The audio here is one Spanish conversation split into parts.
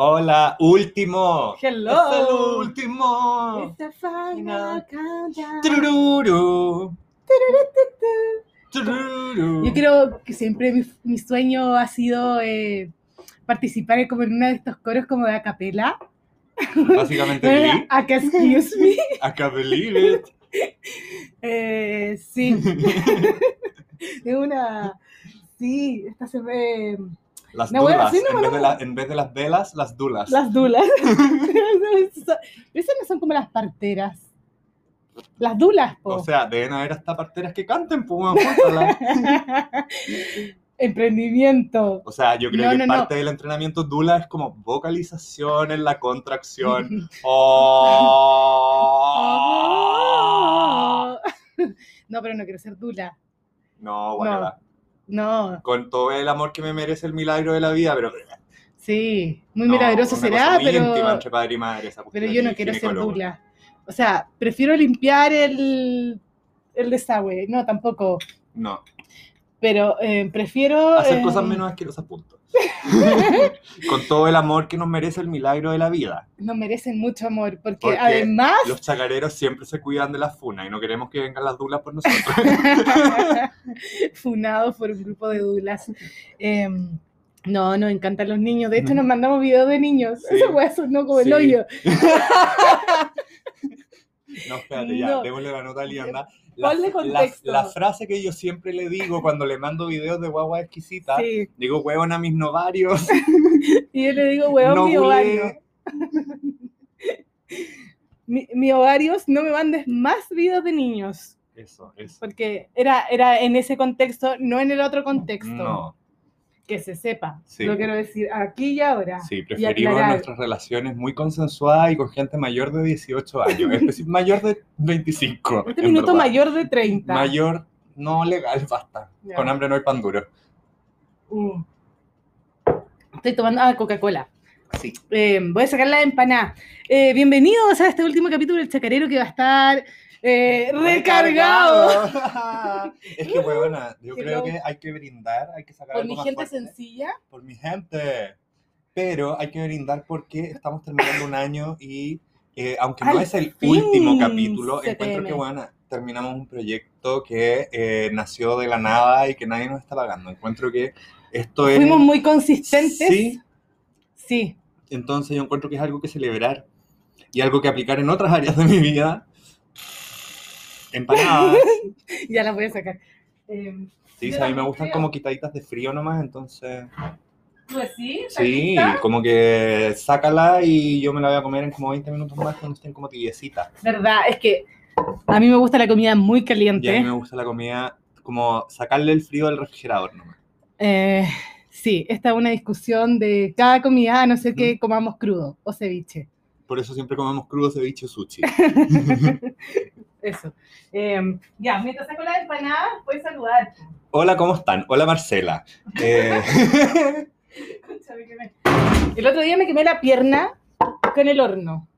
Hola, último. Hello. Es el último. It's the final countdown. Tururú. Tururú. Yo creo que siempre mi, mi sueño ha sido eh, participar como en uno de estos coros como de acapela. Básicamente, Lee, Acá, excuse me. I can't believe it. Eh, sí, es una... Sí, esta se ve... Las No, bueno, dulas. sí, no, en, vez de la- en vez de las velas, las dulas. Las dulas. Esas no son como las parteras. Las dulas, po. O sea, deben haber hasta parteras que canten. Emprendimiento. O sea, yo creo No, que parte del entrenamiento dula es como vocalización en la contracción. Oh. No, pero no quiero ser dula. No, bueno, No, con todo el amor que me merece el milagro de la vida, pero sí, muy no, milagroso será, muy pero, íntima entre padre y madre, esa pero yo no quiero ser dula. O sea, prefiero limpiar el, el desagüe. No, tampoco. No, Pero eh, prefiero... hacer eh, cosas menos asquerosas, punto. con todo el amor que nos merece el milagro de la vida. No merecen mucho amor, porque, Porque además... Los chacareros siempre se cuidan de las funas y no queremos que vengan las dulas por nosotros. Funados por un grupo de dulas. Eh, no, nos encantan los niños. De hecho, Mm. nos mandamos videos de niños. Sí. Esa weá sonó como Sí. el hoyo. No, espérate, ya, No. démosle la nota a Lianda. La, frase que yo siempre le digo cuando le mando videos de guagua exquisita, Sí. digo, huevón a mis novarios. Y yo le digo, weón, no mi bulé". ovario. Mi, mi ovarios, no me mandes más videos de niños. Eso, eso. Porque era, era en ese contexto, no en el otro contexto. No, Que se sepa. Sí. Lo quiero decir aquí y ahora. sí, Y preferimos nuestras relaciones muy consensuadas y con gente mayor de 18 años, es decir, mayor de 25. Este minuto verdad. mayor de 30. Mayor, no legal, basta. Ya. Con hambre no hay pan duro. Mm. Estoy tomando ah, Coca-Cola. Sí. Eh, voy a sacar la empanada. Eh, bienvenidos a este último capítulo del Chacarero que va a estar eh, recargado. Recargado. es que, huevona, yo Que creo no. que hay que brindar, hay que sacar Por algo mi más gente fuerte. sencilla. por mi gente. Pero hay que brindar porque estamos terminando un año y eh, aunque no Al es el fin, último capítulo, CTM. encuentro que bueno, terminamos un proyecto que eh, nació de la nada y que nadie nos está pagando. Encuentro que esto es... Fuimos muy consistentes. Sí, Sí. entonces yo encuentro que es algo que celebrar y algo que aplicar en otras áreas de mi vida. Empanadas. ya la voy a sacar. Eh, Sí, a mí me gustan como quitaditas de frío nomás, entonces... pues sí, ¿está Sí, como que sácala y yo me la voy a comer en como 20 minutos más cuando estén como tibiecitas. Verdad, es que a mí me gusta la comida muy Y a caliente. mí me gusta la comida como sacarle el frío del refrigerador nomás. Eh, sí, esta es una discusión de cada comida, a no ser que comamos crudo o ceviche. Por eso siempre comemos crudo ceviche o sushi. Eso. Eh, ya, mientras saco la empanada, puedes saludar. Hola, ¿cómo están? Hola, Marcela. Eh, El otro día me quemé la pierna con el horno.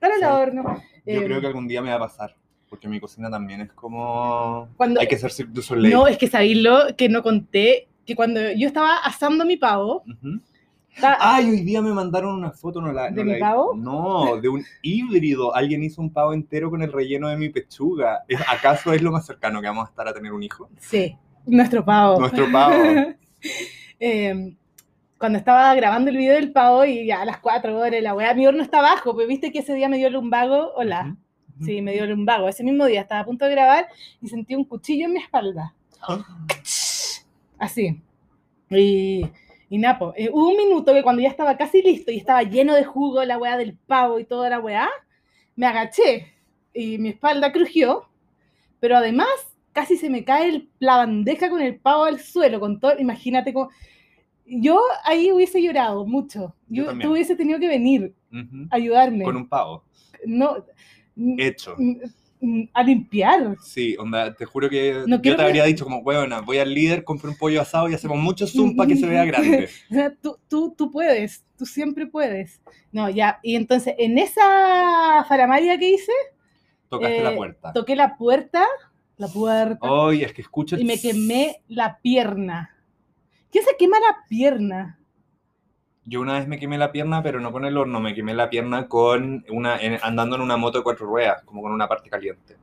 Con el Sí. horno. yo Eh, creo que algún día me va a pasar. Porque mi cocina también es como... Cuando- Hay que ser Cirque du Soleil. No, es que sabéislo que no conté que cuando yo estaba asando mi pavo, Ay, hoy día me mandaron una foto, no la, ¿De mi pavo? No, de un híbrido. Alguien hizo un pavo entero con el relleno de mi pechuga. ¿Es- ¿Acaso es lo más cercano que vamos a estar a tener un hijo? sí, nuestro pavo. Nuestro pavo. Eh, cuando estaba grabando el video del pavo y ya a las 4 horas la weá, mi horno está abajo, pero viste que ese día me dio lumbago, hola, Ujú. sí, me dio lumbago. Ese mismo día estaba a punto de grabar y sentí un cuchillo en mi espalda, así. Y, y napo, eh, hubo un minuto que cuando ya estaba casi listo y estaba lleno de jugo la weá del pavo y toda la weá, me agaché y mi espalda crujió, pero además casi se me cae el- la bandeja con el pavo al suelo, con todo, imagínate cómo... Yo ahí hubiese llorado mucho. Yo Yo, tú hubiese tenido que venir a ayudarme. Con un pavo. No, Hecho. N- a limpiar. Sí, onda, te juro que No yo te que- habría dicho como, bueno, voy al líder, compro un pollo asado y hacemos mucho zoom para que se vea grande. O sea, tú, tú, tú puedes, tú siempre puedes. No, ya, y entonces en esa faramaria que hice, Tocaste eh, la puerta. toqué la puerta, la puerta, Ay, es que escucho el y me quemé la pierna. ¿Quién se quema la pierna? Yo una vez me quemé la pierna, pero no con el horno, me quemé la pierna con una, en- andando en una moto de cuatro ruedas, como con una parte caliente.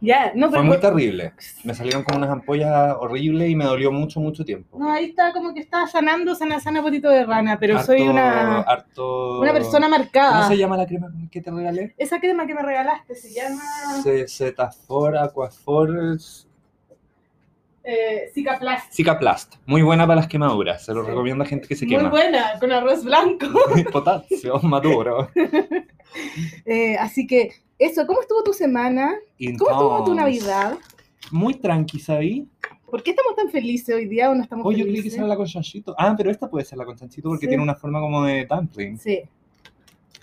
Ya, no, Fue pero. muy terrible. Me salieron como unas ampollas horribles y me dolió mucho, mucho tiempo. No, ahí está como que está sanando, sana, sana, potito de rana, pero soy una, harto- una persona marcada. ¿Cómo se llama la crema que te regalé? Esa crema que me regalaste se llama Ce- Cetaphor, Aquaphor, eh, Cicaplast. Cicaplast. Muy buena para las quemaduras. Se lo Sí. recomiendo a gente que se Muy quema. buena, con arroz blanco. Potasio, maduro. Eh, así que, eso, ¿cómo estuvo tu semana? ¿Cómo estuvo tu Navidad? Muy tranqui, ¿sabí? ¿Por qué estamos tan felices hoy día o no estamos Oh, yo creí que felices? esa era la con chanchito. Ah, pero esta puede ser la con chanchito porque Sí. tiene una forma como de dumpling. Sí.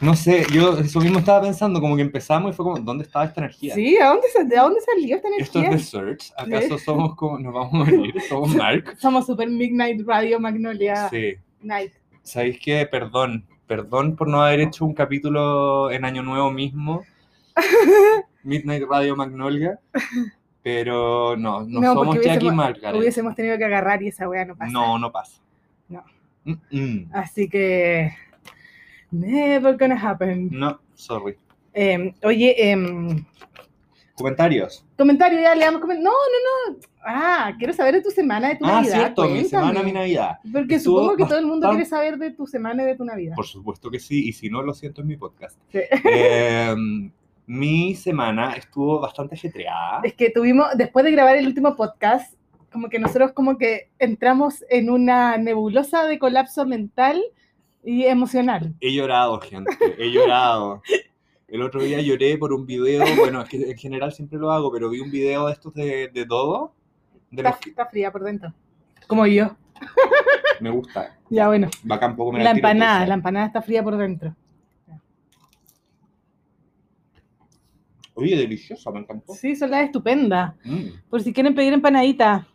No sé, yo eso mismo estaba pensando, como que empezamos y fue como, ¿dónde estaba esta energía? Sí, ¿a dónde, ¿de dónde salió esta Esto energía? es research. ¿Acaso somos como, nos vamos a morir? ¿Somos Mark? Somos Super Midnight Radio Magnolia Sí. Night. ¿Sabéis qué? Perdón. Perdón por no haber hecho un capítulo en Año Nuevo mismo. Midnight Radio Magnolia. Pero no, no, No, somos Jackie Margaret. Hubiésemos tenido que agarrar y esa weá no pasa. No, no pasa. No. Mm, mm. Así que. Never gonna happen. No, sorry. Eh, oye, em, Comentarios. comentario, ya le damos comen- No, no, no. Ah, quiero saber de tu semana, de tu Ah, Navidad. cierto, mi cuéntame. semana, mi Navidad. Porque Estuvo supongo que todo el mundo quiere saber de tu semana y de tu Navidad. Por supuesto que sí, y si no, lo siento en mi podcast. Sí. Eh, mi semana estuvo bastante ajetreada. Es que tuvimos, después de grabar el último podcast, como que nosotros como que entramos en una nebulosa de colapso mental y emocional. He llorado, gente, he llorado. El otro día lloré por un video, bueno, es que en general siempre lo hago, pero vi un video de estos de, de todo. De Está, que está fría por dentro. Como yo. me gusta. Ya bueno. Bacán poco me La tiro, empanada, la empanada está fría por dentro. Oye, deliciosa, me encantó. Sí, son las estupendas. Mm, Por si quieren pedir empanadita,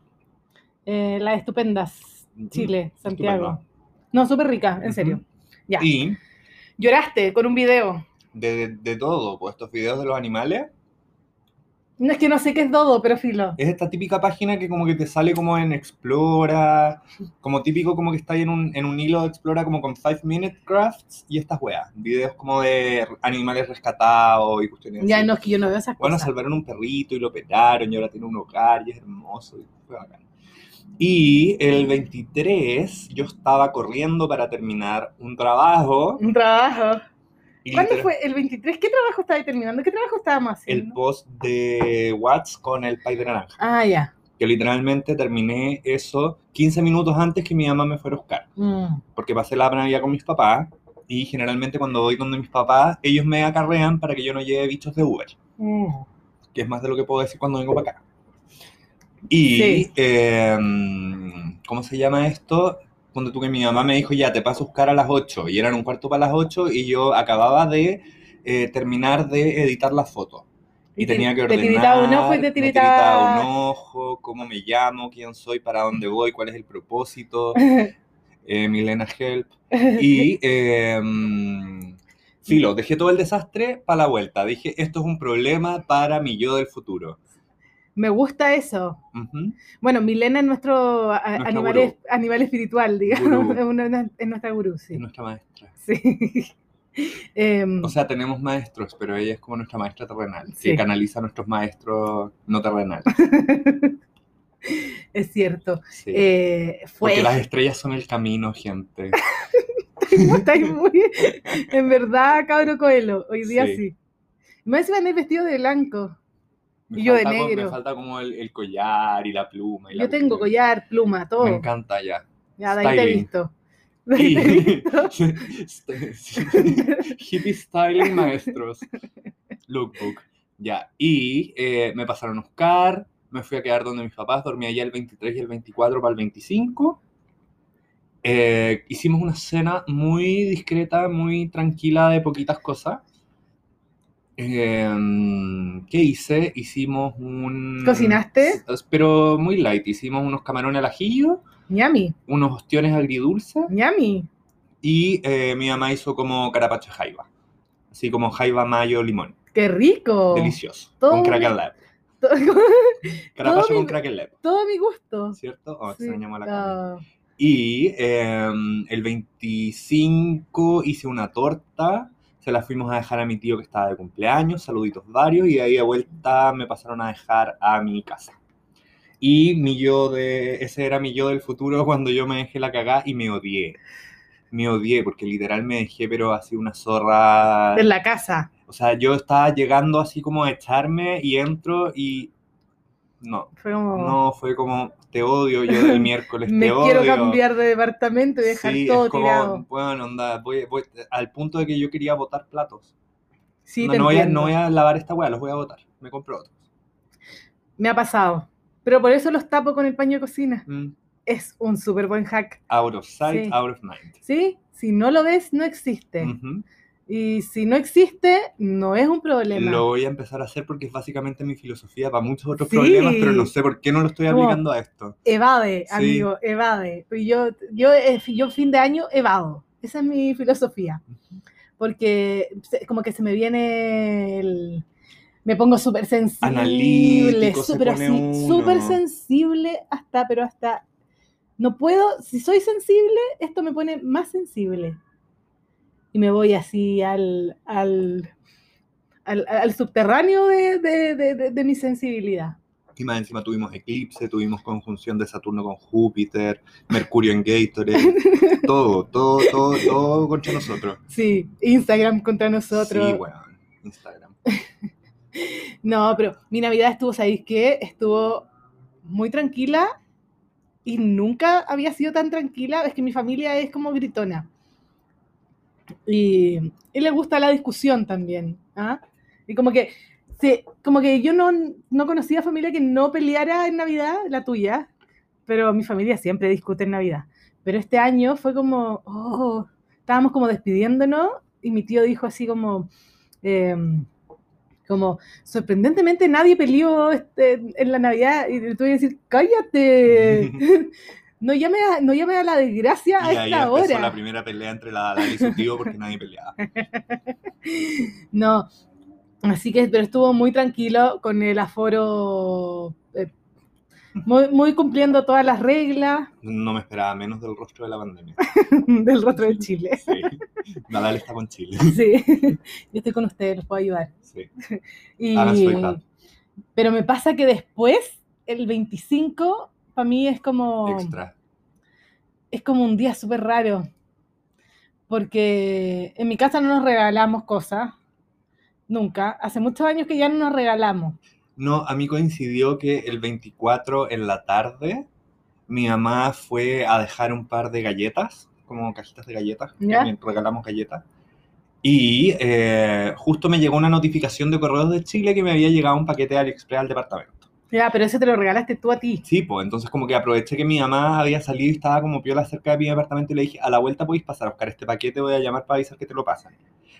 eh, las estupendas, mm, Chile, Santiago. estupendo. No, súper rica, en serio. Ya. Y Lloraste con un video. de, de, de todo, pues estos videos de los animales, No es que no sé qué es dodo, pero filo. es esta típica página que como que te sale como en Explora, como típico como que está ahí en un, en un hilo de Explora como con 5 Minute Crafts y estas weas, videos como de animales rescatados y cuestiones Ya así. no, es que yo no veo esas Bueno, cosas. salvaron un perrito y lo operaron y ahora tiene un hogar y es hermoso y fue bacán. Y el 23 yo estaba corriendo para terminar un trabajo. Un trabajo. ¿Cuándo fue? ¿El 23? ¿Qué trabajo estabas terminando? ¿Qué trabajo estábamos El haciendo? post de Watts con el pay de naranja. Ah, ya. Que literalmente terminé eso 15 minutos antes que mi mamá me fuera a buscar. Mm. Porque pasé la Navidad con mis papás y generalmente cuando voy donde mis papás, ellos me acarrean para que yo no lleve bichos de Uber. Mm. que es más de lo que puedo decir cuando vengo para acá. Y, Sí. em, ¿cómo se llama esto? Cuando tú que mi mamá me dijo, ya, te paso a buscar a las 8, y eran un cuarto para las 8, y yo acababa de eh, terminar de editar la foto. Y, te- tenía que te ordenar, tiritaba un ojo y te me tiritaba- tiritaba un ojo, cómo me llamo, quién soy, para dónde voy, cuál es el propósito, eh, Milena Help. Y, em, filo, dejé todo el desastre para la vuelta. Dije, esto es un problema para mi yo del futuro. Me gusta eso. Bueno, Milena es nuestro animal, gurú. es- animal espiritual, digamos. Es, una- es nuestra gurú, sí. Es nuestra maestra. Sí. Em, O sea, tenemos maestros, pero ella es como nuestra maestra terrenal, Sí. que canaliza a nuestros maestros no terrenales. es cierto. Sí. Eh, fue. Porque las estrellas son el camino, gente. Estáis muy. En verdad, cabro Coelho. Hoy día sí. Sí. Me van a ir vestido de blanco. Me Y yo de falta como- negro. me falta como el, el collar y la pluma. y la Yo tengo collar, pluma, todo. Me encanta ya. Ya, de ahí te he visto. Hippie Styling Maestros. Lookbook. Ya. Y eh, me pasaron a buscar, me fui a quedar donde mis papás, dormí allá el 23 y el 24 para el 25. Eh, hicimos una cena muy discreta, muy tranquila de poquitas cosas. Em, ¿Qué hice? Hicimos un... ¿Cocinaste? Pero muy light. Hicimos unos camarones al ajillo, Ñami, unos ostiones agridulces ñami. y eh, mi mamá hizo como carapacho de jaiba. Así como jaiba, mayo, limón. ¡Qué rico! Delicioso. Todo con un- cracker lab. Todo, Carapacho mi- con cracker lab. todo mi gusto. ¿Cierto? Oh, Sí. extrañamos la Cami. Ah, Y eh, el 25 hice una torta, se la fuimos a dejar a mi tío que estaba de cumpleaños, saluditos varios, y de ahí a vuelta me pasaron a dejar a mi casa. Y mi yo de, ese era mi yo del futuro cuando yo me dejé la cagada y me odié. Me odié porque literal me dejé, pero así una zorra. En la casa. O sea, yo estaba llegando así como a echarme y entro y. No, Fue como. no, fue como, te odio yo del miércoles, me te quiero odio. cambiar de departamento y dejar Sí, todo es como, tirado. bueno, onda, voy, voy- al punto de que yo quería botar platos. Sí, no, te no voy a, no voy a lavar esta weá, los voy a botar. Me compro otros. Me ha pasado. Pero por eso los tapo con el paño de cocina. Mm, Es un súper buen hack. Out of sight, Sí. out of mind. ¿Sí? Si no lo ves, no existe. Ujú. Y si no existe, no es un problema. Lo voy a empezar a hacer porque es básicamente mi filosofía para muchos otros Sí. problemas, pero no sé por qué no lo estoy Como- aplicando a esto. Evade, Sí. amigo, evade. Yo, yo, eh, yo fin de año evado. Esa es mi filosofía. Porque como que se me viene el... Me pongo súper sensible, súper así, súper sensible hasta, pero hasta... No puedo, si soy sensible, esto me pone más sensible. Y me voy así al, al, al, al subterráneo de, de- de- de- mi sensibilidad. Y más encima tuvimos eclipse, tuvimos conjunción de Saturno con Júpiter, Mercurio en Gatorade, todo, todo, todo, todo contra nosotros. Sí, Instagram contra nosotros. Sí, weón, Instagram. No, pero mi Navidad estuvo, ¿sabéis qué? Estuvo muy tranquila y nunca había sido tan tranquila. Es que mi familia es como gritona. Y, y le gusta la discusión también. ¿ah? Y como que, como que yo no, no conocía familia que no peleara en Navidad, la tuya, pero mi familia siempre discute en Navidad. Pero este año fue como, oh, estábamos como despidiéndonos y mi tío dijo así como, em, como, sorprendentemente nadie peleó este, en la Navidad y tú ibas a decir, cállate, no llame a, no llame a la desgracia a Y ahí esta empezó hora. la primera pelea entre la Dani y su tío porque nadie peleaba. No, así que, pero estuvo muy tranquilo con el aforo, eh, muy, muy cumpliendo todas las reglas No me esperaba menos del rostro de la pandemia. del rostro de Chile. Sí. Nadal está con Chile. Sí, yo estoy con ustedes, los puedo ayudar. Sí. Y, su iPad. pero me pasa que después, el 25, para mí es como, Extra. es como un día súper raro. Porque en mi casa no nos regalamos cosas. Nunca. Hace muchos años que ya no nos regalamos. No, a mí coincidió que el 24 en la tarde mi mamá fue a dejar un par de galletas, como cajitas de galletas, regalamos galletas. Y eh, justo me llegó una notificación de Correos de Chile que me había llegado un paquete de AliExpress al departamento. Ya, pero ese te lo regalaste tú a ti. Sí, pues entonces como que aproveché que mi mamá había salido y estaba como piola cerca de mi departamento y le dije, a la vuelta podéis pasar a buscar este paquete, voy a llamar para avisar que te lo pasan.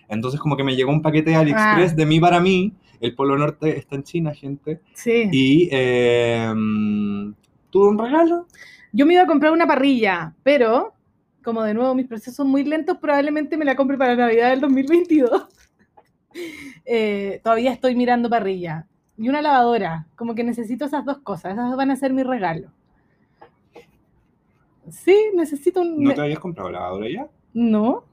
Entonces como que me llegó un paquete de AliExpress Ah. de mí para mí, el Polo Norte está en China, gente, Sí. y eh, tuve un regalo. Yo me iba a comprar una parrilla, pero como de nuevo mis procesos son muy lentos, probablemente me la compre para Navidad del 2022. Eh, todavía estoy mirando parrilla. Y una lavadora. Como que necesito esas dos cosas. Esas van a ser mi regalo. Sí, necesito un... ¿No te habías comprado lavadora ya? No.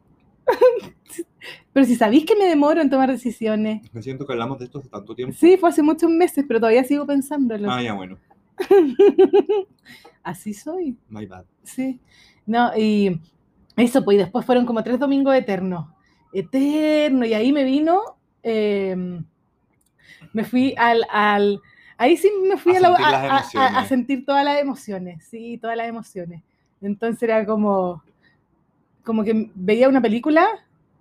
pero si sabéis que me demoro en tomar decisiones. Me siento que hablamos de esto hace tanto tiempo. Sí, fue hace muchos meses, pero todavía sigo pensándolo. Ah, ya bueno, Así soy. my bad. Sí. No, y eso, pues, y después fueron como tres domingos eternos. Eterno, y ahí me vino, eh, me fui al, al, ahí sí me fui A a, la- sentir a- sentir todas las emociones, sí, todas las emociones. Entonces era como, como que veía una película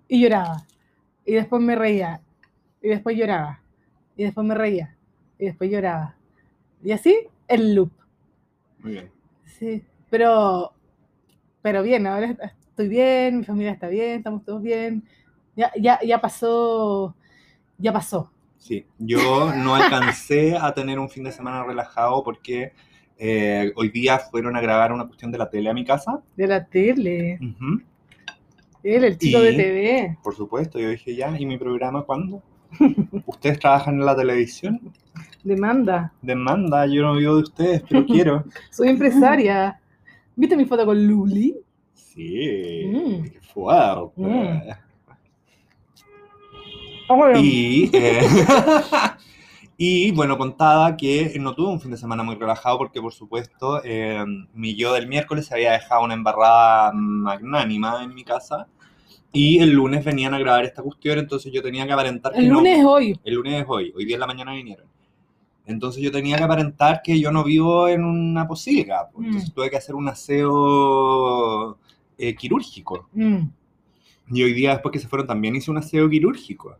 y lloraba, y después me reía, y después lloraba, y después me reía, y después lloraba. Y así, el loop. Muy bien. Sí, pero, pero bien, ahora est- estoy bien, mi familia está bien, estamos todos bien. Ya, ya, ya pasó, ya pasó. Sí, yo no alcancé a tener un fin de semana relajado porque eh, hoy día fueron a grabar una cuestión de la tele a mi casa. De la tele, él, el chico de TV. Por supuesto, yo dije ya, ¿y mi programa cuándo? ¿Ustedes trabajan en la televisión? Demanda. Demanda, yo no vivo de ustedes, pero quiero. Soy empresaria. ¿Viste mi foto con Luli? Sí, Mm. qué fuerte. Mm. Bueno, Y, eh, y bueno, contaba que no tuve un fin de semana muy relajado porque, por supuesto, eh, mi yo del miércoles había dejado una embarrada magnánima en mi casa y el lunes venían a grabar esta cuestión, entonces yo tenía que aparentar que el no- lunes es hoy. el lunes es hoy, hoy día en la mañana vinieron. Entonces yo tenía que aparentar que yo no vivo en una posilga, pues, Mm. entonces tuve que hacer un aseo eh, quirúrgico. Mm. Y hoy día, después que se fueron, también hice un aseo quirúrgico.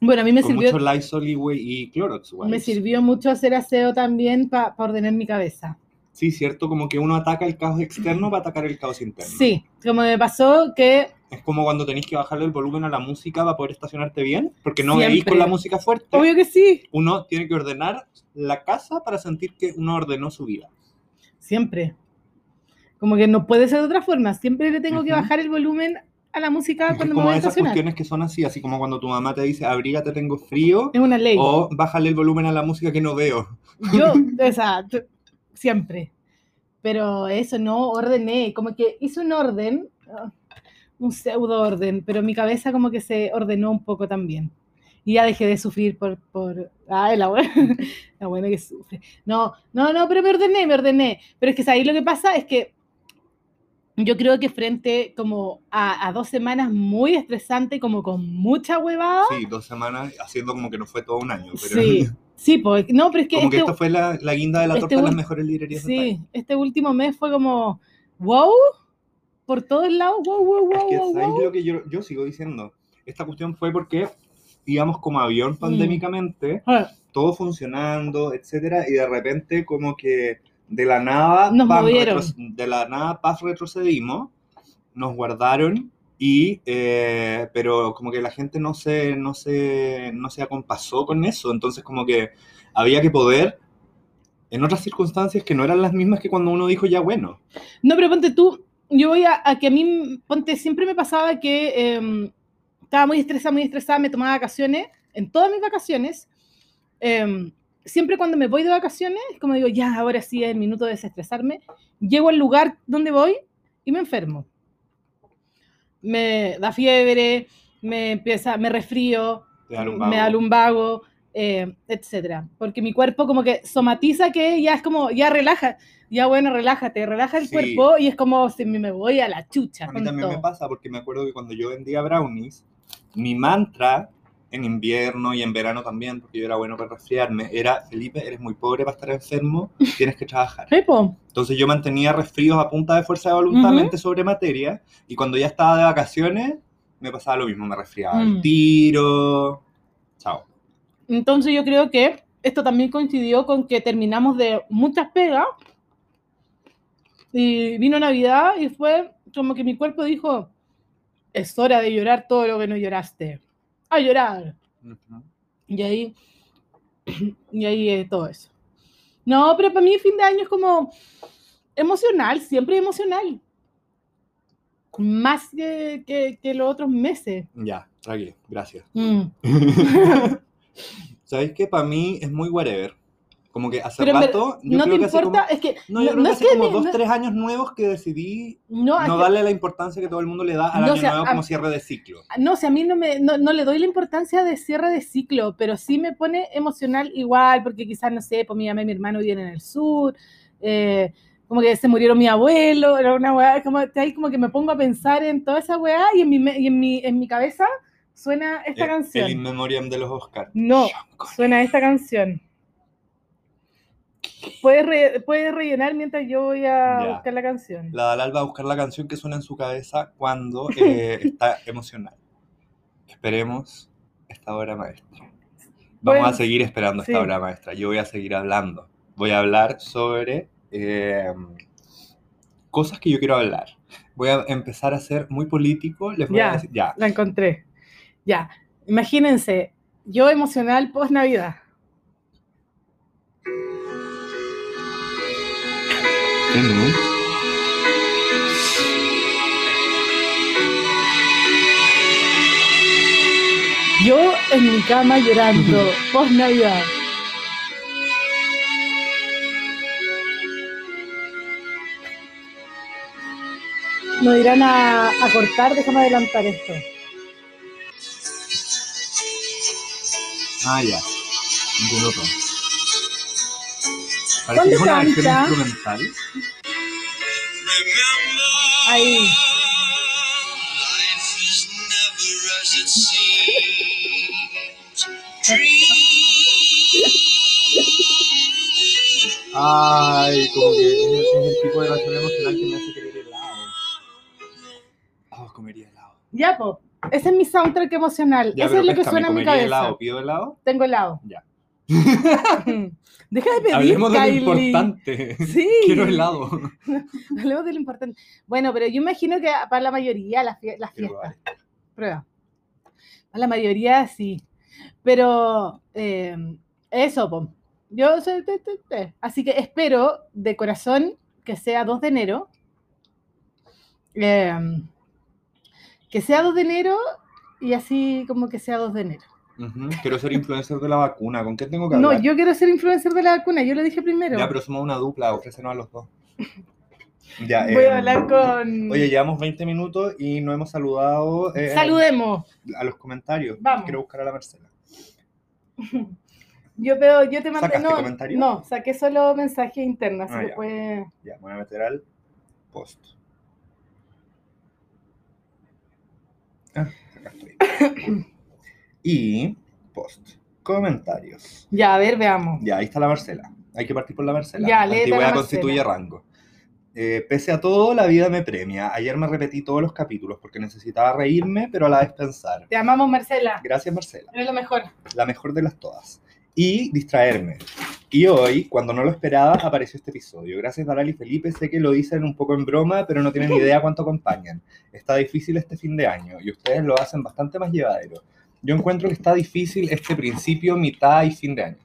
Bueno, a mí me con sirvió, mucho Lysol y, y Clorox. me sirvió mucho hacer aseo también para ordenar mi cabeza. Sí, cierto, como que uno ataca el caos externo para atacar el caos interno. Sí, como me pasó que Es como cuando tenéis que bajarle el volumen a la música para poder estacionarte bien, porque no veís con la música fuerte. Obvio que sí, Uno tiene que ordenar la casa para sentir que uno ordenó su vida. siempre. Como que no puede ser de otra forma. Siempre le tengo que Ujú. bajar el volumen a la música Es cuando me voy a esas estacionar. cuestiones que son así, así como cuando tu mamá te dice, abrígate, tengo frío, Es una ley. o bájale el volumen a la música que no veo. Yo, o sea, siempre. Pero eso no ordené, como que hice un orden, ah, un pseudo orden, pero mi cabeza como que se ordenó un poco también. Y ya dejé de sufrir por, por, ay, la buena, la buena que sufre. No, no, no, pero me ordené, me ordené. Pero es que ahí lo que pasa es que yo creo que frente como a, a dos semanas muy estresante, como con mucha huevada. Sí, dos semanas haciendo como que no fue todo un año. Pero Sí, sí, pues, no, pero es que, como que este- esta fue la, la guinda de la este torta de las mejores librerías del país. Sí, este último mes fue como, wow, por todos lados, wow, wow, Es wow, que, wow, ¿sabéis wow. lo que yo, yo sigo diciendo? Esta cuestión fue porque íbamos como avión pandémicamente, Ah, todo funcionando, etcétera, y de repente como que de la nada, Nos pam, movieron. de la nada, paz, retrocedimos, nos guardaron, y, eh, pero como que la gente no se, no, se, no se acompasó con eso, entonces como que había que poder, en otras circunstancias que no eran las mismas que cuando uno dijo ya bueno. No, pero ponte tú, yo voy a, a que a mí, ponte, siempre me pasaba que em, estaba muy estresada, muy estresada, me tomaba vacaciones, en todas mis vacaciones, em, siempre cuando me voy de vacaciones, es como digo, ya, ahora sí es el minuto de desestresarme, llego al lugar donde voy y me enfermo. Me da fiebre, me empieza, me resfrío, me da lumbago, eh, etcétera. Porque mi cuerpo como que somatiza que ya es como, ya relaja, ya bueno, relájate, relaja el Sí. cuerpo y es como si me me voy a la chucha. A mí también me todo. pasa porque me acuerdo que cuando yo vendía brownies, mi mantra en invierno y en verano también, porque yo era bueno para resfriarme, era, Felipe, eres muy pobre para estar enfermo, tienes que trabajar. Entonces yo mantenía resfríos a punta de fuerza de voluntad, Ujú. mente sobre materia, y cuando ya estaba de vacaciones, me pasaba lo mismo, me resfriaba Mm. el tiro, chao. Entonces yo creo que esto también coincidió con que terminamos de muchas pegas y vino Navidad y fue como que mi cuerpo dijo, es hora de llorar todo lo que no lloraste. A llorar. Y ahí, y ahí eh, todo eso. No, pero para mí fin de año es como emocional, siempre emocional. Más que, que, que los otros meses. Ya, tranqui, gracias. Mm. ¿Sabéis que para mí es muy whatever? Como que hace Pero rato, yo no te que importa, como- es que No, yo creo no que es hace que como me- dos, no- tres años nuevos que decidí no, no que- darle la importancia que todo el mundo le da al No, año o sea, nuevo a- como cierre de ciclo. no, si a mí no, me, no, no le doy la importancia de cierre de ciclo, pero sí me pone emocional igual, porque quizás, no sé, pues mi mamá y mi hermano viven en el sur, eh, como que se murieron mi abuelo, era una weá, como, ahí como que me pongo a pensar en toda esa weá y en mi, y en mi, en mi cabeza suena esta Eh, El canción. In Memoriam de los Oscars. No, suena esta canción. Puedes, re- puedes rellenar mientras yo voy a Ya. buscar la canción. La Dalal va a buscar la canción que suena en su cabeza cuando eh, está emocional. Esperemos esta obra maestra. Vamos Bueno, a seguir esperando esta sí. obra maestra. Yo voy a seguir hablando. Voy a hablar sobre eh, cosas que yo quiero hablar. Voy a empezar a ser muy político. Les voy Ya. a decir, ya, La encontré. Ya. Imagínense, yo emocional post Navidad. Yo en mi cama llorando post Navidad. nos irán a, a cortar. Déjame adelantar esto. Ah, ya. Parece que una versión instrumental. Ahí. Ay, como que es el, es el tipo de canción emocional que me hace querer helado. Ah, comería helado. Ya, po. Ese es mi soundtrack emocional. Ya, Eso es lo que suena en mi cabeza. helado, ¿Pido helado? Tengo helado. Ya. Deja de pedir, Hablemos de lo Kylie. importante. Sí. Quiero helado. Hablemos de lo importante. Bueno, pero yo imagino que para la mayoría las, fie- las Quiero fiestas. Prueba. Para la mayoría sí. Pero eh, eso, po. Yo soy. te- te- te. Así que espero de corazón que sea 2 de enero. Eh, que sea 2 de enero y así como que sea 2 de enero. Quiero ser influencer de la vacuna. ¿Con qué tengo que No, hablar? yo quiero ser influencer de la vacuna, yo lo dije primero. Ya, pero somos una dupla, ofrécenos a los dos. Ya, Voy em, a hablar con. Oye, llevamos 20 minutos y no hemos saludado eh, Saludemos. a los comentarios. Vamos. Quiero buscar a la Marcela. Yo veo, yo te mandé. ¿Sacaste No, comentario? no, saqué solo mensajes internos. Ah, ya. puede- Ya, voy a meter al post. Ah, acá estoy. y post. Comentarios. Ya, a ver, veamos. Ya, ahí está la Marcela. Hay que partir por la Marcela. Ya, la Antigüedad Marcela. constituye rango. Eh, pese a todo, la vida me premia. Ayer me repetí todos los capítulos porque necesitaba reírme, pero a la vez pensar. Te amamos, Marcela. Gracias, Marcela. Eres lo mejor. La mejor de las todas. Y distraerme. Y hoy, cuando no lo esperaba, apareció este episodio. Gracias, Daral y Felipe. Sé que lo dicen un poco en broma, pero no tienen ni idea cuánto acompañan. Está difícil este fin de año y ustedes lo hacen bastante más llevadero. Yo encuentro que está difícil este principio, mitad y fin de año.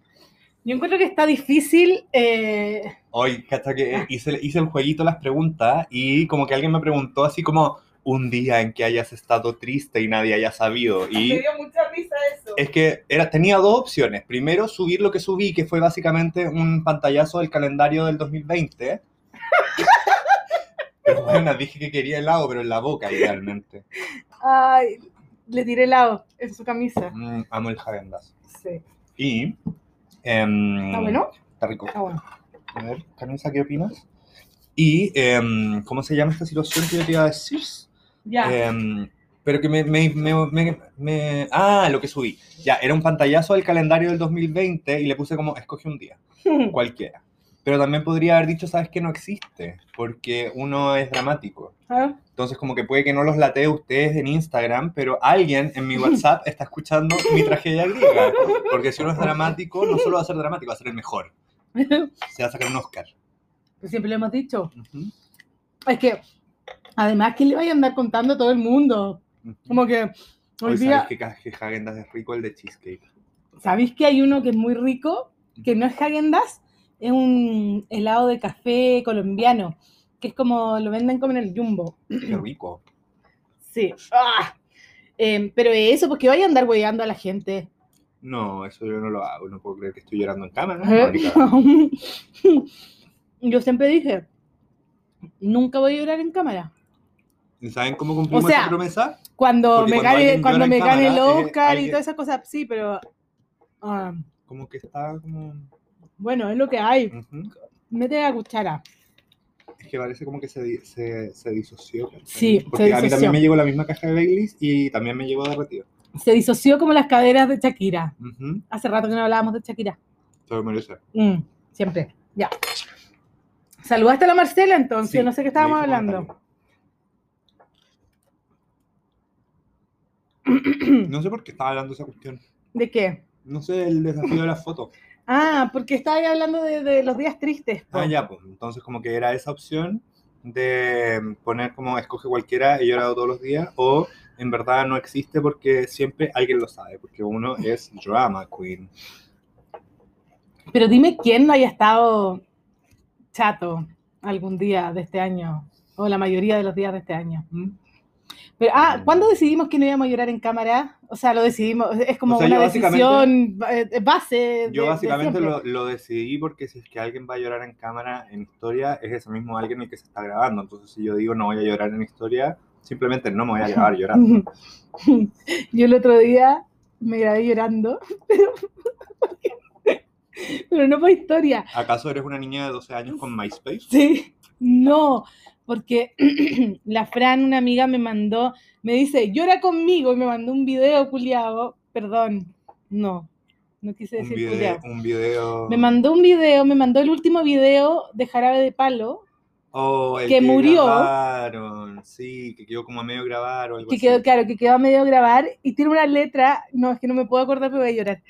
Yo encuentro que está difícil. eh, Hoy, hasta que hice, hice el jueguito las preguntas y como que alguien me preguntó así como un día en que hayas estado triste y nadie haya sabido. Y Me dio mucha risa eso. es que era, tenía dos opciones. Primero, subir lo que subí, que fue básicamente un pantallazo del calendario del 2020. Pero bueno, dije que quería helado, pero en la boca, idealmente. Ay, le tiré helado en su camisa. Mm, amo el Häagen-Dazs. Sí. Y... em, ¿Está bueno? Está rico. Está bueno. A ver, Camisa, ¿qué opinas? Y, em, ¿cómo se llama esta situación que yo te iba a decir? Ya. Em, pero que me- me- me- me- Ah, lo que subí. Ya, era un pantallazo del calendario del 2020 y le puse como, escoge un día, cualquiera. Pero también podría haber dicho, sabes que no existe, porque uno es dramático. Ah, Entonces, como que puede que no los latee ustedes en Instagram, pero alguien en mi WhatsApp está escuchando mi tragedia griega. Porque si uno es dramático, no solo va a ser dramático, va a ser el mejor. Se va a sacar un Oscar. Siempre lo hemos dicho. Ujú, Es que, además, que le vaya a andar contando a todo el mundo? Como que hoy Hoy sabes que que Häagen-Dazs es rico el de cheesecake. ¿Sabéis que hay uno que es muy rico? Que no es Häagen-Dazs, es un helado de café colombiano, que es como lo venden como en el Jumbo. Qué rico. Sí. ¡Ah! Eh, pero eso, porque vaya a andar hueveando a la gente. No, eso yo no lo hago. No puedo creer que estoy llorando en cámara. Yo siempre dije, nunca voy a llorar en cámara. ¿Y ¿Saben cómo cumplimos O sea, esa promesa? Cuando Porque me cuando gane, cuando me gane el es Oscar y alguien- todas esas cosas, sí, pero ah, Como que está como... bueno, es lo que hay. Ujú. Mete la cuchara. Es que parece como que se, se, se disoció. Sí, se Porque a mí también me llegó la misma caja de Baileys y también me llegó derretido. Se disoció como las caderas de Shakira. Hace rato que no hablábamos de Shakira. Se lo merece. Mm, siempre, ya. Saludaste a la Marcela entonces, Sí, no sé qué estábamos hablando. No sé por qué estaba hablando esa cuestión. ¿De qué? No sé, el desafío de las fotos. Ah, porque estaba ahí hablando de, de los días tristes. po. Ah, ya, pues. Entonces, como que era esa opción de poner como escoge cualquiera, he llorado todos los días, o en verdad no existe porque siempre alguien lo sabe, porque uno es drama queen. Pero dime quién no haya estado chato algún día de este año, o la mayoría de los días de este año. ¿Mm? Pero, ah, ¿cuándo decidimos que no íbamos a llorar en cámara? O sea, lo decidimos, es como O sea, una decisión eh, base. de- Yo de básicamente lo, lo decidí porque si es que alguien va a llorar en cámara en historia, es ese mismo alguien el que se está grabando. Entonces, si yo digo no voy a llorar en historia, simplemente no me voy a grabar llorando. Yo el otro día me grabé llorando, pero, pero no por historia. ¿Acaso eres una niña de 12 años con MySpace? Sí, no, porque la Fran, una amiga, me mandó, me dice, llora conmigo, y me mandó un video culiado, perdón, no, no quise Un decir video, culiao. un video... Me mandó un video, me mandó el último video de Jarabe de Palo, Oh, el que murió. grabaron, sí, que quedó como a medio grabar o algo que así. quedó, claro, que quedó a medio grabar, y tiene una letra, no, es que no me puedo acordar, pero voy a llorar.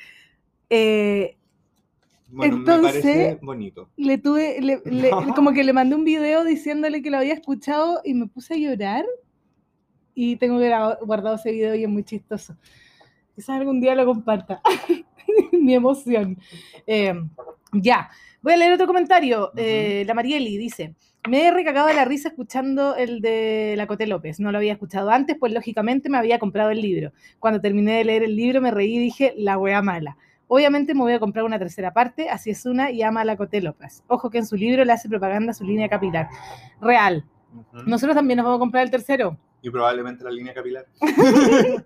Eh, Bueno, entonces- me parece bonito. le tuve, le- le- No. como que le mandé un video diciéndole que lo había escuchado y me puse a llorar y tengo guardado ese video y es muy chistoso. Quizás algún día lo comparta. Mi emoción. Eh, ya, voy a leer otro comentario. Eh, la Marieli dice, me he recagado de la risa escuchando el de la Coté López. No lo había escuchado antes, pues lógicamente me había comprado el libro. Cuando terminé de leer el libro me reí y dije, la wea mala. Obviamente me voy a comprar una tercera parte, así es una y ama a la Coté López. Ojo que en su libro le hace propaganda a su línea capilar. Real. Nosotros también nos vamos a comprar el tercero. Y probablemente la línea capilar.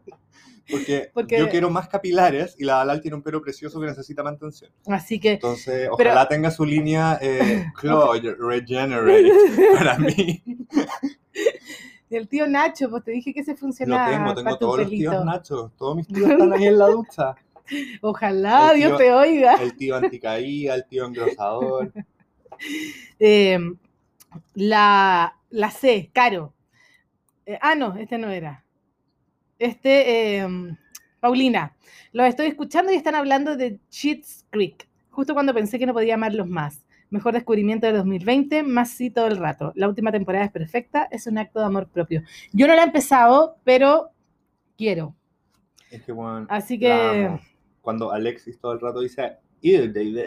Porque, Porque- yo quiero más capilares y la Dalal tiene un pelo precioso que necesita mantención. Así que Entonces, Pero- ojalá tenga su línea eh, Claude Regenerate para mí. el tío Nacho, pues te dije que se Lo funciona tengo, tengo todos los tíos Nachos. Todos mis tíos están ahí en la ducha. Ojalá Dios te oiga. El tío anticaída, el tío engrosador. Eh, la, la C, Caro. Eh, ah, no, este no era. Este, eh, Paulina. Los estoy escuchando y están hablando de Cheats Creek, justo cuando pensé que no podía amarlos más. Mejor descubrimiento de 2020, más sí todo el rato. La última temporada es perfecta, es un acto de amor propio. Yo no la he empezado, pero quiero. Es que, bueno, Así que. Cuando Alexis todo el rato dice, Ew, David.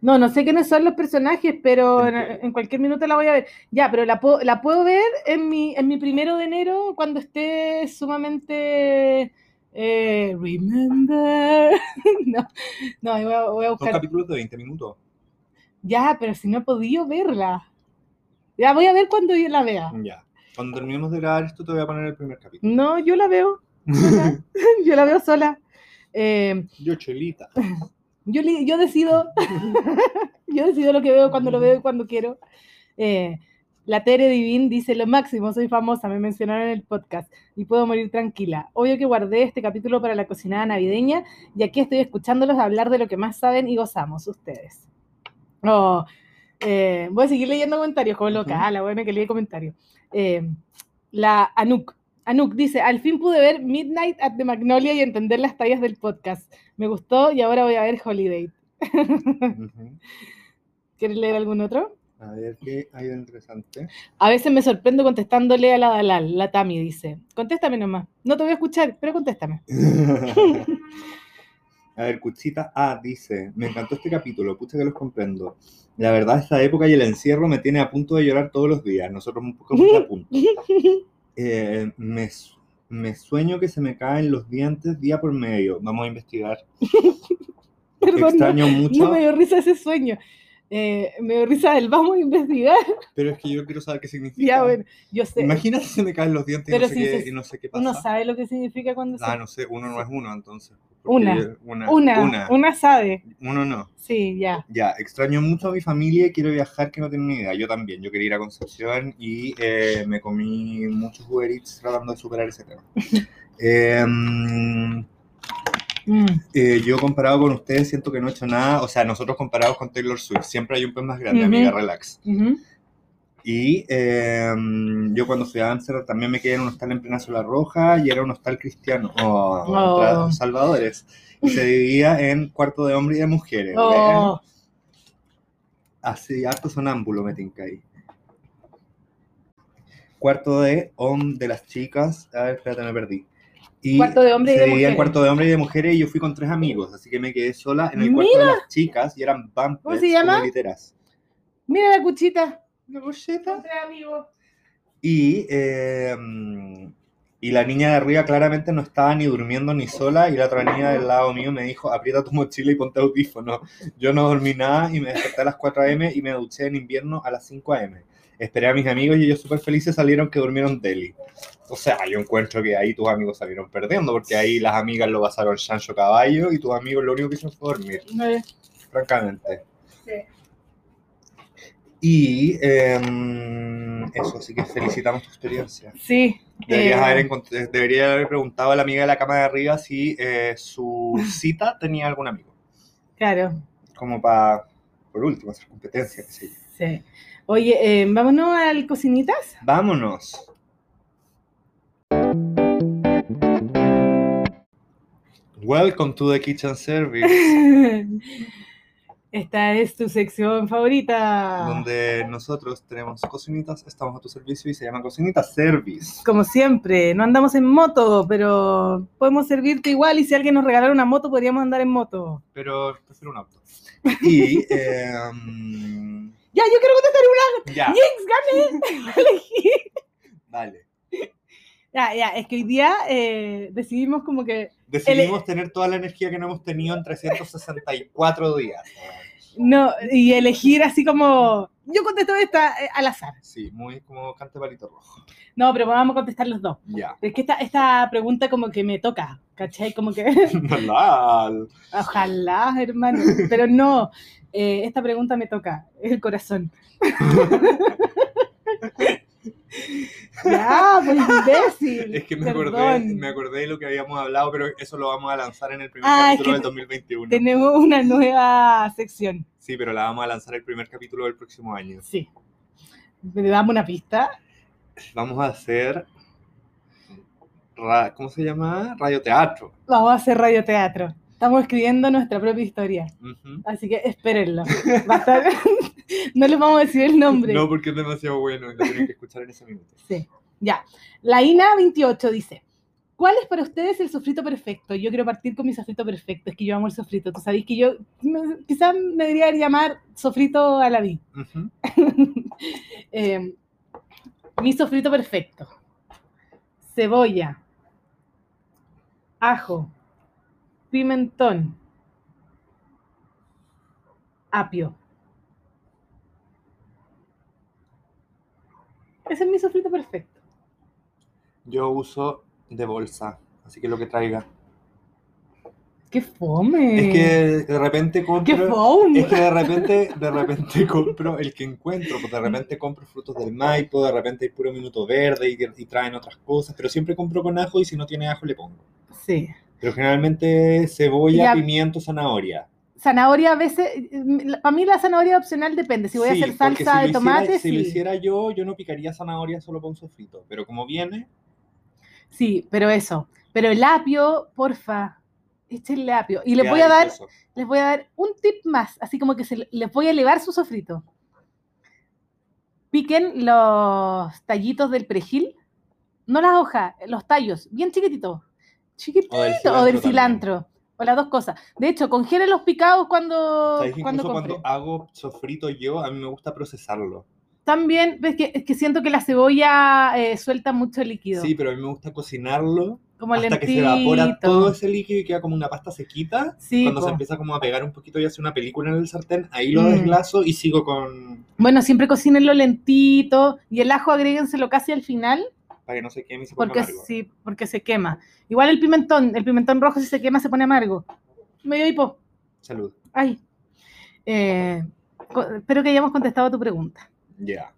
no, no sé quiénes son los personajes, pero en, cualquier minuto la voy a ver. Ya, pero la, puedo- la puedo ver en mi, en mi primero de enero cuando esté sumamente... eh, remember. no, no, voy a, voy a Son buscar. capítulos de 20 minutos. Ya, pero si no he podido verla. Ya voy a ver cuando yo la vea. Ya. Cuando terminemos de grabar esto, te voy a poner el primer capítulo. No, yo la veo. yo la veo sola. Eh, Yo, chelita. yo, decido. yo decido lo que veo cuando lo veo y cuando quiero. Eh, la Tere Divin dice lo máximo, soy famosa, me mencionaron en el podcast y puedo morir tranquila. Obvio que guardé este capítulo para la cocinada navideña y aquí estoy escuchándolos hablar de lo que más saben y gozamos ustedes. Oh, eh, voy a seguir leyendo comentarios, como loca, ah, la buena que lee comentarios. Eh, la Anuk. Anuk dice, al fin pude ver Midnight at the Magnolia y entender las tallas del podcast. Me gustó y ahora voy a ver Holiday. ¿Quieres leer algún otro? A ver qué hay de interesante. A veces me sorprendo contestándole a la Dalal, la Tami dice. Contéstame nomás. No te voy a escuchar, pero contéstame. A ver, Cuchita A dice, me encantó este capítulo, pucha que los comprendo. La verdad, esta época y el encierro me tiene a punto de llorar todos los días. Nosotros un poco más a punto. Eh, me, me sueño que se me caen los dientes día por medio. Vamos a investigar. Perdón, no, Extraño mucho, no me dio risa ese sueño. Eh, me dio risa el vamos a investigar. pero es que yo quiero saber qué significa. Ya, bueno, yo sé. Imagínate si se me caen los dientes y no, sé si qué, se- y no sé qué pasa. Uno sabe lo que significa cuando se... Ah, no sé, uno no es uno entonces. Una. una, una, una. una, sabe. Uno no. Sí, ya. Ya, extraño mucho a mi familia y quiero viajar que no tengo ni idea. Yo también, yo quería ir a Concepción y eh, me comí muchos Uber Eats tratando de superar ese tema. Eh, mm, eh, yo comparado con ustedes siento que no he hecho nada, o sea, nosotros comparados con Taylor Swift, siempre hay un pez más grande, amiga, relax. Y eh, yo cuando fui a Amsterdam también me quedé en un hostal en plena Sola Roja y era un hostal cristiano, oh, Oh. salvadores. Y se dividía en cuarto de hombre y de mujeres. Oh, Así, harto sonámbulo me tinca ahí. Cuarto de hom de las chicas. A ver, espérate, me perdí. Y Cuarto de hombre y de mujeres. cuarto de hombre y de mujeres y yo fui con tres amigos, así que me quedé sola en el cuarto de las chicas y eran bumpers ¿Cómo se llama? como literas. mira la cuchita. ¿Una cocheta? Entre amigos. Y, eh, y la niña de arriba claramente no estaba ni durmiendo ni sola. Y la otra niña del lado mío me dijo: aprieta tu mochila y ponte audífono. Yo no dormí nada y me desperté a las 4 a.m. y me duché en invierno a las 5 a.m. Esperé a mis amigos y ellos súper felices salieron que durmieron deli. O sea, yo encuentro que ahí tus amigos salieron perdiendo, porque ahí las amigas lo pasaron chancho caballo y tus amigos lo único que hicieron fue dormir, Eh, francamente. sí. Y em, eso, así que felicitamos tu experiencia. Sí. Deberías, eh, haber, debería haber preguntado a la amiga de la cama de arriba si eh, su cita tenía algún amigo. Claro. Como para, por último, hacer competencia, qué sé yo. Sí. Oye, eh, vámonos al cocinitas. Vámonos. Welcome to the kitchen service, Esta es tu sección favorita. donde nosotros tenemos cocinitas, estamos a tu servicio y se llama Cocinitas Service. Como siempre, no andamos en moto, pero podemos servirte igual y si alguien nos regalara una moto, podríamos andar en moto. Pero prefiero un auto. Y, em, Ya, yo quiero contestar una. ya, Jinx, gané. Elegí. dale. Ya, ya, es que hoy día eh, decidimos como que Decidimos tener toda la energía que no hemos tenido en 364 días. no, y elegir así como, yo contesto esta eh, al azar. Sí, muy como cante palito rojo. No, pero vamos a contestar los dos. Ya. Es que esta, esta pregunta como que me toca, ¿cachai? Como que, ojalá, hermano, pero no, eh, esta pregunta me toca, el corazón. ya, pues imbécil. Es que me acordé, me acordé de lo que habíamos hablado, pero eso lo vamos a lanzar en el primer Ah, capítulo del te- 2021. Tenemos una nueva sección, Sí, pero la vamos a lanzar el primer capítulo del próximo año. sí. ¿Me damos una pista? Vamos a hacer. ra- ¿Cómo se llama? Radioteatro. Vamos a hacer radioteatro. Estamos escribiendo nuestra propia historia, así que espérenlo. Va a estar- no les vamos a decir el nombre. No, porque es demasiado bueno y lo tienen que escuchar en ese minuto. Sí, ya. La INA28 dice, ¿cuál es para ustedes el sofrito perfecto? Yo quiero partir con mi sofrito perfecto, es que yo amo el sofrito. Tú sabéis que yo quizás me debería llamar sofrito a la vi. Eh, mi sofrito perfecto. Cebolla, ajo, pimentón, apio. Ese es mi sofrito perfecto. Yo uso de bolsa, así que lo que traiga. ¡Qué fome! Es que de repente ¡Qué compro. fome! Es que de repente, de repente compro el que encuentro, pues de repente compro frutos del Maipo, de repente hay puro minuto verde y, y traen otras cosas, pero siempre compro con ajo y si no tiene ajo le pongo. Sí. Pero generalmente cebolla, pimiento, zanahoria. Zanahoria a veces, para mí la zanahoria opcional depende. Si voy Sí, a hacer salsa si de lo tomate, hiciera, Si lo hiciera yo, yo no picaría zanahoria solo para un sofrito, pero como viene, Sí, pero eso. Pero el apio, porfa, échenle apio. Y les voy a dar, les voy a dar un tip más, así como que se, le- les voy a elevar su sofrito. Piquen los tallitos del perejil, no las hojas, los tallos, bien chiquititos. Chiquitito, o del cilantro cilantro. O las dos cosas. De hecho, congelen los picados cuando, ¿Sabes cuando cuando hago sofrito yo, a mí me gusta procesarlo. También, ves que, es que siento que la cebolla eh, suelta mucho líquido. Sí, pero a mí me gusta cocinarlo como hasta que se lentito. evapora todo ese líquido y queda como una pasta sequita. Sí, Cuando po. se empieza como a pegar un poquito y hace una película en el sartén, ahí lo Mm. desglaso y sigo con... Bueno, siempre cocínenlo lentito y el ajo agréguenselo casi al final para que no se queme y se ponga porque amargo. sí, porque se quema. Igual el pimentón, el pimentón rojo si se quema se pone amargo. Me dio hipo. Salud. Ay. Eh, espero que hayamos contestado a tu pregunta. Ya.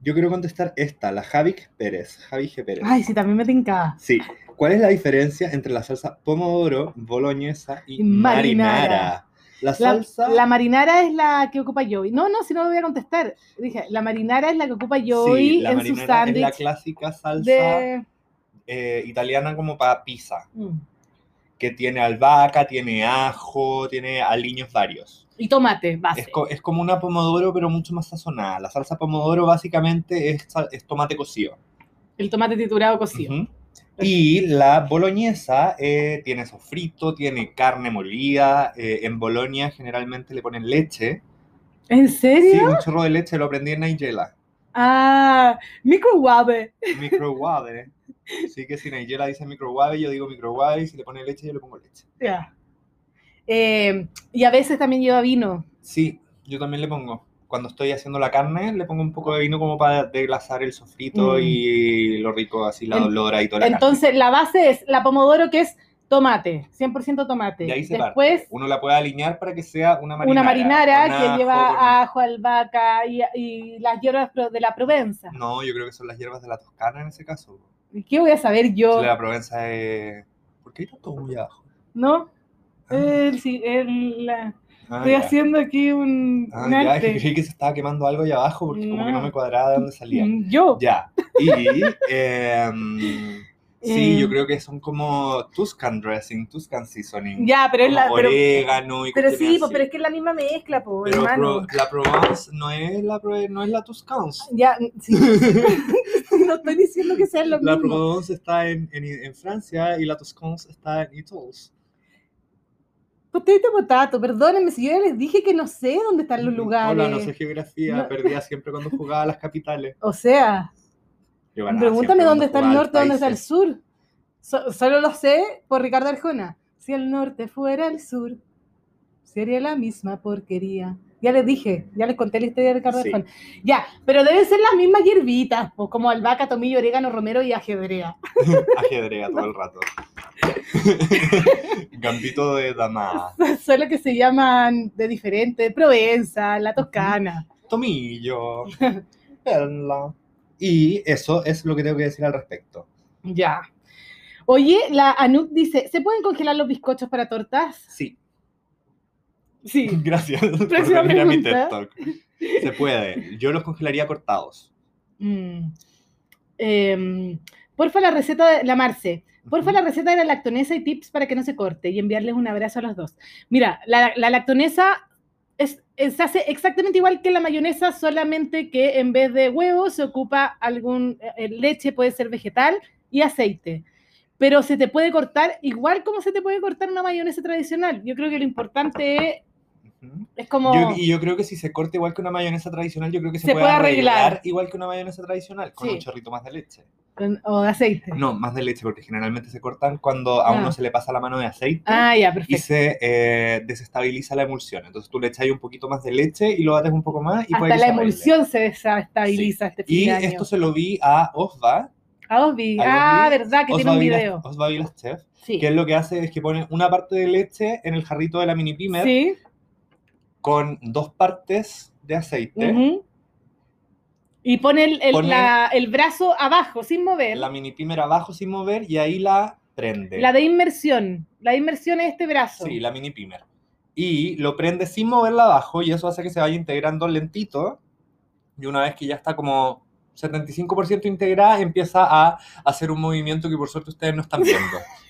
Yo quiero contestar esta, la Javik Pérez. Javi G. Pérez. Ay, sí, también me tincaba. Sí. ¿Cuál es la diferencia entre la salsa pomodoro, boloñesa y, Y marinara? marinara? La salsa... la marinara es la que ocupa Joey. No, no, si no lo voy a contestar. Dije, la marinara es la que ocupa Joey sí, la en su marinara es la sándwich clásica salsa de... eh, italiana como para pizza, Mm. que tiene albahaca, tiene ajo, tiene aliños varios. Y tomate, base. Es, co- es como una pomodoro, pero mucho más sazonada. La salsa pomodoro básicamente es, tomate cocido. El tomate triturado cocido. Ujú. Y la boloñesa eh, tiene sofrito, tiene carne molida. eh, en Bolonia generalmente le ponen leche. ¿En Sí, serio? un chorro de leche, lo aprendí en Nigella. Ah, microwave. Microwave. Así que si Nigella dice microwave, yo digo microwave, y si le pone leche, yo le pongo leche. Ya. Eh, y a veces también lleva vino. Sí, yo también le pongo. Cuando estoy haciendo la carne, le pongo un poco de vino como para desglasar el sofrito Mm. y lo rico, así la olora y toda la carne. Entonces, la base es la pomodoro, que es tomate, 100% tomate. Y ahí se parte. Después, Uno la puede alinear para que sea una marinara. una marinara que ajo, lleva con- ajo, albahaca y, y las hierbas de la Provenza. No, yo creo que son las hierbas de la Toscana en ese caso. ¿Y ¿Qué voy a saber yo? La de la Provenza es... ¿Por qué hay tanto muy abajo? ¿No? Ah, El- sí, el- la- ah, estoy ya. haciendo aquí un, Ah, un ya, arte. creí que se estaba quemando algo allá abajo porque como que no No. me cuadraba de dónde salía. Mm, Yo. Ya. Y em, sí, Eh. yo creo que son como Tuscan dressing, Tuscan seasoning. Ya, pero es la. Pero, orégano y pero sí, po, pero es que es la misma mezcla, po, Pero hermano. Pro- la Provence no es la, no es la Tuscans. Ya, sí. no estoy diciendo que sean lo La mismo. Provence está en, en, en Francia y la Tuscans está en Italy. Potato, potato, perdónenme si yo ya les dije que no sé dónde están los lugares. Hola, no sé geografía, No. perdía siempre cuando jugaba a las capitales. O sea, Yo pregúntame dónde está el norte, dónde está el sur. So- solo lo sé por Ricardo Arjona. Si el norte fuera el sur, sería la misma porquería. Ya les dije, ya les conté la historia de Ricardo Sí. Arjona. Ya, pero deben ser las mismas hierbitas, como albahaca, tomillo, orégano, romero y ajedrea. Ajedrea todo el rato. Gambito de dama. Solo que se llaman de diferente, Provenza, la Toscana. Tomillo. Perla. Y eso es lo que tengo que decir al respecto. Ya. Oye, la Anuk dice, ¿se pueden congelar los bizcochos para tortas? Sí, Sí. gracias Próxima venir a mi pregunta. TED Talk. Se puede. Yo los congelaría cortados. Mm. Em, porfa la receta de la Marce. Porfa la receta de la lactonesa y tips para que no se corte y enviarles un abrazo a los dos. Mira, la, la lactonesa es, es- se hace exactamente igual que la mayonesa, solamente que en vez de huevo se ocupa algún eh, leche, puede ser vegetal y aceite. Pero se te puede cortar igual como se te puede cortar una mayonesa tradicional. Yo creo que lo importante es, es como... Yo- y yo creo que si se corta igual que una mayonesa tradicional, yo creo que se, Se puede puede arreglar. arreglar igual que una mayonesa tradicional, con Sí. un chorrito más de leche. Con- o de aceite. No, más de leche, porque generalmente se cortan cuando a Ah. uno se le pasa la mano de aceite. Ah, ya, y perfecto. se eh, desestabiliza la emulsión. Entonces tú le echas un poquito más de leche y lo bates un poco más y Hasta la emulsión se desestabiliza este fin Y de año. esto se lo vi a Osva, A Osvi. a Ah, verdad, que tiene Osva un Vilas- video. Osva Vilas Chef, Sí. que es lo que hace es que pone una parte de leche en el jarrito de la mini pimer Sí. con dos partes de aceite. ujú. Y pone el, el- Pone- la- el brazo abajo, sin mover. La La, mini pimer abajo sin mover y ahí la prende. de inmersión. La de inmersión es este brazo. Sí, la mini pimer. Y lo prende sin moverla abajo y eso hace que se vaya integrando lentito. Y una vez que ya está como 75% integrada, empieza a hacer un movimiento que por suerte ustedes no están viendo.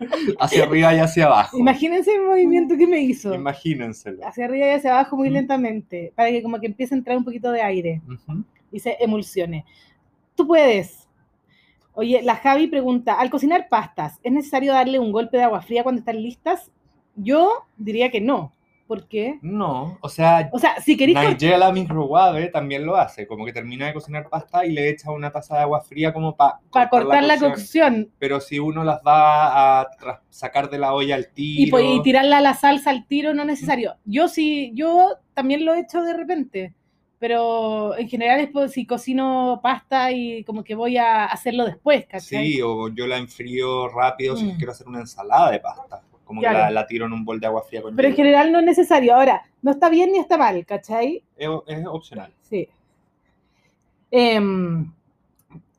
hacia arriba y hacia abajo. Imagínense el movimiento que me hizo. Imagínenselo. Hacia arriba y hacia abajo muy Mm. lentamente. Para que como que empiece a entrar un poquito de aire. Ujú. y se emulsione. Tú puedes. Oye, la Javi pregunta, al cocinar pastas, ¿es necesario darle un golpe de agua fría cuando están listas? Yo diría que no. ¿Por qué? No, o sea, O sea, si queréis... Nigella microwave también lo hace, como que termina de cocinar pasta y le echa una taza de agua fría como para Para cortar la cocción Pero si uno las va a sacar de la olla al tiro, y, y tirarla a la salsa al tiro, no es necesario. Yo sí, yo también lo he hecho de repente, pero en general es por si cocino pasta y como que voy a hacerlo después, ¿cachai? Sí, o yo la enfrío rápido si Mm. quiero hacer una ensalada de pasta. Como que la, la tiro en un bol de agua fría con Pero en general no es necesario. Ahora, no está bien ni está mal, ¿cachai? es, es opcional. Sí. Em,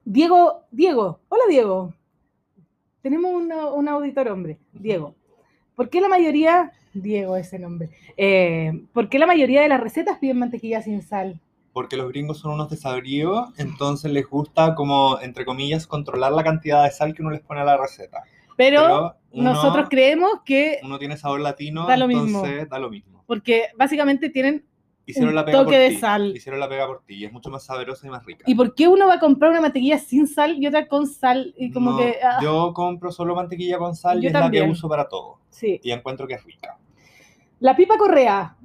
Diego, Diego, hola Diego. Tenemos una- un auditor hombre, Diego. ¿Por qué la mayoría, Diego ese nombre, eh, ¿por qué la mayoría de las recetas piden mantequilla sin sal? Porque los gringos son unos desabridos, entonces les gusta como, entre comillas, controlar la cantidad de sal que uno les pone a la receta. Pero, uno, nosotros creemos que, uno tiene sabor latino, Da lo mismo. da lo mismo. porque básicamente tienen, Hicieron Un la pega toque por de ti. sal. Hicieron la pega por ti y es mucho más sabrosa y más rica. ¿y por qué uno va a comprar una mantequilla sin sal y otra con sal? Y como No, que, ah, Yo compro solo mantequilla con sal y es la que uso para todo. sí. Y encuentro que es rica. La pipa correa.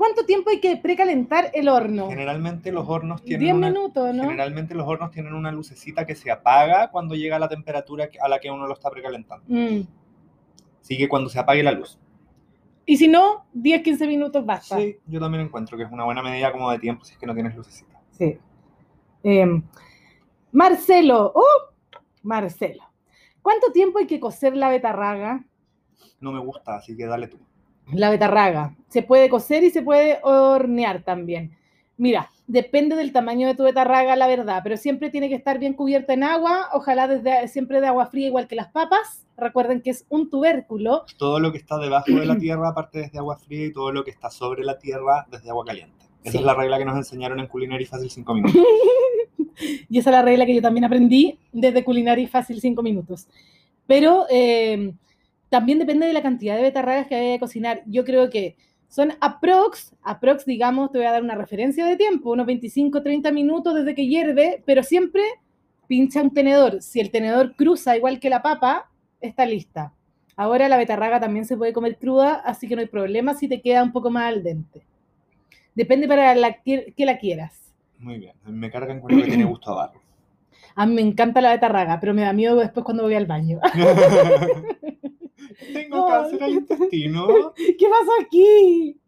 ¿Cuánto tiempo hay que precalentar el horno? Generalmente los hornos tienen 10 una, minutos, ¿no? generalmente los hornos tienen una lucecita que se apaga cuando llega a la temperatura a la que uno lo está precalentando. Mm. Así que cuando se apague la luz. Y si no, 10, 15 minutos basta. Sí, yo también encuentro que es una buena medida como de tiempo si es que no tienes lucecita. Sí. Em, Marcelo, ¡oh! Marcelo. ¿Cuánto tiempo hay que cocer la betarraga? No me gusta, así que dale tú. La betarraga. Se puede cocer y se puede hornear también. Mira, depende del tamaño de tu betarraga, la verdad, pero siempre tiene que estar bien cubierta en agua, ojalá desde, siempre de agua fría, igual que las papas. Recuerden que es un tubérculo. Todo lo que está debajo de la tierra parte desde agua fría y todo lo que está sobre la tierra desde agua caliente. Esa Sí. es la regla que nos enseñaron en Culinary Fácil 5 minutos. Y esa es la regla que yo también aprendí desde Culinary Fácil 5 minutos. Pero eh, también depende de la cantidad de betarragas que haya que cocinar. Yo creo que son aprox, aprox, digamos, te voy a dar una referencia de tiempo, unos 25, 30 minutos desde que hierve, pero siempre pincha un tenedor. Si el tenedor cruza igual que la papa, está lista. Ahora la betarraga también se puede comer cruda, así que no hay problema si te queda un poco más al dente. Depende para la que, la quieras. Muy bien, a me cargan con lo que tiene gusto a barro. A mí me encanta la betarraga, pero me da miedo después cuando voy al baño. Tengo cáncer al intestino. ¿Qué pasó aquí?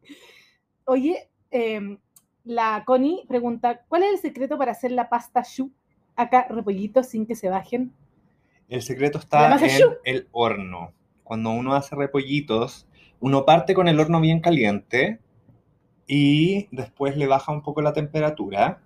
Oye, em, la Connie pregunta, ¿cuál es el secreto para hacer la pasta choux? Acá, repollitos sin que se bajen. El secreto está en el horno. Cuando uno hace repollitos, uno parte con el horno bien caliente y después le baja un poco la temperatura.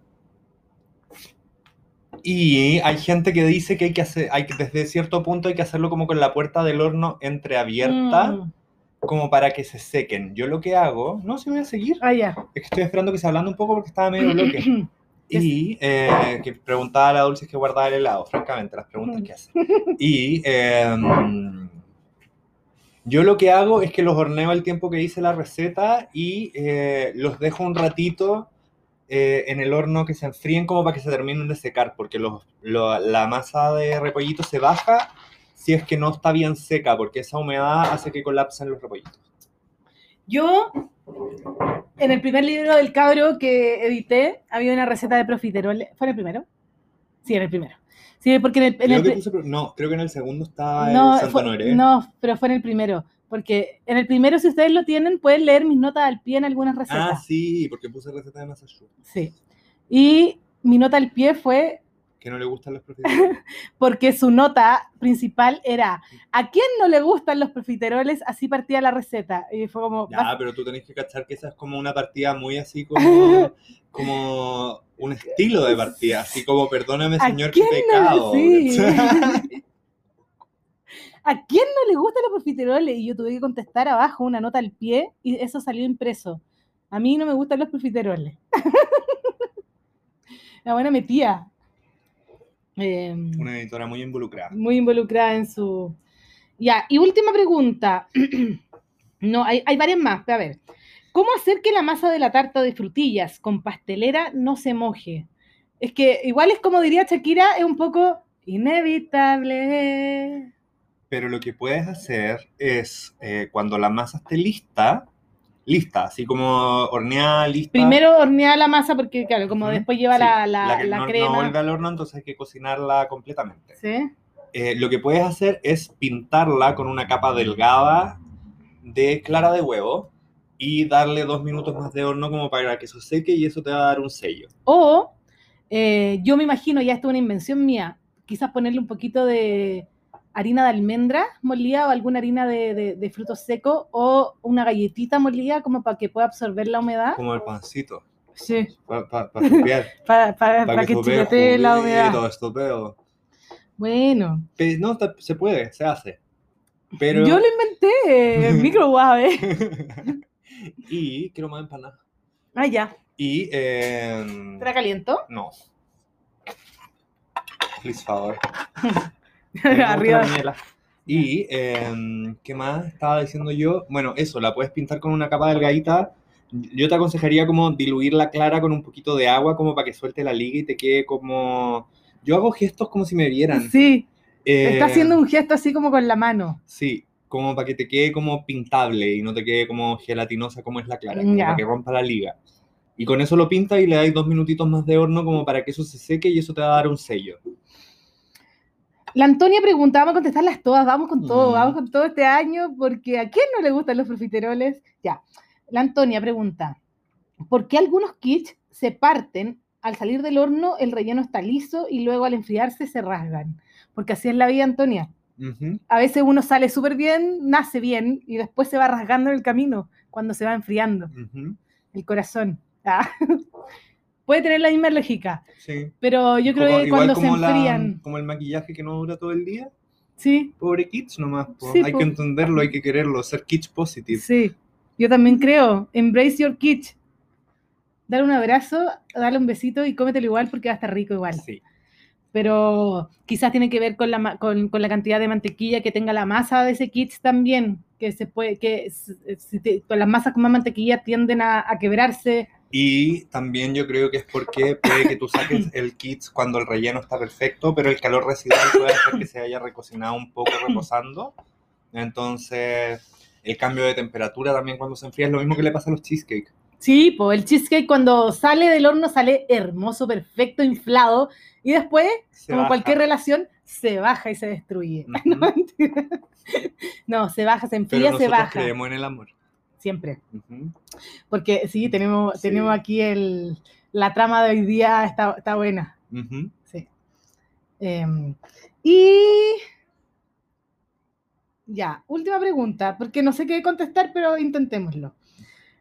Y hay gente que dice que hay que hacer, hay que, desde cierto punto hay que hacerlo como con la puerta del horno entreabierta, Mm. como para que se sequen. Yo lo que hago, no, si voy a seguir, Ah, ya. es que estoy esperando que se hablando un poco porque estaba medio bloque. Y eh, que preguntaba a la Dulce que guardaba el helado, francamente, las preguntas que hace. Y em, yo lo que hago es que los horneo al tiempo que hice la receta y eh, los dejo un ratito eh, en el horno que se enfríen como para que se terminen de secar, porque los- lo- la masa de repollito se baja si es que no está bien seca, porque esa humedad hace que colapsen los repollitos. Yo, en el primer libro del cabro que edité, había una receta de profiteroles. ¿Fue en el primero? Sí, en el primero. Sí, porque en el, en Creo el que pri- puse- no, creo que en el segundo está no, el Santo fue- no, pero fue en el primero. Porque en el primero, si ustedes lo tienen, pueden leer mis notas al pie en algunas recetas. Ah, sí, porque puse receta de choux, Sí. Y mi nota al pie fue que no le gustan los profiteroles. porque su nota principal era ¿a quién no le gustan los profiteroles? Así partía la receta. Y fue como, Ya, pero tú tenés que cachar que esa es como una partida muy así como, como un estilo de partida, así como perdóname ¿A señor, qué no pecado. le- sí. ¿A quién no le gustan los profiteroles? Y yo tuve que contestar abajo una nota al pie y eso salió impreso. A mí no me gustan los profiteroles. La buena metía. Em, Una editora muy involucrada. muy involucrada en su... Ya, y última pregunta. no, hay, hay varias más, pero a ver. ¿Cómo hacer que la masa de la tarta de frutillas con pastelera no se moje? Es que igual es como diría Shakira, es un poco inevitable. Pero lo que puedes hacer es, eh, cuando la masa esté lista, lista, así como horneada, lista. Primero hornear la masa porque, claro, como después lleva sí, la, la- que la no, no crema. vuelve al horno, entonces hay que cocinarla completamente. ¿Sí? Eh, lo que puedes hacer es pintarla con una capa delgada de clara de huevo y darle dos minutos más de horno como para que eso seque y eso te va a dar un sello. O eh, yo me imagino, ya esto es una invención mía, quizás ponerle un poquito de harina de almendra molida o alguna harina de, de, de frutos secos o una galletita molida como para que pueda absorber la humedad. Como el pancito, Sí, para pa, pa supiar, para, para, pa para que sopee chiletee la humedad. estopeo. Bueno, No, se puede, se hace. Pero... yo lo inventé, el microwave. y quiero más empanadas. Ah, ya. Y... Eh... ¿Te la caliento? No. Please, favor. Arriba. Y, em, ¿qué más estaba diciendo yo? Bueno, eso, la puedes pintar con una capa delgadita. Yo te aconsejaría como diluir la clara con un poquito de agua como para que suelte la liga y te quede como... Yo hago gestos como si me vieran. Sí, Eh, está haciendo un gesto así como con la mano. Sí, como para que te quede como pintable y no te quede como gelatinosa como es la clara, como para que rompa la liga. Y con eso lo pintas y le dais dos minutitos más de horno como para que eso se seque y eso te va a dar un sello. La Antonia pregunta, vamos a contestarlas todas, vamos con todo, Mm. vamos con todo este año, porque ¿a quién no le gustan los profiteroles? Ya, la Antonia pregunta, ¿por qué algunos kits se parten al salir del horno, el relleno está liso y luego al enfriarse se rasgan? Porque así es la vida, Antonia. A veces uno sale súper bien, nace bien y después se va rasgando en el camino cuando se va enfriando el corazón. Ah. Puede tener la misma lógica, Sí. pero yo creo Como- que cuando se la- enfrían, como el maquillaje que no dura todo el día. sí, Pobre kids nomás. po. Sí, hay po. que entenderlo, hay que quererlo, ser kids positive. Sí, yo también creo. Embrace your kitsch. Dale un abrazo, dale un besito y cómetelo igual porque va a estar rico igual. Sí. Pero quizás tiene que ver con la, con, con la cantidad de mantequilla que tenga la masa de ese kitsch también. Que se puede, que s- si te- con las masas con más mantequilla tienden a, a quebrarse. Y también yo creo que es porque puede que tú saques el kit cuando el relleno está perfecto, pero el calor residual puede hacer que se haya recocinado un poco reposando. Entonces, el cambio de temperatura también cuando se enfría es lo mismo que le pasa a los cheesecake. Sí, pues el cheesecake cuando sale del horno sale hermoso, perfecto, inflado. Y después, Se como baja. cualquier relación, se baja y se destruye. No, mentira. No, se baja, se Pero enfría, se nosotros baja. creemos en el amor. Siempre. Porque sí, tenemos, Sí. tenemos aquí el, la trama de hoy día, está, está buena. Sí. Em, y ya, última pregunta, porque no sé qué contestar, pero intentémoslo.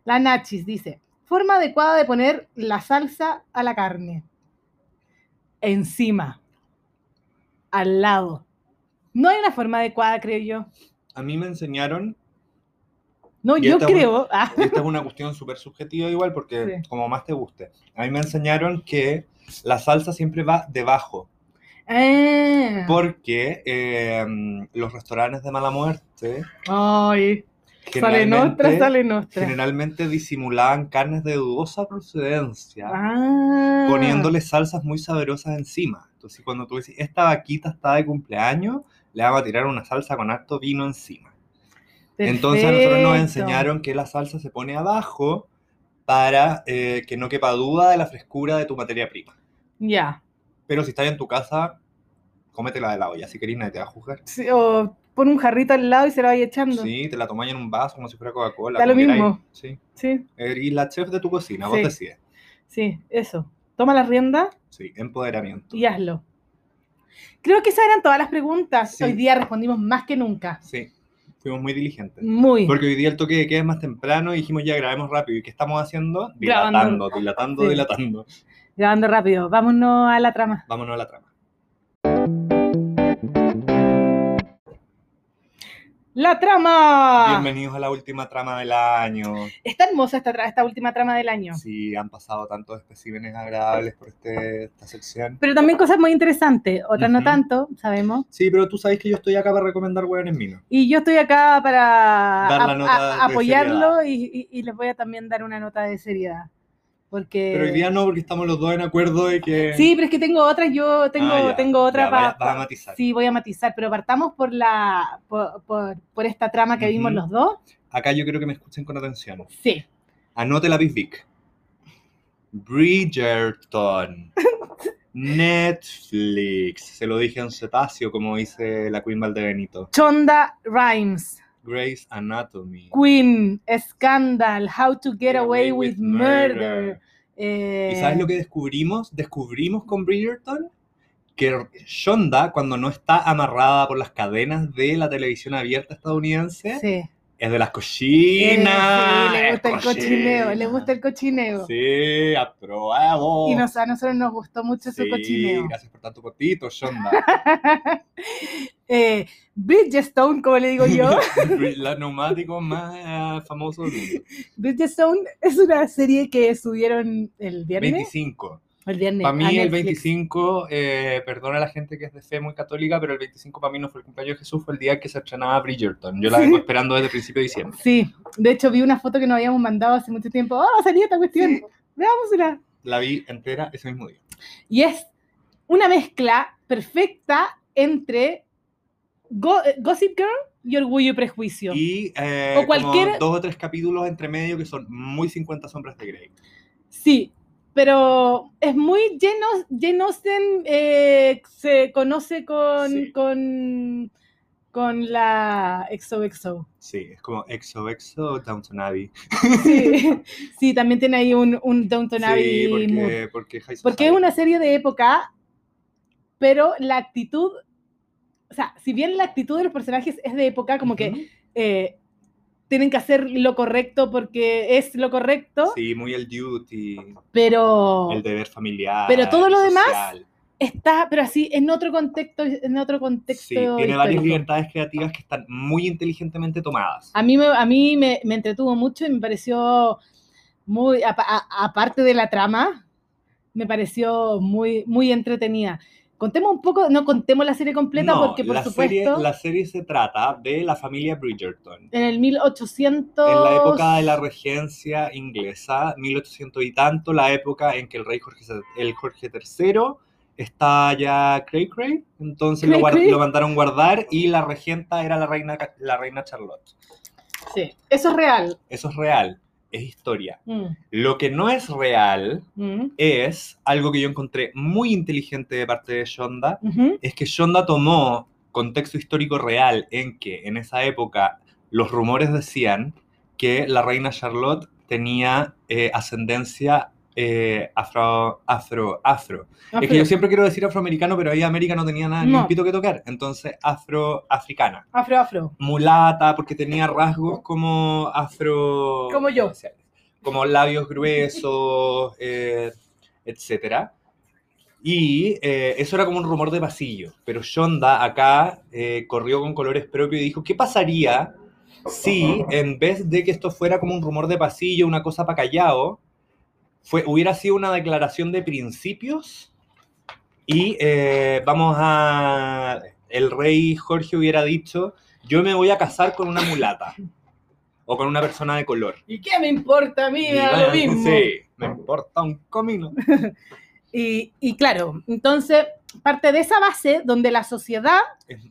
La Nachis dice, forma adecuada de poner la salsa a la carne. Encima. Al lado. No hay una forma adecuada, creo yo. A mí me enseñaron, No, Y yo esta es una- creo. ah, esta es una cuestión súper subjetiva igual, porque Sí. como más te guste, a mí me enseñaron que la salsa siempre va debajo. ah. Porque eh, los restaurantes de mala muerte Ay, sale generalmente, nostra, sale nostra. generalmente disimulaban carnes de dudosa procedencia, Ah. poniéndole salsas muy sabrosas encima. Entonces, cuando tú decís, esta vaquita está de cumpleaños, le vamos a tirar una salsa con harto vino encima. Entonces, a nosotros nos enseñaron que la salsa se pone abajo para eh, que no quepa duda de la frescura de tu materia prima. Ya. Pero si estás en tu casa, cómetela de la olla. Si querés, nadie te va a juzgar. Sí, o pon un jarrito al lado y se lo vaya echando. Sí. Sí, te la tomáis en un vaso como si fuera Coca-Cola. Da lo queráis. mismo. Sí. sí, Eres la chef de tu cocina, vos Sí. decides. eso. Toma la rienda Sí, empoderamiento. y hazlo. Creo que esas eran todas las preguntas. Sí. Hoy día respondimos más que nunca. Sí, fuimos muy diligentes. Muy. Porque hoy día el toque de queda es más temprano y dijimos ya grabemos rápido. ¿Y qué estamos haciendo? Grabando. Dilatando, dilatando, Sí. dilatando. Grabando rápido. Vámonos a la trama. Vámonos a la trama. ¡La trama! Bienvenidos a la última trama del año. Está hermosa esta, esta última trama del año. Sí, han pasado tantos especímenes agradables por este- esta sección. Pero también cosas muy interesantes. Otras no Ujú. tanto, sabemos. Sí, pero tú sabes que yo estoy acá para recomendar hueones minos. Y yo estoy acá para a- a- apoyarlo y, y- y les voy a también dar una nota de seriedad. Porque... Pero hoy día no, porque estamos los dos en acuerdo de que... Sí, pero es que tengo otras, yo tengo, Ah, ya. tengo otra Ya, vaya- pa- vas a matizar. Sí, voy a matizar, pero partamos por la por, por- por esta trama que vimos los dos. Acá yo quiero que me escuchen con atención. Sí. Anote la Big Vic. Bridgerton. Netflix. Se lo dije en cetáceo, como dice la Queen Valdebenito. Chonda Rhimes, Grey's Anatomy. Queen, Scandal, How to Get Get Away Away with with Murder. Murder. eh, ¿Y sabes lo que descubrimos? Descubrimos con Bridgerton que Shonda, cuando no está amarrada por las cadenas de la televisión abierta estadounidense, Sí. Es de las Eh, cochinas. sí, le gusta el cochineo, le gusta el cochineo. Sí, aprobado. Y nos, a nosotros nos gustó mucho su cochineo. gracias por tanto potito, Shonda. eh, Bridgestone, como le digo yo. Los neumáticos más famosos del mundo. Bridgestone es una serie que subieron el viernes. 25. El viernes. Para mí el Netflix. 25, eh, perdona a la gente que es de fe muy católica, pero el 25 para mí no fue el cumpleaños de Jesús, fue el día que se estrenaba Bridgerton. Yo la vengo esperando desde el principio de diciembre. Sí, de hecho vi una foto que nos habíamos mandado hace mucho tiempo. ¡Oh, salió esta cuestión! Sí. Veámosla. La vi entera ese mismo día. Y es una mezcla perfecta entre Go- Gossip Girl, y Orgullo y Prejuicio. Y eh, O cualquier- como dos o tres capítulos entre medio que son muy 50 sombras de Grey. Sí, pero es muy lleno, Austen eh, se conoce con, Sí. con, con la XOXO. Sí, es como Exo Exo Downton Abbey. Sí, sí, también tiene ahí un, un Downton Sí, Abbey porque, porque, es una serie de época, pero la actitud, o sea, si bien la actitud de los personajes es de época, como que eh, tienen que hacer lo correcto porque es lo correcto, Sí, muy el duty, pero el deber familiar. pero todo lo demás social. está, pero así, en otro contexto, en otro contexto. Sí, tiene varias histórico. libertades creativas que están muy inteligentemente tomadas. A mí, me, a mí me, me entretuvo mucho y me pareció muy, aparte de la trama, me pareció muy, muy entretenida. Contemos un poco, no contemos la serie completa No, porque por la supuesto Serie, la serie se trata de la familia Bridgerton. en el 1800... En la época de la regencia inglesa, 1800 y tanto, la época en que el rey Jorge, el Jorge III está ya cray cray, entonces lo, Cray cray. lo mandaron guardar y la regenta era la reina, la reina Charlotte. Sí, eso es real. Eso es real, es historia. Mm, Lo que no es real mm, es algo que yo encontré muy inteligente de parte de Shonda, es que Shonda tomó contexto histórico real en que en esa época los rumores decían que la reina Charlotte tenía eh, ascendencia eh, afro, afro, afro. Es que yo siempre quiero decir afroamericano, pero ahí América no tenía nada, ni No. un pito que tocar. Entonces, afroafricana. Afro, afro. Mulata, porque tenía rasgos como afro... Como yo. Como labios gruesos, eh, etcétera. Y eh, eso era como un rumor de pasillo. Pero Shonda acá eh, corrió con colores propios y dijo, ¿qué pasaría si en vez de que esto fuera como un rumor de pasillo, una cosa para callado, fue, hubiera sido una declaración de principios y eh, vamos a... El rey Jorge hubiera dicho, yo me voy a casar con una mulata o con una persona de color. ¿Y qué me importa a mí? Lo mismo. Sí, me importa un comino. Y, y claro, entonces parte de esa base donde la sociedad Es-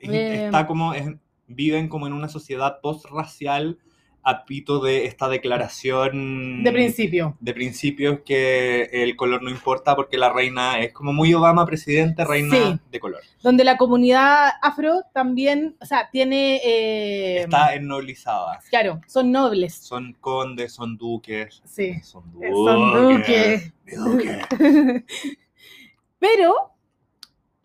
Eh, está como, es- viven como en una sociedad post-racial a pito de esta declaración de principio. de principios que el color no importa porque la reina es como muy Obama presidente, reina Sí. de color. donde la comunidad afro también, o sea, tiene, eh, Está ennoblizada. claro, son nobles. Son condes, son duques. Sí, Son eh, son duques. Pero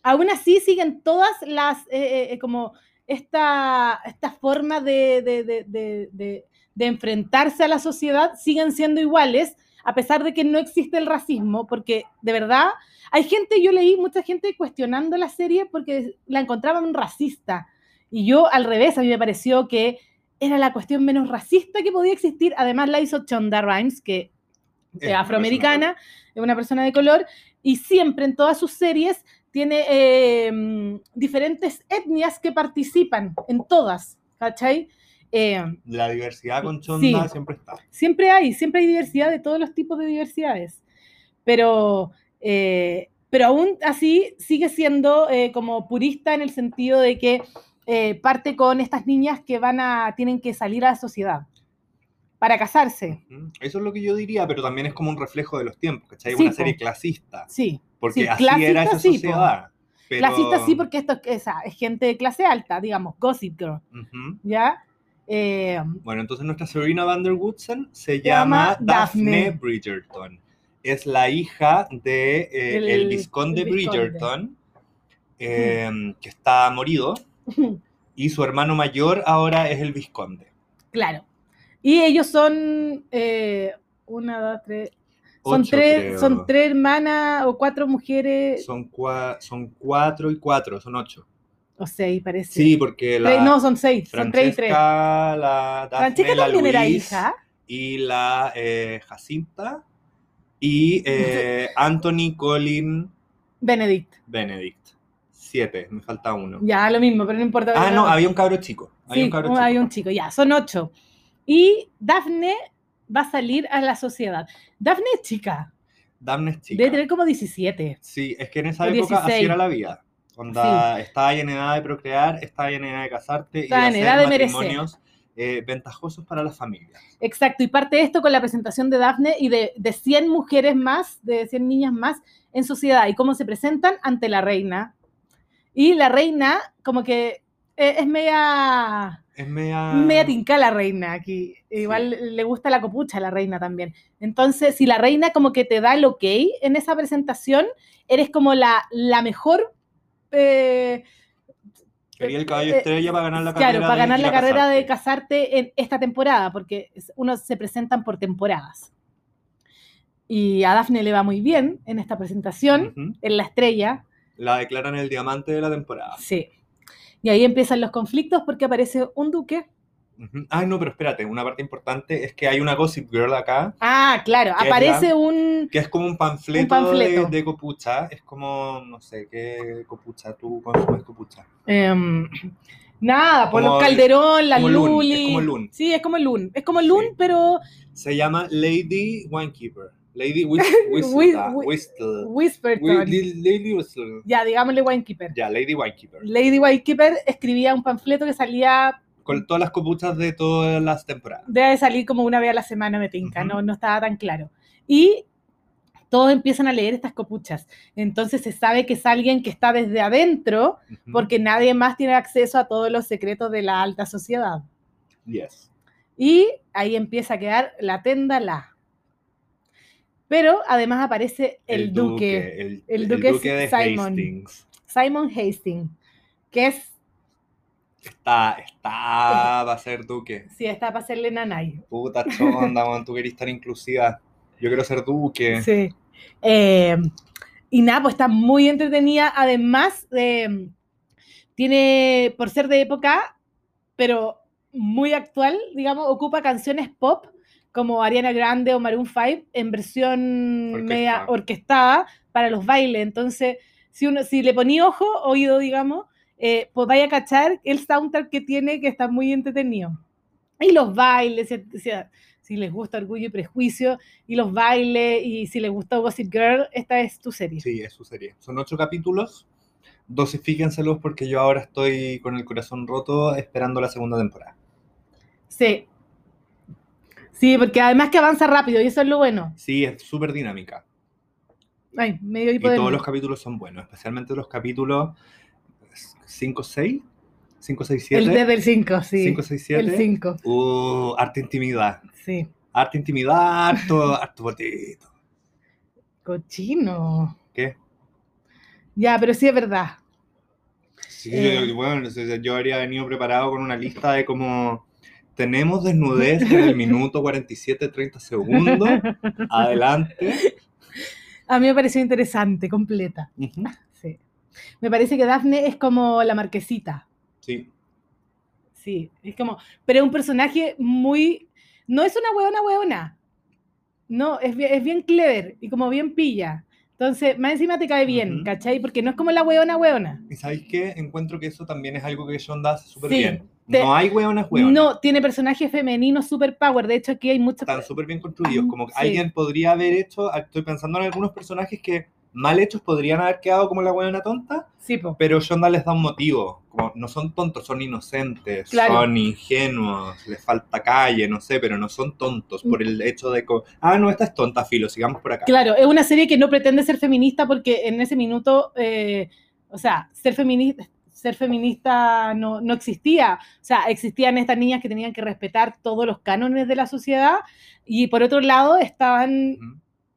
aún así siguen todas las, eh, eh, como esta, esta forma de, de- de- de- de- enfrentarse a la sociedad, siguen siendo iguales, a pesar de que no existe el racismo, porque de verdad hay gente, yo leí mucha gente cuestionando la serie porque la encontraban racista. Y yo al revés, a mí me pareció que era la cuestión menos racista que podía existir. Además la hizo Chonda Rhimes, que Es afroamericana, es una persona de color, y siempre en todas sus series tiene eh, diferentes etnias que participan, en todas, ¿cachai? Eh, La diversidad con Chonda Sí. siempre está. siempre hay, siempre hay diversidad de todos los tipos de diversidades, pero, eh, pero aún así sigue siendo eh, como purista en el sentido de que eh, parte con estas niñas que van a, tienen que salir a la sociedad para casarse. Eso es lo que yo diría, pero también es como un reflejo de los tiempos, ¿cachai? Sí, una serie clasista, sí. porque Sí, así era clasista esa sí, po. sociedad. pero- Clasista sí, porque esto es, esa, es gente de clase alta, digamos, Gossip Girl, Ujú. ¿ya? Eh, Bueno, entonces nuestra sobrina Van der Woodsen se llama Daphne, Daphne. Bridgerton. Es la hija de eh, El- el, Visconde el Visconde. Bridgerton, eh, que está morido, y su hermano mayor ahora es el Visconde. claro. Y ellos son eh, una, dos, tres. Son tres, creo. son tres hermanas o cuatro mujeres, Son, cua- son cuatro y cuatro, son ocho. O seis parece. Sí, porque la Tres- no, son seis, son tres y tres. La Daphne, Francesca la también era hija. y la eh, Jacinta y eh, Anthony Colin Benedict. Benedict. Siete, me falta uno. Ya, lo mismo, pero no importa. Ah, no, había un cabro chico. Había Sí, un cabro chico. hay un chico, ya, son ocho. Y Daphne va a salir a la sociedad. Daphne es chica, Daphne es chica. debe tener como 17. Sí, es que en esa época así 16. era la vida. Onda, estás en edad de procrear, estás en edad de casarte Estás y en edad de matrimonios eh, ventajosos para las familias. Exacto, y parte esto con la presentación de Daphne y de, de 100 mujeres más, de 100 niñas más en sociedad y cómo se presentan ante la reina. Y la reina, como que eh, es media, Es media... media tinca la reina aquí. Igual le gusta la copucha a la reina también. Entonces, si la reina como que te da el ok en esa presentación, eres como la, la mejor... eh, Quería el caballo eh, estrella para ganar la carrera. Claro, para de ganar ir la carrera de casarte. en esta temporada, porque es- uno se presentan por temporadas. Y a Daphne le va muy bien en esta presentación, en la estrella, La declaran el diamante de la temporada. sí. Y ahí empiezan los conflictos porque aparece un duque. Ay, no, pero espérate, una parte importante es que hay una Gossip Girl acá, Ah, claro, ¿Qué es aparece la- un... que es como un panfleto, panfleto. De, de copucha. Es como, no sé, ¿qué copucha? ¿Tú consumes copucha? em, nada, por Como los Calderón, la Luli. es como Loon. Sí, es como Loon. Es como Loon, Sí. pero Se llama Lady Winekeeper. Lady Whis- Whis- Whistle. Whi- Whistle. Whisperton. Lady Whistle. Ya, digámosle Winekeeper. Ya, Lady Winekeeper. Lady Whitekeeper escribía un panfleto que salía Con todas las copuchas de todas las temporadas. debe salir como una vez a la semana, me tinca, no, no estaba tan claro. Y todos empiezan a leer estas copuchas. Entonces se sabe que es alguien que está desde adentro, porque nadie más tiene acceso a todos los secretos de la alta sociedad. Yes. Y ahí empieza a quedar la tenda la. Pero además aparece el, duque, el, el el duque duque de Simon. Hastings. Simon Hastings, que es, Está, está, va a ser duque. sí, está para hacerle nanay. Puta chonda, man, tú querés estar inclusiva. Yo quiero ser duque. Sí. Eh, y nada, pues está muy entretenida. Además, de, tiene, por ser de época, pero muy actual, digamos, ocupa canciones pop como Ariana Grande o Maroon 5 en versión media orquestada para los bailes. Entonces, si, uno, si le ponía ojo, oído, digamos, eh, pues vaya a cachar el soundtrack que tiene, que está muy entretenido. Y los bailes, si, si- les gusta Orgullo y Prejuicio, y los bailes, y si les gustó Gossip Girl, esta es tu serie. Sí, es su serie. Son ocho capítulos. Dosifíquenselos porque yo ahora estoy con el corazón roto esperando la segunda temporada. Sí. Sí, porque además que avanza rápido, y eso es lo bueno. Sí, es súper dinámica. Ay, medio Y todos los capítulos son buenos, especialmente los capítulos 5, 6, 5, 6, El 7. desde el 5, sí. 5, 6, el 7. 5, Uh, harta intimidad. sí. Harta intimidad, harto, harto potito. Cochino. ¿Qué? Ya, pero sí es verdad. Sí, Eh. yo- bueno, yo habría venido preparado con una lista de como tenemos desnudez en el minuto 47, 30 segundos. Adelante. A mí me pareció interesante, completa. Sí. Me parece que Daphne es como la marquesita. Sí, Sí, es como, pero es un personaje muy, no es una hueona hueona, no, es bien, es bien clever y como bien pilla. Entonces, más encima te cae bien, Ujú. ¿cachai? Porque no es como la hueona hueona. y ¿sabéis qué? Encuentro que eso también es algo que Shonda hace súper Sí, bien. te- No hay hueonas hueonas. No, tiene personajes femeninos super power. De hecho, aquí hay muchos. Están súper bien construidos. Como que Sí. alguien podría haber hecho, estoy pensando en algunos personajes que mal hechos podrían haber quedado como la hueona tonta, Sí, po. pero Shonda les da un motivo. Como no son tontos, son inocentes, Claro. son ingenuos, les falta calle, no sé, pero no son tontos por el hecho de que, ah, no, esta es tonta, filo, sigamos por acá. Claro, es una serie que no pretende ser feminista porque en ese minuto, eh, o sea, ser feminista. Ser feminista no, no existía. O sea, existían estas niñas que tenían que respetar todos los cánones de la sociedad y por otro lado estaban.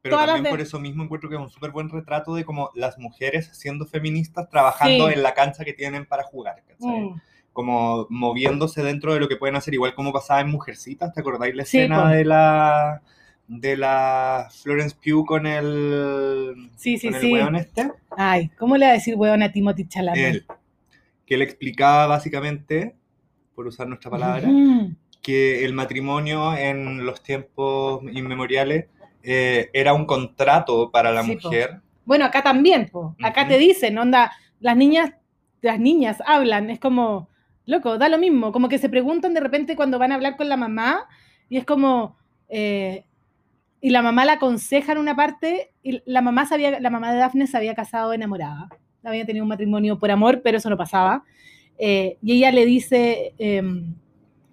Pero Todas también de- por eso mismo encuentro que es un súper buen retrato de como las mujeres siendo feministas trabajando Sí. en la cancha que tienen para jugar, ¿cachai? Mm, como moviéndose dentro de lo que pueden hacer, igual como pasaba en Mujercitas, ¿te acordáis la Sí, escena po. de la de la Florence Pugh con el Sí, sí, con el sí. weón este? Ay, ¿cómo le va a decir hueón a Timothy Chalamet? Él, que le explicaba básicamente, por usar nuestra palabra, Ujú. que el matrimonio en los tiempos inmemoriales eh, era un contrato para la Sí, po. mujer. Bueno, acá también, po. Acá te dicen, onda, las niñas, las niñas hablan, es como, loco, da lo mismo, como que se preguntan de repente cuando van a hablar con la mamá y es como, eh, y la mamá la aconseja en una parte y la mamá sabía, la mamá de Daphne se había casado enamorada. habían tenido un matrimonio por amor, pero eso no pasaba. Eh, y ella le dice, em,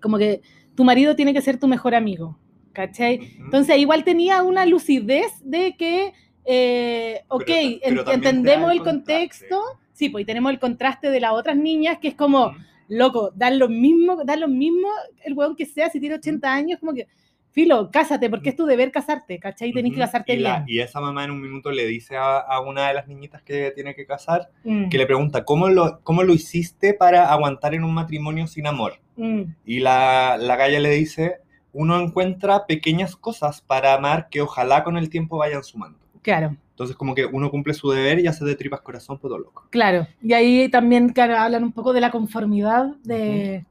como que tu marido tiene que ser tu mejor amigo, ¿cachai? Ujú. Entonces igual tenía una lucidez de que, eh, ok, pero entendemos el contexto, sí, pues y tenemos el contraste de las otras niñas, que es como, loco, dan lo mismo, dan lo mismo el weón que sea, si tiene 80 años, como que, filo, cásate, porque es tu deber casarte, ¿cachai? Tenés que Ujú. casarte y la- bien. y esa mamá en un minuto le dice a, a una de las niñitas que tiene que casar, Mm, que le pregunta, ¿cómo lo, cómo lo hiciste para aguantar en un matrimonio sin amor? mm, Y la, la galla le dice, uno encuentra pequeñas cosas para amar que ojalá con el tiempo vayan sumando. claro. Entonces como que uno cumple su deber y hace de tripas corazón todo loco. Claro, y ahí también claro, hablan un poco de la conformidad de,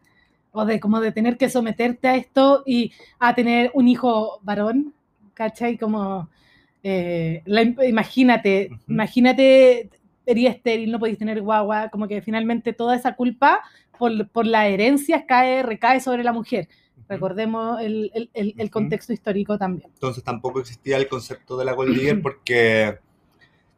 o de como de tener que someterte a esto y a tener un hijo varón, ¿cachai? Como, eh, la imagínate, imagínate, eres estéril, no podéis tener guagua, como que finalmente toda esa culpa por, por las herencias cae, recae sobre la mujer. Recordemos el, el- el- contexto histórico también. Entonces tampoco existía el concepto de la gold digger porque,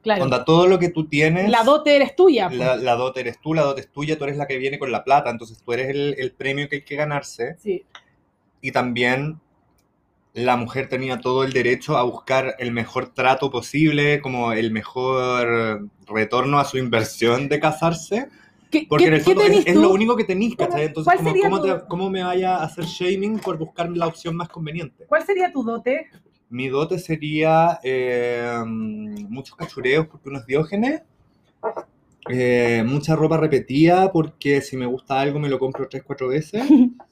Claro, onda, todo lo que tú tienes... la dote eres tuya. pues. La, la dote eres tú, la dote es tuya, tú eres la que viene con la plata, entonces tú eres el, el premio que hay que ganarse. Sí, Y también la mujer tenía todo el derecho a buscar el mejor trato posible, como el mejor retorno a su inversión de casarse, ¿Qué, porque qué- en el fondo es, lo único que tenéis, ¿cachai? ¿Cuál Entonces, como, sería ¿cómo, te- ¿cómo me vaya a hacer shaming por buscar la opción más conveniente? ¿Cuál sería tu dote? Mi dote sería eh, muchos cachureos porque uno es diógenes, eh, mucha ropa repetida porque si me gusta algo me lo compro tres, cuatro veces.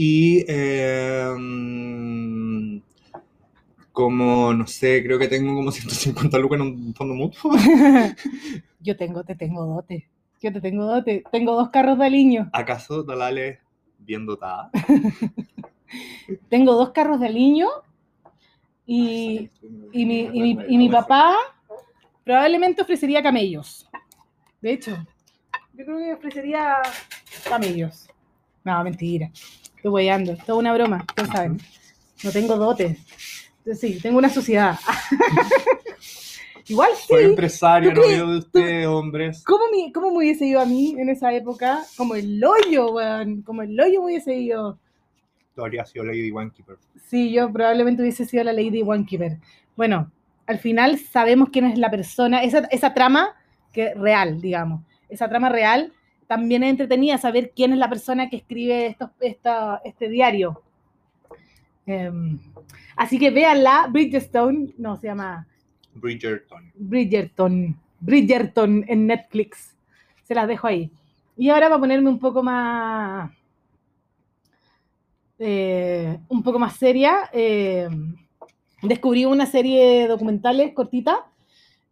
Y eh, mm, como, no sé, creo que tengo como 150 lucas en un fondo mutuo. Yo tengo, te tengo dote. Yo te tengo dote. Tengo dos carros de aliño. ¿Acaso Dalale bien dotada? Tengo dos carros de aliño y, y, mi, y, mi, y mi papá probablemente ofrecería camellos. De hecho, yo creo que ofrecería camellos. No, mentira. Estoy weyando. Es toda una broma. Ustedes saben. No tengo dotes. Sí, tengo una sociedad. Igual sí. Soy empresario, ¿Tú crees- novio de ustedes, hombres. ¿Cómo me, ¿Cómo me hubiese ido a mí en esa época? Como el hoyo, weón. Como el hoyo me hubiese ido. Tú habrías sido Lady Onekeeper. Sí, yo probablemente hubiese sido la Lady Onekeeper. Bueno, al final sabemos quién es la persona, esa, esa trama que real, digamos. Esa trama real también es entretenida saber quién es la persona que escribe estos, esta, este diario. Em, así que véanla, Bridgestone, no, se llama Bridgerton. Bridgerton, Bridgerton en Netflix. Se las dejo ahí. Y ahora para ponerme un poco más, eh, un poco más seria, eh, descubrí una serie de documentales cortita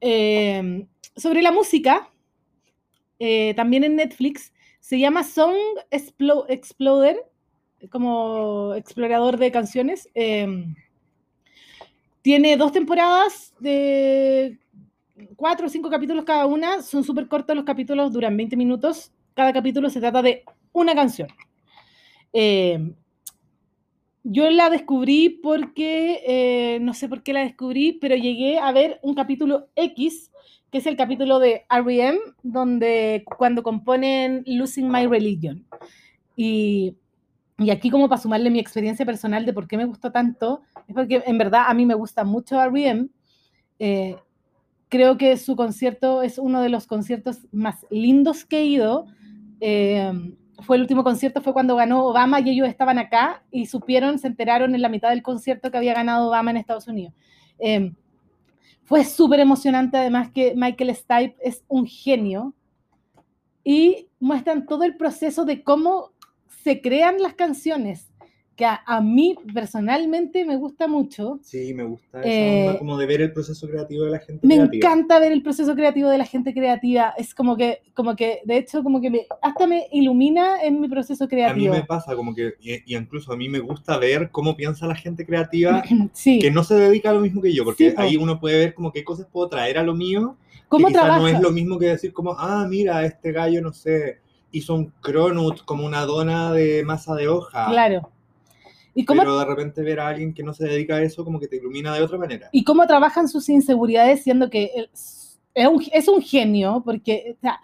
eh, sobre la música, también en Netflix. Se llama Song Explo- Exploder, como explorador de canciones. Tiene dos temporadas de cuatro o cinco capítulos cada una. Son súper cortos los capítulos, duran 20 minutos. Cada capítulo se trata de una canción. Eh, yo la descubrí porque, eh, no sé por qué la descubrí, pero llegué a ver un capítulo X, que es el capítulo de R.E.M., donde cuando componen Losing My Religion. Y, y aquí como para sumarle mi experiencia personal de por qué me gustó tanto, es porque en verdad a mí me gusta mucho R.E.M., eh, creo que su concierto es uno de los conciertos más lindos que he ido. Eh, fue el último concierto, fue cuando ganó Obama y ellos estaban acá y supieron, se enteraron en la mitad del concierto que había ganado Obama en Estados Unidos. Eh, fue súper emocionante, además que Michael Stipe es un genio y muestran todo el proceso de cómo se crean las canciones, que a, a mí personalmente me gusta mucho. Sí, me gusta esa Eh, onda como de ver el proceso creativo de la gente Me creativa. encanta ver el proceso creativo de la gente creativa. Es como que, como que, de hecho, como que me, hasta me ilumina en mi proceso A mí creativo. me pasa como que, y, y incluso a mí me gusta ver cómo piensa la gente creativa Sí. que no se dedica a lo mismo que yo, porque Sí, ahí uno puede ver como qué cosas puedo traer a lo mío, ¿Cómo que quizás trabaja? no es lo mismo que decir como, ah, mira, este gallo, no sé, hizo un cronut como una dona de masa de hoja. Claro. ¿Y cómo, Pero de repente ver a alguien que no se dedica a eso como que te ilumina de otra manera. y cómo trabajan sus inseguridades, siendo que es un, es un genio, porque o sea,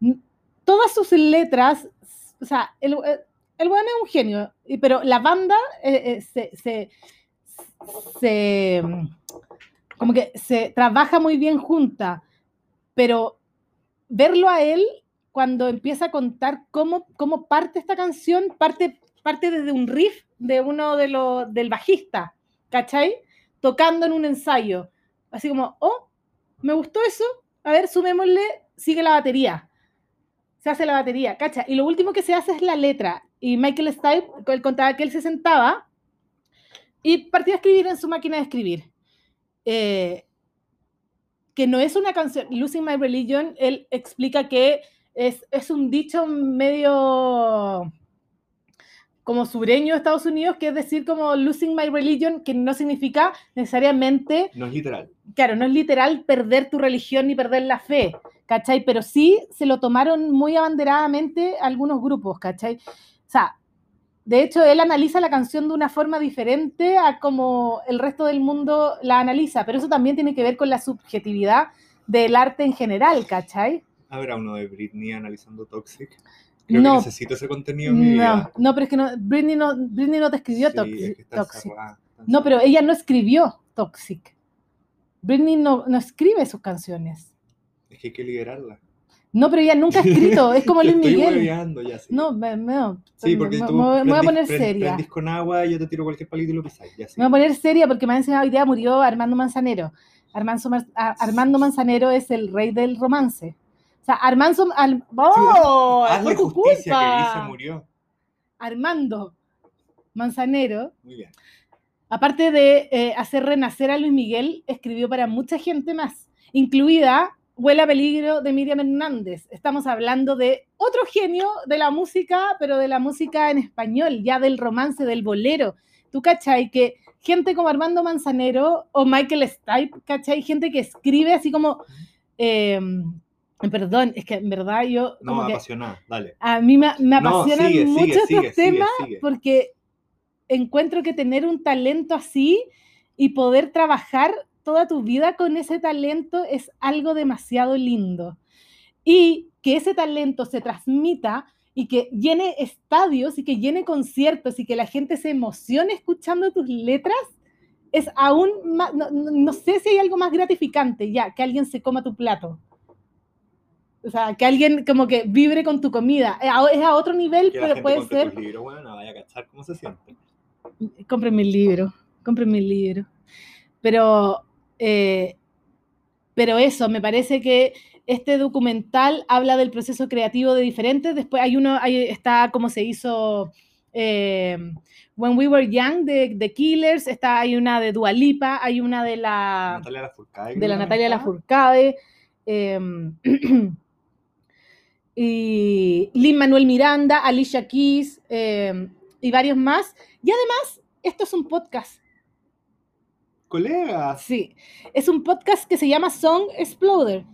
n- todas sus letras, o sea, el, el bueno es un genio, pero la banda eh, eh, se, se, se, mm, como que se trabaja muy bien junta, pero verlo a él cuando empieza a contar cómo, cómo parte esta canción, parte, parte desde un riff de uno de los, del bajista, ¿cachai? Tocando en un ensayo. Así como, oh, me gustó eso, a ver, sumémosle, sigue la batería. Se hace la batería, ¿cacha? Y lo último que se hace es la letra. Y Michael Stipe, él contaba que él se sentaba y partía a escribir en su máquina de escribir. Eh, que no es una canción, Losing My Religion, él explica que es, es un dicho medio como sureño de Estados Unidos, que es decir como Losing My Religion, que no significa necesariamente No es literal. claro, no es literal perder tu religión ni perder la fe, ¿cachai? Pero sí se lo tomaron muy abanderadamente algunos grupos, ¿cachai? O sea, de hecho, él analiza la canción de una forma diferente a como el resto del mundo la analiza, pero eso también tiene que ver con la subjetividad del arte en general, ¿cachai? Habrá uno de Britney analizando Toxic. Creo No. que necesito ese contenido en mi No, vida. no, pero es que no, Britney, no, Britney no te escribió Sí, Toxic. es que Toxic. No, pero ella no escribió Toxic. Britney no, no escribe sus canciones. Es que hay que liberarla. No, pero ella nunca ha escrito, es como Luis Miguel. ya, sí. No, me, me- Sí, porque me, tú me voy- a poner prend- seria. con agua y yo te tiro cualquier palito y lo pisáis. Me voy a poner seria porque me han enseñado hoy día murió Armando Manzanero. Armando, Mar- a- Armando Manzanero es el rey del romance. O sea, Armando... Al, ¡Oh! Hazle fue tu justicia que culpa. Elise murió. Armando Manzanero, Muy bien. aparte de eh, hacer renacer a Luis Miguel, escribió para mucha gente más, incluida Huela Peligro de Miriam Hernández. Estamos hablando de otro genio de la música, pero de la música en español, ya del romance, del bolero. ¿Tú cachai? Que gente como Armando Manzanero o Michael Stipe, ¿cachai? Gente que escribe así como... eh, perdón, es que en verdad yo... No, como que- apasionada. Dale. a mí me, me apasionan mucho estos temas sigue. porque encuentro que tener un talento así y poder trabajar toda tu vida con ese talento es algo demasiado lindo. Y que ese talento se transmita y que llene estadios y que llene conciertos y que la gente se emocione escuchando tus letras es aún más, no- no sé si hay algo más gratificante ya, que alguien se coma tu plato. O sea, que alguien como que vibre con tu comida. Es a, es a otro nivel, Que pero puede ser... tus libros, bueno, vaya a cachar cómo se siente. compren mi libro, compren mi libro. Pero, eh, pero eso, me parece que este documental habla del proceso creativo de diferentes. Después hay uno, ahí está como se hizo eh, When We Were Young de The Killers, está, hay una de Dua Lipa, hay una de la Natalia Lafourcade. de la Natalia Lafourcade, eh, y Lin Manuel Miranda, Alicia Keys eh, y varios más. Y además, esto es un podcast. está. Colegas. Sí, es un podcast que se llama Song Exploder.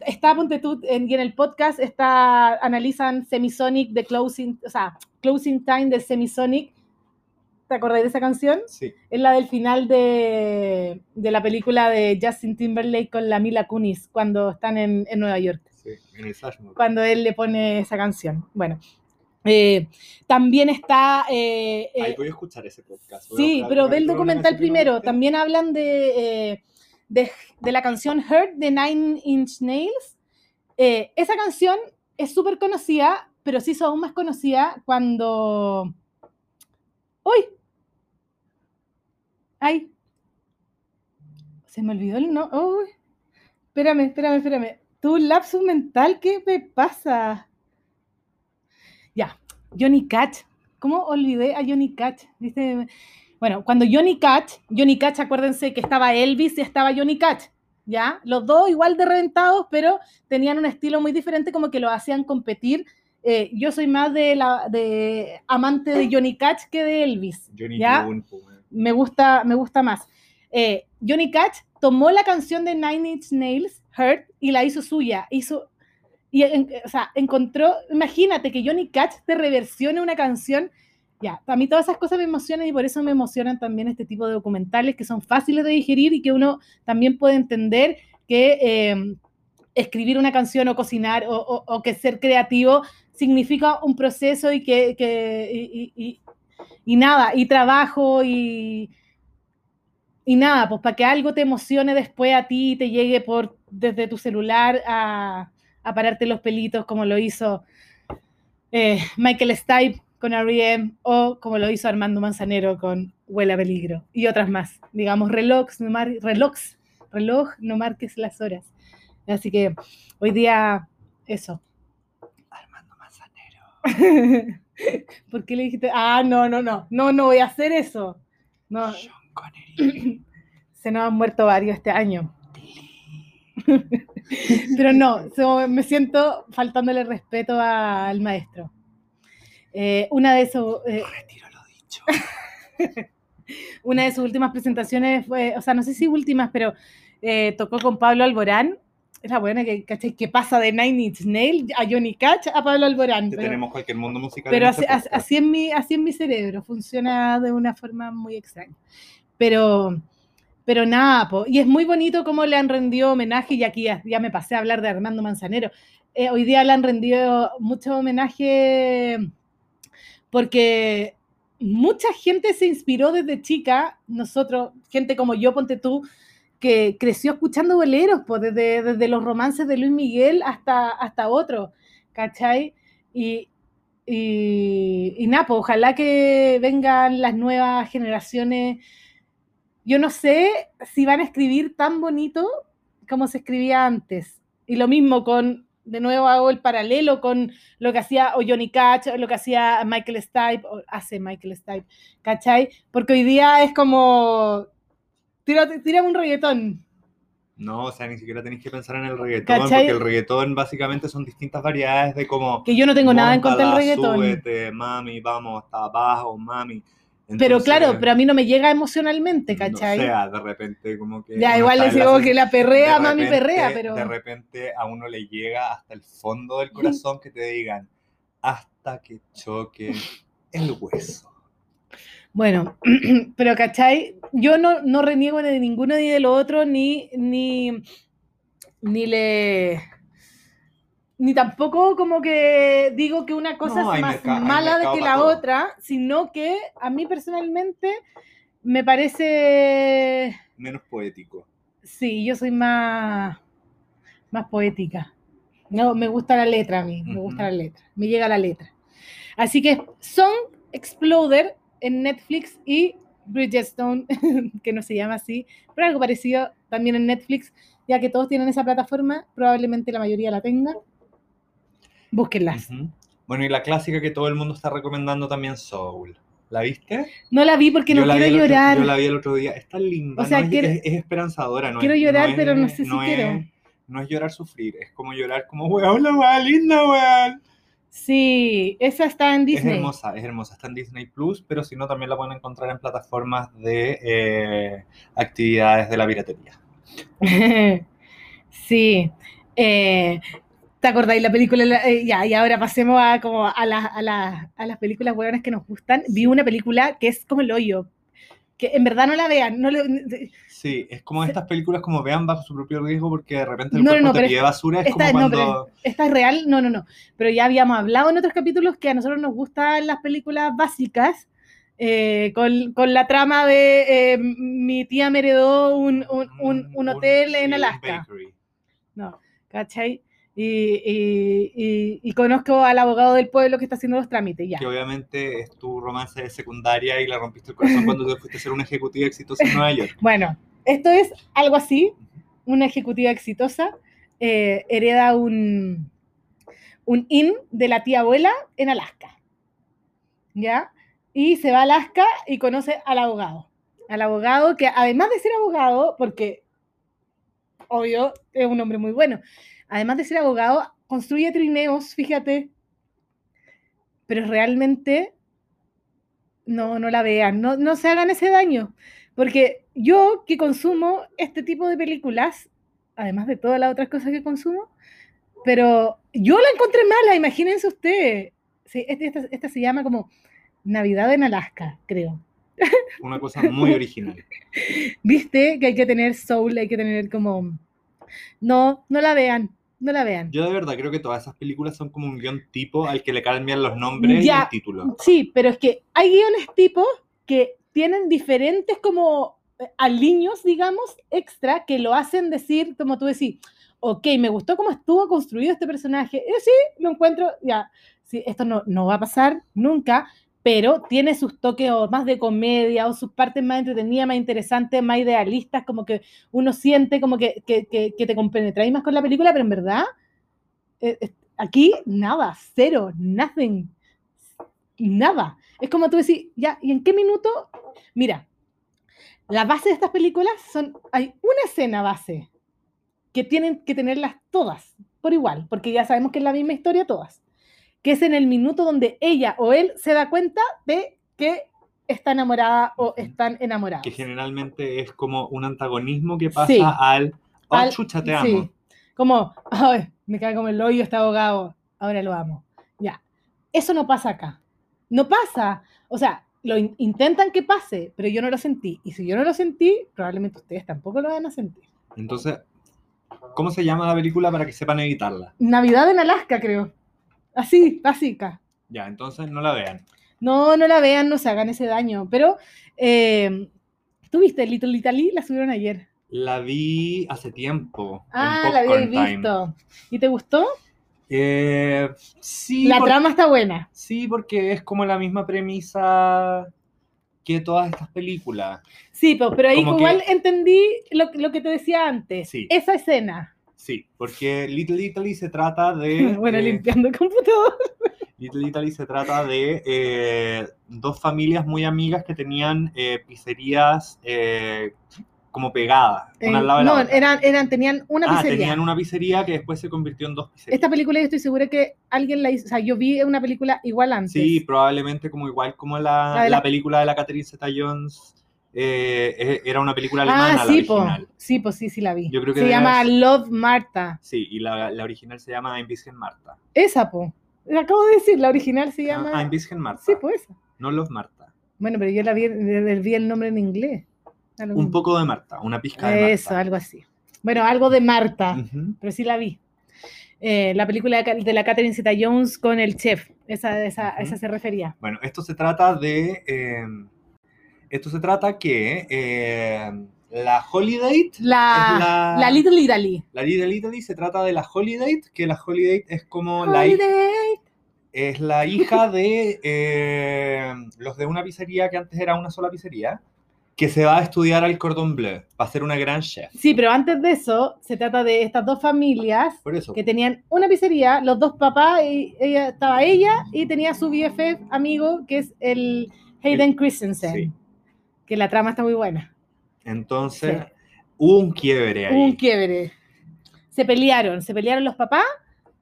Está, ponte tú, en, y en el podcast está, analizan Semisonic de Closing, o sea, Closing Time de Semisonic. ¿Te acordás de esa canción? Sí. Es la del final de, de la película de Justin Timberlake con la Mila Kunis cuando están en, en Nueva York, Sí, en el Sashmore. cuando él le pone esa canción. Bueno, eh, también está... eh, eh, Ahí voy a escuchar ese podcast. Sí, pero ve el documental primero. También hablan de, eh, de, de la canción Hurt de Nine Inch Nails. Eh, esa canción es súper conocida, pero se hizo aún más conocida cuando... ¡Uy! ¡Ay! Se me olvidó el no. ¡Uy! Espérame, espérame, espérame. ¿Tu lapsus mental? ¿Qué me pasa? Ya, Johnny Cash. ¿Cómo olvidé a Johnny Cash? ¿Viste? Bueno, cuando Johnny Cash, Johnny Cash, acuérdense que estaba Elvis y estaba Johnny Cash, ¿ya? Los dos igual de reventados, pero tenían un estilo muy diferente, como que lo hacían competir. Eh, yo soy más de, la, de amante de Johnny Cash que de Elvis Johnny ¿Ya? Me gusta, me gusta más. Eh, Johnny Cash tomó la canción de Nine Inch Nails, Hurt, y la hizo suya. Hizo, y, en- o sea, encontró, imagínate que Johnny Cash te reversione una canción. Ya, a mí todas esas cosas me emocionan y por eso me emocionan también este tipo de documentales que son fáciles de digerir y que uno también puede entender que eh, escribir una canción o cocinar o, o- o que ser creativo significa un proceso y que, que- y- y- y nada, y trabajo y, y nada, pues para que algo te emocione después a ti y te llegue por desde tu celular a, a pararte los pelitos como lo hizo eh, Michael Stipe con R.E.M. o como lo hizo Armando Manzanero con Huele a Peligro y otras más. Digamos, relojes, no mar- relojes, reloj, no marques las horas. Así que hoy día, eso. Armando Manzanero. ¿Por qué le dijiste? Ah, no, no, no, no, no voy a hacer eso. No, Connery. se nos han muerto varios este año. Pero no, so- me siento faltándole respeto a- al maestro. Eh, una de esos, eh, Retiro lo dicho. una de sus últimas presentaciones fue, o sea, no sé si últimas, pero eh, tocó con Pablo Alborán. Es la buena que, ¿cachai? que pasa de Nine Inch Nails a Johnny Cash a Pablo Alborán. Pero- tenemos cualquier mundo musical. pero así, así en mi, así en mi cerebro, funciona de una forma muy extraña. Pero, pero nada, po, y es muy bonito cómo le han rendido homenaje, y aquí ya, me pasé a hablar de Armando Manzanero. Eh, hoy día le han rendido mucho homenaje porque mucha gente se inspiró desde chica, nosotros, gente como yo, ponte tú, que creció escuchando boleros, pues desde, desde los romances de Luis Miguel hasta, hasta otros, ¿cachai? Y, y, y nada, ojalá que vengan las nuevas generaciones. Yo no sé si van a escribir tan bonito como se escribía antes. Y lo mismo con, de nuevo hago el paralelo con lo que hacía o Johnny Cash, lo que hacía Michael Stipe, o hace Michael Stipe, ¿cachai? Porque hoy día es como, tírate, tírame un reggaetón. No, o sea, ni siquiera tenéis que pensar en el reggaetón, ¿Cachai? porque el reggaetón básicamente son distintas variedades de como... Que yo no tengo nada en contra del "Móntala, reggaetón. súbete, mami, vamos hasta abajo, mami. Pero claro, pero a mí no me llega emocionalmente, ¿cachai? No sea, de repente como que... ya, igual les digo que la perrea, mami repente- perrea, pero... De repente a uno le llega hasta el fondo del corazón que te digan, hasta que choque el hueso. Bueno, pero ¿cachai? Yo no, no reniego ni de ninguno ni de lo otro, ni, ni, ni le... Ni tampoco como que digo que una cosa No, es más mala de que la todo. otra, sino que a mí personalmente me parece... Menos poético. Sí, yo soy más, más poética. No, me gusta la letra a mí, me gusta la letra, me llega la letra. Así que Song Exploder en Netflix y Bridgestone, que no se llama así, pero algo parecido también en Netflix, ya que todos tienen esa plataforma, probablemente la mayoría la tenga. Búsquenlas. Bueno, y la clásica que todo el mundo está recomendando también, Soul. ¿La viste? No la vi porque no Yo quiero el otro- llorar. yo la vi el otro día. Está linda. O sea, no es, quiero- es- es esperanzadora. No quiero es- llorar, pero no sé si quiero. no es llorar sufrir. Es como llorar como, weón, la weá linda, weón. Sí, esa está en Disney. Es hermosa, es hermosa. Está en Disney Plus, pero si no, también la pueden encontrar en plataformas de eh, actividades de la piratería. sí. Eh, ¿Te acordáis la película? la- eh, ya, y ahora pasemos a, como a, las- a, las- a las películas buenas que nos gustan. Vi una película que es como el hoyo. Que en verdad no la vean. No le- Sí, es como estas películas como vean bajo su propio riesgo porque de repente el No, cuerpo no, te pide basura. Es esta- como cuando... ¿Esta es real? No, no, no. Pero ya habíamos hablado en otros capítulos que a nosotros nos gustan las películas básicas. eh, con, con la trama de eh, mi tía me heredó un, un, un- un hotel en Alaska. No, ¿cachai? Y, y- y- y conozco al abogado del pueblo que está haciendo los trámites, ya. que obviamente es tu romance de secundaria y le rompiste el corazón cuando te fuiste a ser una ejecutiva exitosa en Nueva York. Bueno, esto es algo así. Una ejecutiva exitosa eh, hereda un, un IN de la tía abuela en Alaska. ¿Ya? Y se va a Alaska y conoce al abogado. Al abogado que además de ser abogado, porque obvio es un hombre muy bueno, además de ser abogado, construye trineos, fíjate. Pero realmente no, no la vean, no, no se hagan ese daño. Porque yo que consumo este tipo de películas, además de todas las otras cosas que consumo, pero yo la encontré mala, imagínense ustedes. Sí, este- esta, esta se llama como Navidad en Alaska, creo. Una cosa muy original. ¿Viste? Que hay que tener soul, hay que tener como... No, no la vean. No la vean. Yo de verdad creo que todas esas películas son como un guion tipo al que le cambian los nombres y Ya. el título. Sí, pero es que hay guiones tipos que tienen diferentes como eh, aliños, digamos, extra, que lo hacen decir, como tú decís, ok, me gustó cómo estuvo construido este personaje, eh, sí, lo encuentro, ya, sí, esto no, no va a pasar nunca, pero tiene sus toques más de comedia o sus partes más entretenidas, más interesantes, más idealistas, como que uno siente como que, que, que, te compenetráis más con la película, pero en verdad, eh, eh, aquí nada, cero, nothing, nada. Es como tú decís, ¿y en qué minuto? Mira, la base de estas películas son, hay una escena base que tienen que tenerlas todas por igual, porque ya sabemos que es la misma historia todas, que es en el minuto donde ella o él se da cuenta de que está enamorada o están enamorados. Que generalmente es como un antagonismo que pasa Sí. al. Oh, Al- chucha, te amo. Sí, como, ay, me cae como el hoyo, está ahogado, ahora lo amo. Ya, eso no pasa acá. No pasa. O sea, lo in- intentan que pase, pero yo no lo sentí. Y si yo no lo sentí, probablemente ustedes tampoco lo van a sentir. Entonces, ¿cómo se llama la película para que sepan evitarla? Navidad en Alaska, creo. Así, básica. Ya, entonces no la vean. No, no la vean, no se hagan ese daño. Pero, eh, ¿tú viste Little Italy? La subieron ayer. La vi hace tiempo. Ah, la Time. visto. ¿Y te gustó? Eh, sí, la trama está buena. sí, porque es como la misma premisa que todas estas películas. Sí, pero, pero ahí Como que- igual entendí lo, lo que te decía antes. Sí. Esa escena. Sí, porque Little Italy se trata de. bueno, eh, limpiando el computador. Little Italy se trata de eh, dos familias muy amigas que tenían eh, pizzerías eh, como pegadas, una al lado de la no, otra. eran, eran, tenían una ah, pizzería. tenían una pizzería que después se convirtió en dos pizzerías. Esta película yo estoy segura que alguien la hizo. O sea, yo vi una película igual antes. Sí, probablemente como igual como la, La de la la- película de la Catherine Zeta-Jones eh, eh, era una película alemana, ah, la po. original. Sí, pues sí, sí la vi. Yo creo que Se llama Love Marta. Sí, y la, la original se llama bisschen Marta. Esa, po. La acabo de decir, la original se llama. Ah, Ein bisschen Marta. sí, pues esa. No Love Marta. Bueno, pero yo la vi, vi vi el nombre en inglés. Un mismo. poco de Marta, una pizca de Marta. Eso, algo así. Bueno, algo de Marta. Pero sí la vi. Eh, la película de, la Catherine Zeta Jones con el chef, esa, esa, esa se refería. Bueno, esto se trata de. eh, esto se trata que eh, la Holiday. La, la- la Little Italy. La Little Italy se trata de la Holiday, que la Holiday es como la, Holiday. es la hija de eh, los de una pizzería que antes era una sola pizzería, que se va a estudiar al Cordon Bleu para ser una gran chef. Sí, pero antes de eso, se trata de estas dos familias que tenían una pizzería, los dos papás, y ella, estaba ella y tenía su BFF amigo, que es el Hayden Christensen. sí. Que la trama está muy buena. Entonces, Sí. hubo un quiebre ahí. Un quiebre. Se pelearon, se pelearon los papás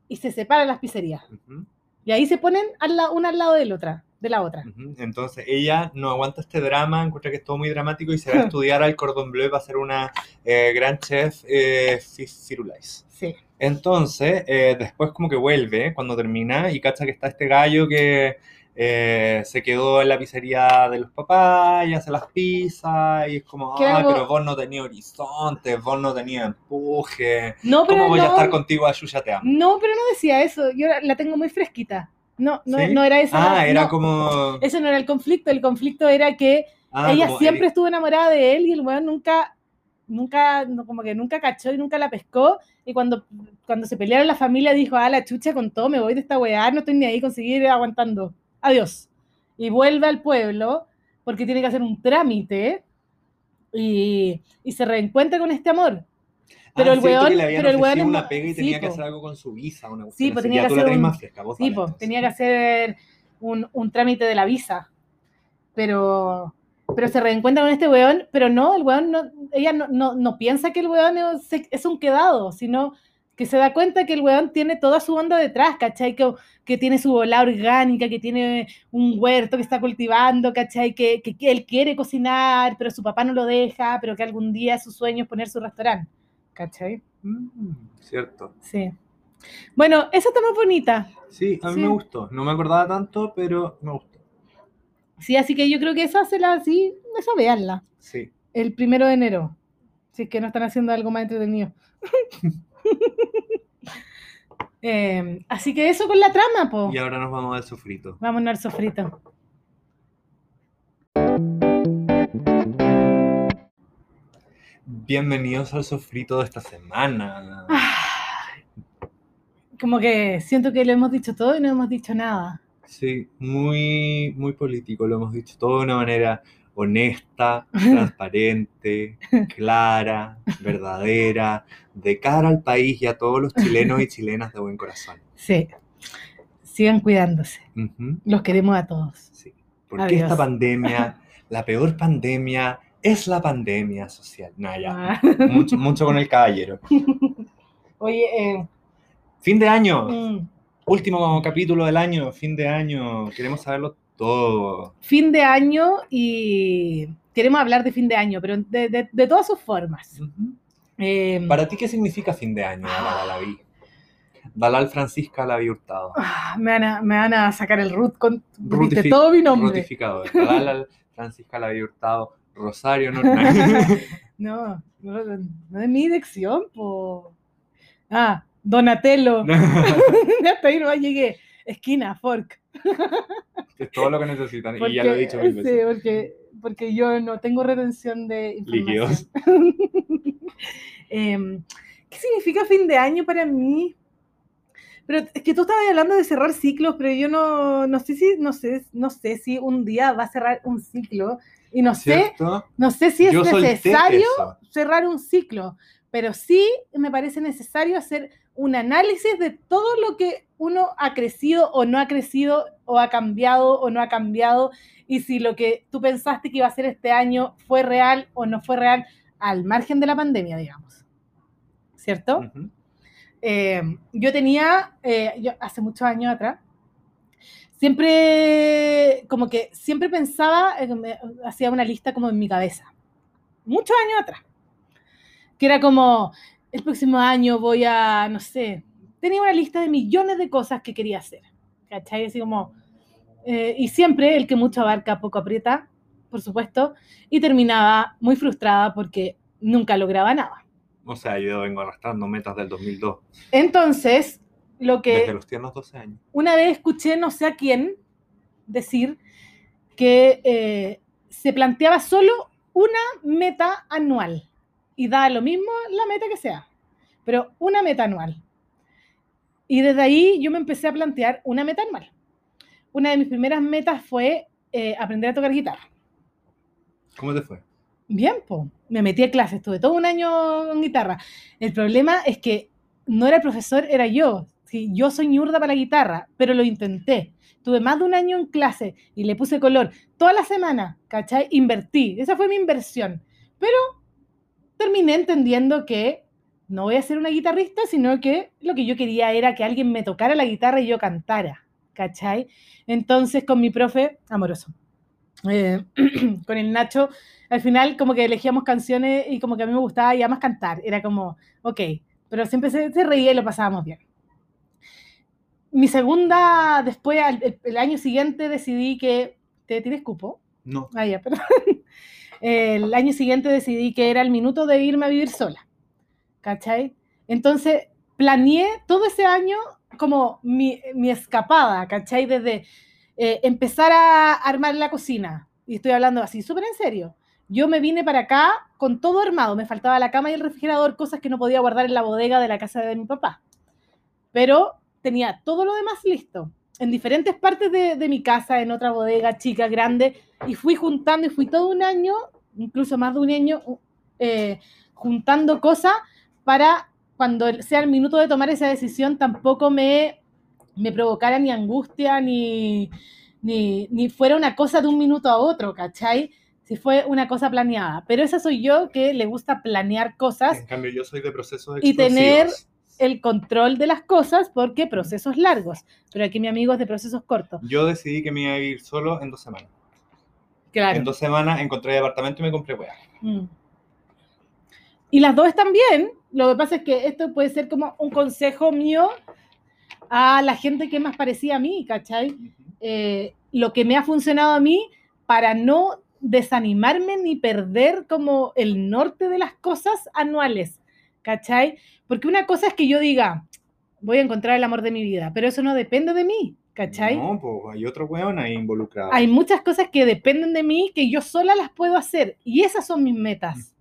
y se separan las pizzerías. Y ahí se ponen al la- una al lado de la otra. De la otra. Entonces, ella no aguanta este drama, encuentra que es todo muy dramático y se va a estudiar al Cordon Bleu para ser una eh, gran chef eh, firulais. Sí. Entonces, eh, después como que vuelve cuando termina y cacha que está este gallo que eh, se quedó en la pizzería de los papás y hace las pizzas y es como, ah, pero vos no tenías horizontes, vos no tenías empuje, No, pero ¿cómo voy no, a estar contigo, Ayuya, te amo? no, pero no decía eso. Yo la- tengo muy fresquita. No, no, ¿Sí? no era eso. Ah, era no, como... Ese no era el conflicto. El conflicto era que ah, ella siempre el- estuvo enamorada de él y el weón nunca, nunca, como que nunca cachó y nunca la pescó. Y cuando, cuando se pelearon la familia dijo, ah, la chucha con todo, me voy de esta weá, no estoy ni ahí con seguir aguantando. Adiós. Y vuelve al pueblo porque tiene que hacer un trámite y, y se reencuentra con este amor. Pero Ah, el que weón- pero el weón una pega y sí, tenía que po. hacer algo con su visa. Una Sí, pues tenía que hacer un- fresca, Sí, pues tenía que hacer un, un trámite de la visa. Pero, pero se reencuentra con este weón, pero no, el weón no, ella no, no, no piensa que el weón es, es un quedado, sino que se da cuenta que el weón tiene toda su onda detrás, ¿cachai? Que, que tiene su bola orgánica, que tiene un huerto que está cultivando, ¿cachai? Que, que, que él quiere cocinar, pero su papá no lo deja, pero que algún día su sueño es poner su restaurante, ¿cachai? Mm, cierto. Sí. Bueno, esa está más bonita. Sí, a mí Sí. me gustó. No me acordaba tanto, pero me gustó. Sí, así que yo creo que esa se la así, esa veanla. Sí. El primero de enero. Si es que no están haciendo algo más entretenido. Eh, así que eso con la trama, po. Y ahora nos vamos al sofrito. Vámonos al sofrito. Bienvenidos al sofrito de esta semana. Ah, Como que siento que lo hemos dicho todo y no hemos dicho nada. Sí, muy, muy político, lo hemos dicho todo de una manera honesta, transparente, clara, verdadera, de cara al país y a todos los chilenos y chilenas de buen corazón. Sí. Sigan cuidándose. Los queremos a todos. sí. Porque Adiós. esta pandemia, la peor pandemia, es la pandemia social. No, ya, Ah. mucho, mucho con el caballero. Oye, eh, Fin de año, mm, último capítulo del año, fin de año, queremos saberlo todo. fin de año y queremos hablar de fin de año, pero de, de- de todas sus formas. Eh, ¿Para ti qué significa fin de año, Dalal Alaví? Dalal Francisca Alaví Hurtado. ah, me, van a, me van a sacar el root con todo mi nombre. Rutificador. Dalal Francisca Alaví Hurtado. Rosario. No, no, no es mi dirección, po. Ah, Donatello. Hasta ahí no llegué. Esquina, fork. es todo lo que necesitan. y ya lo he dicho mil sí, porque, porque yo no tengo retención de información. Líquidos. Em, ¿Qué significa fin de año para mí? Pero es que tú estabas hablando de cerrar ciclos, pero yo no, no sé si, no sé, no sé si un día va a cerrar un ciclo. Y no sé, no sé si es Yo necesario cerrar un ciclo, pero sí me parece necesario hacer un análisis de todo lo que uno ha crecido o no ha crecido, o ha cambiado o no ha cambiado, y si lo que tú pensaste que iba a ser este año fue real o no fue real, al margen de la pandemia, digamos. ¿Cierto? Eh, yo tenía, eh, yo hace muchos años atrás, siempre, como que siempre pensaba, eh, me- hacía una lista como en mi cabeza, muchos años atrás, que era como, el próximo año voy a, no sé, tenía una lista de millones de cosas que quería hacer, ¿cachai? Así como, eh, y siempre el que mucho abarca, poco aprieta, por supuesto, y terminaba muy frustrada porque nunca lograba nada. O sea, yo vengo arrastrando metas del 2002. Entonces, lo que Desde los tiernos 12 años. una vez escuché no sé a quién decir que eh, se planteaba solo una meta anual y da lo mismo la meta que sea, pero una meta anual. Y desde ahí yo me empecé a plantear una meta anual. Una de mis primeras metas fue eh, aprender a tocar guitarra. ¿Cómo te fue? Bien, pues, me metí a clases, estuve todo un año en guitarra. El problema es que no era el profesor, era yo. Sí, yo soy ñurda para la guitarra, pero lo intenté. Tuve más de un año en clase y le puse color toda la semana, ¿cachai? Invertí, esa fue mi inversión. Pero terminé entendiendo que no voy a ser una guitarrista, sino que lo que yo quería era que alguien me tocara la guitarra y yo cantara, ¿cachai? Entonces con mi profe, amoroso, eh, con el Nacho, al final como que elegíamos canciones y como que a mí me gustaba ya más cantar. Era como, ok, pero siempre se, se reía y lo pasábamos bien. Mi segunda, después, el, el año siguiente decidí que... ¿Te tienes cupo? No. Ah, ya, perdón. El año siguiente decidí que era el minuto de irme a vivir sola. ¿Cachai? Entonces, planeé todo ese año como mi, mi escapada, ¿cachai? Desde eh, empezar a armar la cocina. Y estoy hablando así, súper en serio. Yo me vine para acá con todo armado. Me faltaba la cama y el refrigerador, cosas que no podía guardar en la bodega de la casa de mi papá. Pero tenía todo lo demás listo. En diferentes partes de, de mi casa, en otra bodega chica, grande. Y fui juntando y fui todo un año, incluso más de un año, eh, juntando cosas para cuando sea el minuto de tomar esa decisión tampoco me, me provocara ni angustia ni, ni, ni fuera una cosa de un minuto a otro, ¿cachai? Si fue una cosa planeada. Pero esa soy yo que le gusta planear cosas, En cambio, yo soy de procesos Y tener- explosivos. El control de las cosas, porque procesos largos. Pero aquí mi amigo es de procesos cortos. Yo decidí que me iba a ir solo en dos semanas. Claro. En dos semanas encontré departamento y me compré weá. Mm. Y las dos están bien. Lo que pasa es que esto puede ser como un consejo mío a la gente que es más parecida a mí, ¿cachai? Eh, lo que me ha funcionado a mí para no desanimarme ni perder como el norte de las cosas anuales, ¿cachai? Porque una cosa es que yo diga, voy a encontrar el amor de mi vida, pero eso no depende de mí, ¿cachai? No, pues hay otro weón ahí involucrado. Hay muchas cosas que dependen de mí que yo sola las puedo hacer y esas son mis metas,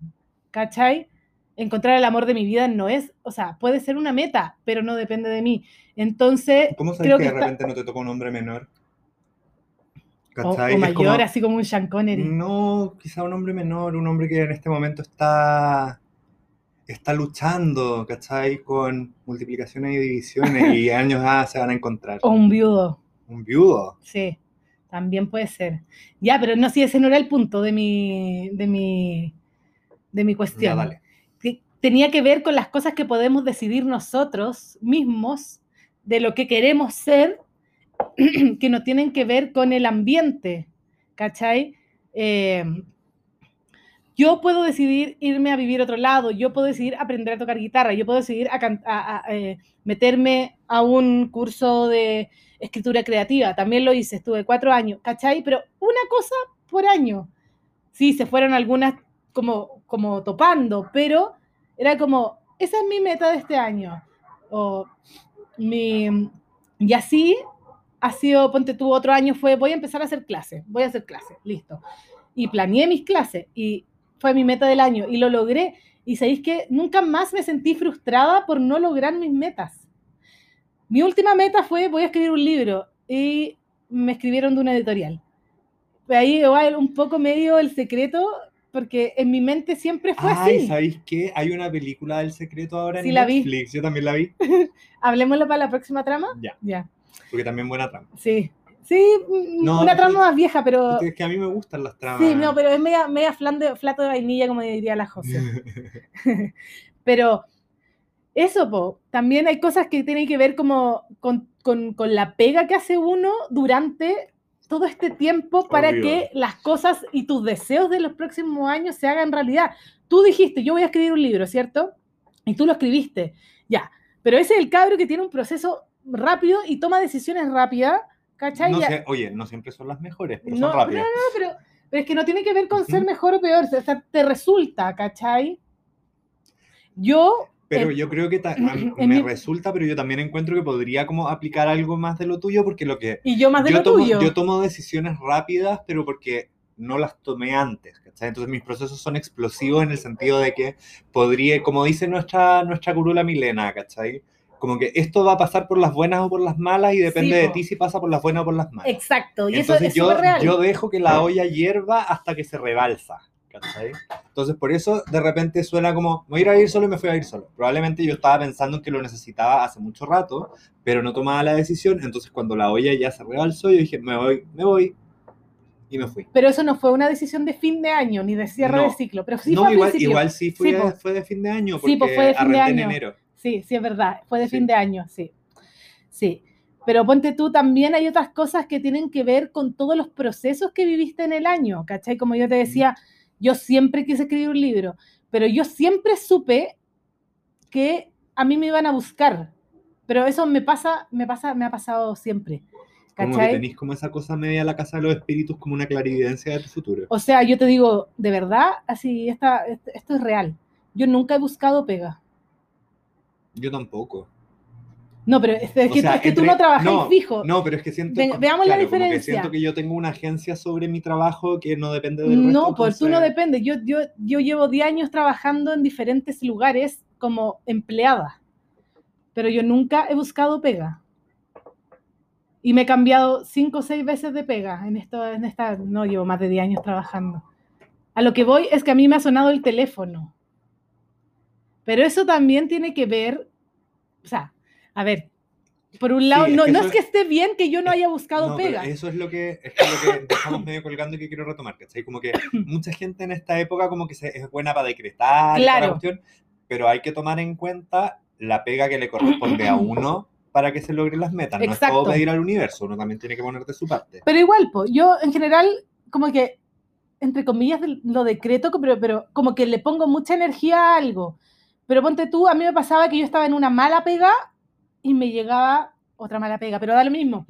¿cachai? Encontrar el amor de mi vida no es, o sea, puede ser una meta, pero no depende de mí. Entonces, ¿Cómo sabes creo que, que de está- repente no te toca un hombre menor? o, o ¿Cachai? Es mayor, como- así como un Sean Connery. No, quizá un hombre menor, un hombre que en este momento está, está luchando, ¿cachai? Con multiplicaciones y divisiones y años ah, se van a encontrar. O un viudo, Un viudo. sí, también puede ser. Ya, pero no, si ese no era el punto de mi, de mi, de mi Ya, cuestión. que tenía que ver con las cosas que podemos decidir nosotros mismos de lo que queremos ser, que no tienen que ver con el ambiente, ¿cachai? Eh, yo puedo decidir irme a vivir a otro lado, yo puedo decidir aprender a tocar guitarra, yo puedo decidir a a- a, eh, meterme a un curso de escritura creativa, también lo hice, estuve cuatro años, ¿cachai? Pero una cosa por año. Sí, se fueron algunas como, como topando, pero era como, esa es mi meta de este año. O mi, y así ha sido, ponte tú, otro año fue, voy a empezar a hacer clases, voy a hacer clases, listo. Y planeé mis clases y fue mi meta del año y lo logré. Y sabéis que nunca más me sentí frustrada por no lograr mis metas. Mi última meta fue, voy a escribir un libro y me escribieron de una editorial. Ahí va un poco medio el secreto, porque en mi mente siempre fue Ay, así. ¿sabéis qué? Hay una película del secreto ahora en la vi. Netflix. Yo también la vi. Hablemoslo para la próxima trama. Ya, Ya, porque también buena trama. sí. Sí, mm, No, una trama más vieja, pero... Es que a mí me gustan las tramas. Sí, no, pero es media, media flan de, flato de vainilla, como diría la José. Pero eso, po, también hay cosas que tienen que ver como con, con- con la pega que hace uno durante todo este tiempo para Obvio. que las cosas y tus deseos de los próximos años se hagan realidad. Tú dijiste, yo voy a escribir un libro, ¿cierto? Y tú lo escribiste, ya. Pero ese es el cabro que tiene un proceso rápido y toma decisiones rápidas, ¿cachai? No sé, oye, no siempre son las mejores, pero no, son rápidas. no, no, pero, pero es que no tiene que ver con ser mejor o peor, o sea, te resulta, ¿cachai? Yo, Pero eh, yo creo que ta- me mi- resulta, pero yo también encuentro que podría como aplicar algo más de lo tuyo, porque lo que y yo más de yo lo tomo, tuyo. yo tomo decisiones rápidas, pero porque no las tomé antes, ¿cachai? Entonces mis procesos son explosivos en el sentido de que podría, como dice nuestra, nuestra curula Milena, ¿cachai? Como que esto va a pasar por las buenas o por las malas y depende de po. ti si pasa por las buenas o por las malas. Exacto, y eso Entonces es yo, real. yo dejo que la olla hierva hasta que se rebalsa. ¿cachai? Entonces por eso de repente suena como, me voy a ir a ir solo y me fui a ir solo. Probablemente yo estaba pensando en que lo necesitaba hace mucho rato, pero no tomaba la decisión. Entonces cuando la olla ya se rebalsó, yo dije, me voy, me voy. Y me fui. Pero eso no fue una decisión de fin de año, ni de cierre No. de ciclo, pero sí no, fue al igual, igual sí, fue, Sí, fue de fin de año, Sí, porque po, fue de fin de arranqué en año. enero. Sí, sí, es verdad, fue de Sí. fin de año, sí. Sí. Pero ponte tú, también hay otras cosas que tienen que ver con todos los procesos que viviste en el año, ¿cachai? Como yo te decía, yo siempre quise escribir un libro, pero yo siempre supe que a mí me iban a buscar. Pero eso me pasa, me pasa, me ha pasado siempre. Como que ¿Cachai? tenéis como esa cosa media la casa de los espíritus como una clarividencia de tu futuro. O sea, yo te digo, de verdad, así, esta, esto esto es real. Yo nunca he buscado pega. Yo tampoco. No, pero es, O que, sea, es que tú no trabajáis no, fijo. No, pero es que siento. Ve- veamos la como que diferencia. siento que yo tengo una agencia sobre mi trabajo que no depende del. No, pues tú no depende. Yo, yo, yo llevo 10 años trabajando en diferentes lugares como empleada, pero yo nunca he buscado pega. Y me he cambiado 5 o 6 veces de pega en, esto, en esta... No, llevo más de 10 años trabajando. A lo que voy es que a mí me ha sonado el teléfono. Pero eso también tiene que ver, o sea, a ver, por un lado, es no, que no es que esté bien que yo no haya buscado No, pega. eso es lo que, es lo que dejamos medio colgando y que quiero retomar, ¿cachai? Como que mucha gente en esta época como que se, es buena para decretar Claro. cuestión, pero hay que tomar en cuenta la pega que le corresponde a uno para que se logren las metas. No es Exacto. todo pedir al universo, uno también tiene que poner de su parte. Pero igual, po, yo en general, como que, entre comillas, lo decreto, pero, pero como que le pongo mucha energía a algo. Pero ponte tú, a mí me pasaba que yo estaba en una mala pega y me llegaba otra mala pega, pero da lo mismo.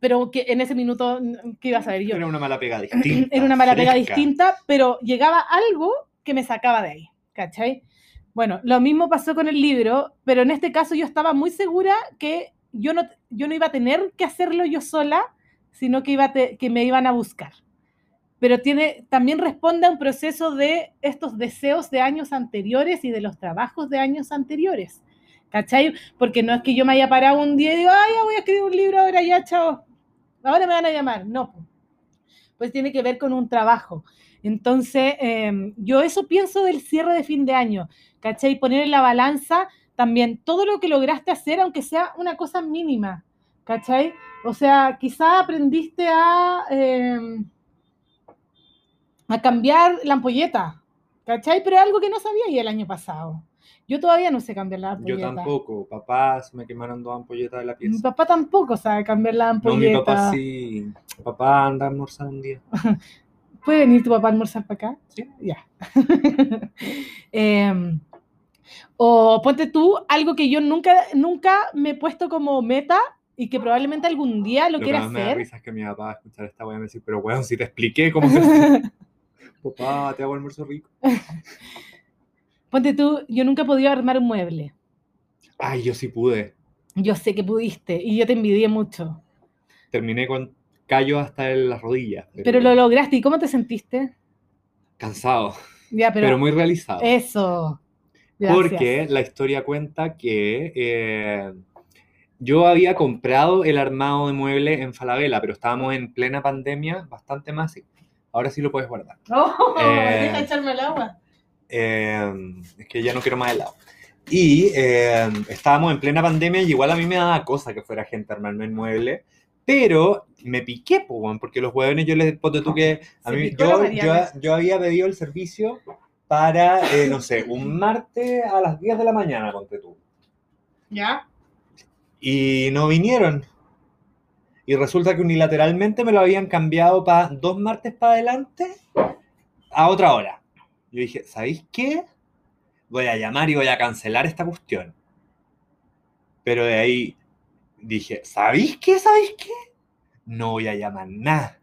Pero que en ese minuto, ¿qué iba a saber yo? Era una mala pega distinta. Era una mala pega distinta, pero llegaba algo que me sacaba de ahí, ¿cachai? Bueno, lo mismo pasó con el libro, pero en este caso yo estaba muy segura que yo no, yo no iba a tener que hacerlo yo sola, sino que, iba te- que me iban a buscar. Pero tiene, también responde a un proceso de estos deseos de años anteriores y de los trabajos de años anteriores. ¿Cachai? Porque no es que yo me haya parado un día y digo, ay, ya voy a escribir un libro ahora, ya, chao. Ahora me van a llamar. No, pues tiene que ver con un trabajo. Entonces, eh, yo eso pienso del cierre de fin de año, ¿cachai? Poner en la balanza también todo lo que lograste hacer, aunque sea una cosa mínima, ¿cachai? O sea, quizá aprendiste a, eh, a cambiar la ampolleta, ¿cachai? Pero algo que no sabía y el año pasado. Yo todavía no sé cambiar la Yo ampolleta. tampoco. Papá, se me quemaron dos ampolletas de la Mi pieza. papá tampoco sabe cambiar la No, ampolleta. mi papá sí. Papá anda a almorzar un día. ¿Puede venir tu papá a almorzar para acá? Sí. Ya. Em, o ponte tú algo que yo nunca, nunca me he puesto como meta y que probablemente algún día lo, Lo que quiera más me da hacer. risa es que mi papá va a escuchar esta weá y me decir, pero weón, si te expliqué cómo se hace. Papá, te hago almuerzo rico. Ponte tú, yo nunca he podido armar un mueble. Ay, yo sí pude. Yo sé que pudiste y yo te envidié mucho. Terminé con callo hasta en las rodillas. Pero lo lograste. ¿Y cómo te sentiste? Cansado, Ya, pero, pero, muy realizado. eso. Gracias. Porque la historia cuenta que eh, yo había comprado el armado de mueble en Falabella, pero estábamos en plena pandemia, bastante más. Ahora sí lo puedes guardar. Oh, Eh, deja echarme el agua. Eh, es que ya no quiero más helado. Y eh, estábamos en plena pandemia y igual a mí me daba cosa que fuera gente a armarme el mueble, pero me piqué, po, porque los huevones yo les ponte tú que a mí, yo, yo, yo había pedido el servicio para, eh, no sé, un martes a las 10 de la mañana, ponte tú. ¿Ya? Y no vinieron. Y resulta que unilateralmente me lo habían cambiado para dos martes para adelante a otra hora. Yo dije, ¿sabéis qué? Voy a llamar y voy a cancelar esta cuestión. Pero de ahí dije, ¿sabéis qué? ¿Sabéis qué? No voy a llamar nada.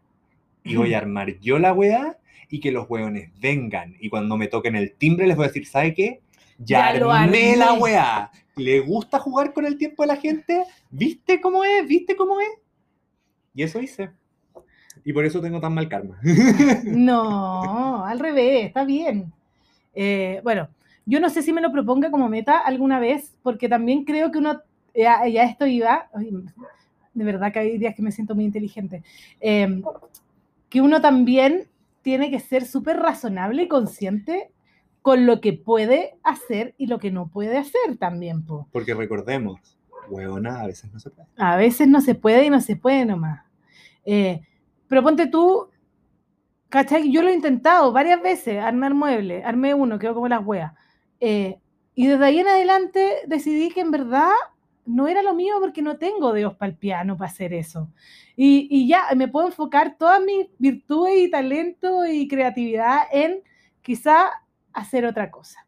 Y voy a armar yo la weá y que los weones vengan. Y cuando me toquen el timbre les voy a decir, ¿sabe qué? Ya, Ya lo armé la weá. ¿Le gusta jugar con el tiempo de la gente? ¿Viste cómo es? ¿Viste cómo es? Y eso hice. Y por eso tengo tan mal karma. No, al revés, está bien. Eh, bueno, yo no sé si me lo proponga como meta alguna vez, porque también creo que uno, ya, ya esto iba, de verdad que hay días que me siento muy inteligente, eh, que uno también tiene que ser súper razonable y consciente con lo que puede hacer y lo que no puede hacer también, po. Porque recordemos, huevona, a veces no se puede. A veces no se puede y no se puede nomás. Eh, pero ponte tú, ¿cachai? Yo lo he intentado varias veces, armar muebles, armé uno, quedó como las weas. Eh, y desde ahí en adelante decidí que en verdad no era lo mío porque no tengo dedos para el piano para hacer eso. Y, y ya me puedo enfocar todas mis virtudes y talento y creatividad en quizá hacer otra cosa.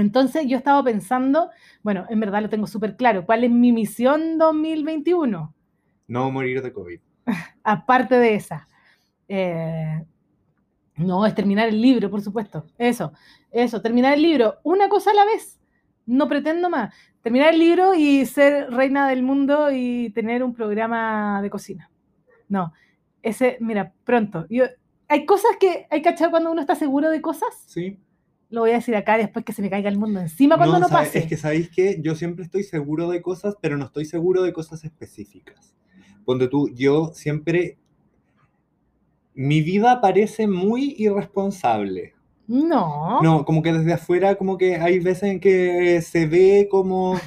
Entonces yo estaba pensando, bueno, en verdad lo tengo súper claro, ¿cuál es mi misión 2021? No morir de COVID. aparte de esa. Eh, no, es terminar el libro, por supuesto. Eso, eso, terminar el libro, una cosa a la vez. No pretendo más. Terminar el libro y ser reina del mundo y tener un programa de cocina. No, ese, mira, pronto. Yo, hay cosas que hay que echar cuando uno está seguro de cosas. Sí. Lo voy a decir acá después que se me caiga el mundo encima cuando no, sabe- pase. Es que sabéis que yo siempre estoy seguro de cosas, pero no estoy seguro de cosas específicas. Ponte tú, yo siempre. Mi vida parece muy irresponsable. No. No, como que desde afuera, como que hay veces en que se ve como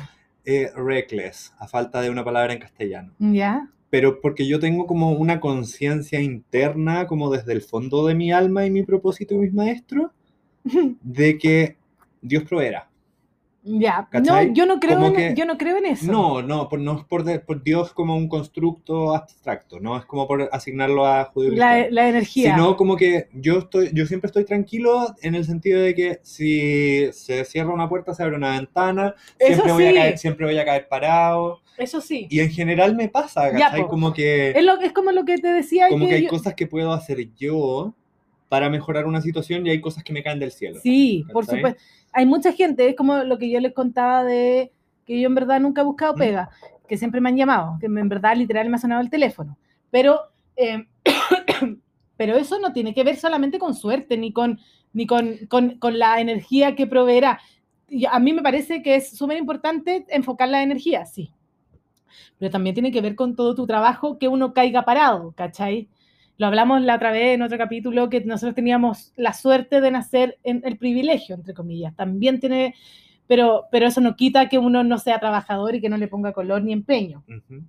eh, reckless, a falta de una palabra en castellano. Ya. Pero porque yo tengo como una conciencia interna, como desde el fondo de mi alma y mi propósito y mis maestros, de que Dios proveerá. Ya. ¿Cachai? No, yo no creo en, que- yo no creo en eso. No, no, por, no es por, de- por Dios como un constructo abstracto, no es como por asignarlo a judío La, la energía. Sino como que yo estoy, yo siempre estoy tranquilo en el sentido de que si se cierra una puerta, se abre una ventana, siempre voy, sí. a caer, siempre voy a caer parado. Eso sí. Y en general me pasa, Ya. Como que, Es, lo, es como lo que te decía como que que hay yo- cosas que puedo hacer yo para mejorar una situación y hay cosas que me caen del cielo. Sí, por supuesto. Hay mucha gente, es como lo que yo les contaba de que yo en verdad nunca he buscado ¿Mm? pega, que siempre me han llamado, que en verdad literal me ha sonado el teléfono. Pero, eh, pero eso no tiene que ver solamente con suerte, ni con, ni con, con, con la energía que proveerá. Y a mí me parece que es súper importante enfocar la energía, sí. Pero también tiene que ver con todo tu trabajo que uno caiga parado, ¿cachai? Lo hablamos la otra vez en otro capítulo que nosotros teníamos la suerte de nacer en el privilegio, entre comillas. También tiene, pero, pero eso no quita que uno no sea trabajador y que no le ponga color ni empeño, Ujú.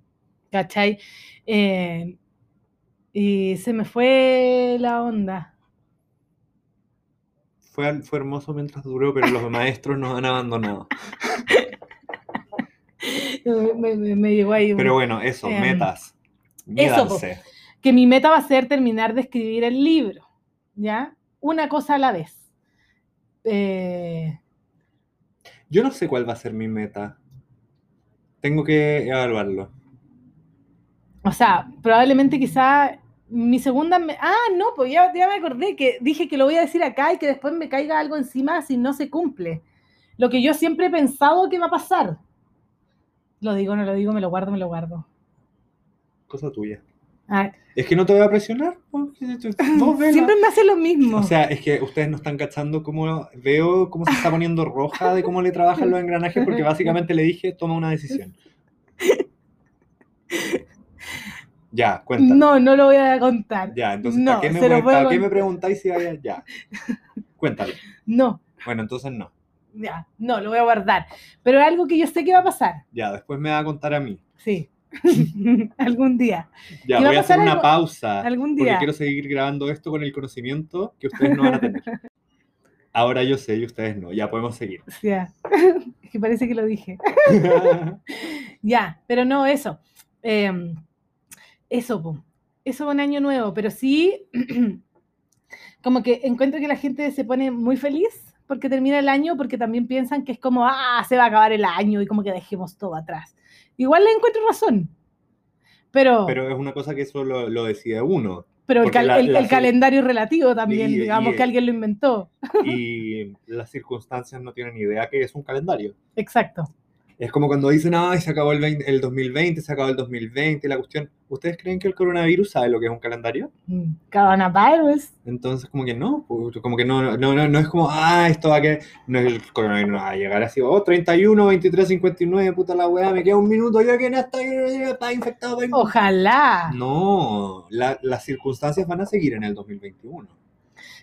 ¿cachai? Eh, y se me fue la onda. Fue, fue hermoso mientras duró, pero los maestros nos han abandonado. Me, me- me llegó ahí. un- Pero bueno, eso, Em, metas. eso, po. Que mi meta va a ser terminar de escribir el libro, ¿ya? Una cosa a la vez. Eh, Yo no sé cuál va a ser mi meta. Tengo que evaluarlo. o sea, probablemente quizá mi segunda... me- ah, no, pues ya, ya me acordé que dije que lo voy a decir acá y que después me caiga algo encima si no se cumple. Lo que yo siempre he pensado que va a pasar. Lo digo, no lo digo, me lo guardo, me lo guardo. Cosa tuya. Ah, Es que no te voy a presionar. siempre me hace lo mismo. O sea, es que ustedes no están cachando cómo veo cómo se está poniendo roja de cómo le trabajan los engranajes, porque básicamente le dije, toma una decisión. Ya, cuéntame. no, no lo voy a contar. Ya, entonces, no, ¿para qué me, se lo voy- puedo para qué me contar. preguntáis si vaya? Ya. Cuéntalo. No, Bueno, entonces no. ya, no, lo voy a guardar. Pero es algo que yo sé que va a pasar. Ya, después me va a contar a mí. Sí. Algún día. Ya, ¿Qué va voy a hacer una algo- pausa. algún Porque día? quiero seguir grabando esto con el conocimiento que ustedes no van a tener. Ahora yo sé y ustedes no. Ya podemos seguir. Ya. Es que parece que lo dije. Ya, pero no, eso. Eh, eso, eso un año nuevo, pero sí, como que encuentro que la gente se pone muy feliz porque termina el año, porque también piensan que es como, ah, se va a acabar el año y como que dejemos todo atrás. Igual le encuentro razón, pero, pero, Pero es una cosa que eso lo, lo decide uno. el, porque cal- la- el- la- el calendario relativo también, y- digamos y- que alguien lo inventó. Y las circunstancias no tienen idea que es un calendario. Exacto. Es como cuando dicen, ay, se acabó el, 20 el 2020, se acabó el 2020, y la cuestión. ¿Ustedes creen que el coronavirus sabe lo que es un calendario? Mm, Coronavirus. Entonces, como que no, pues, como que no, no, no, no es como, ah, esto va a que, no es el coronavirus, va a llegar así, oh, 31, 23, 59, puta la weá, me queda un minuto, yo que no está infectado. vengo". Ojalá. No, la- las circunstancias van a seguir en el 2021.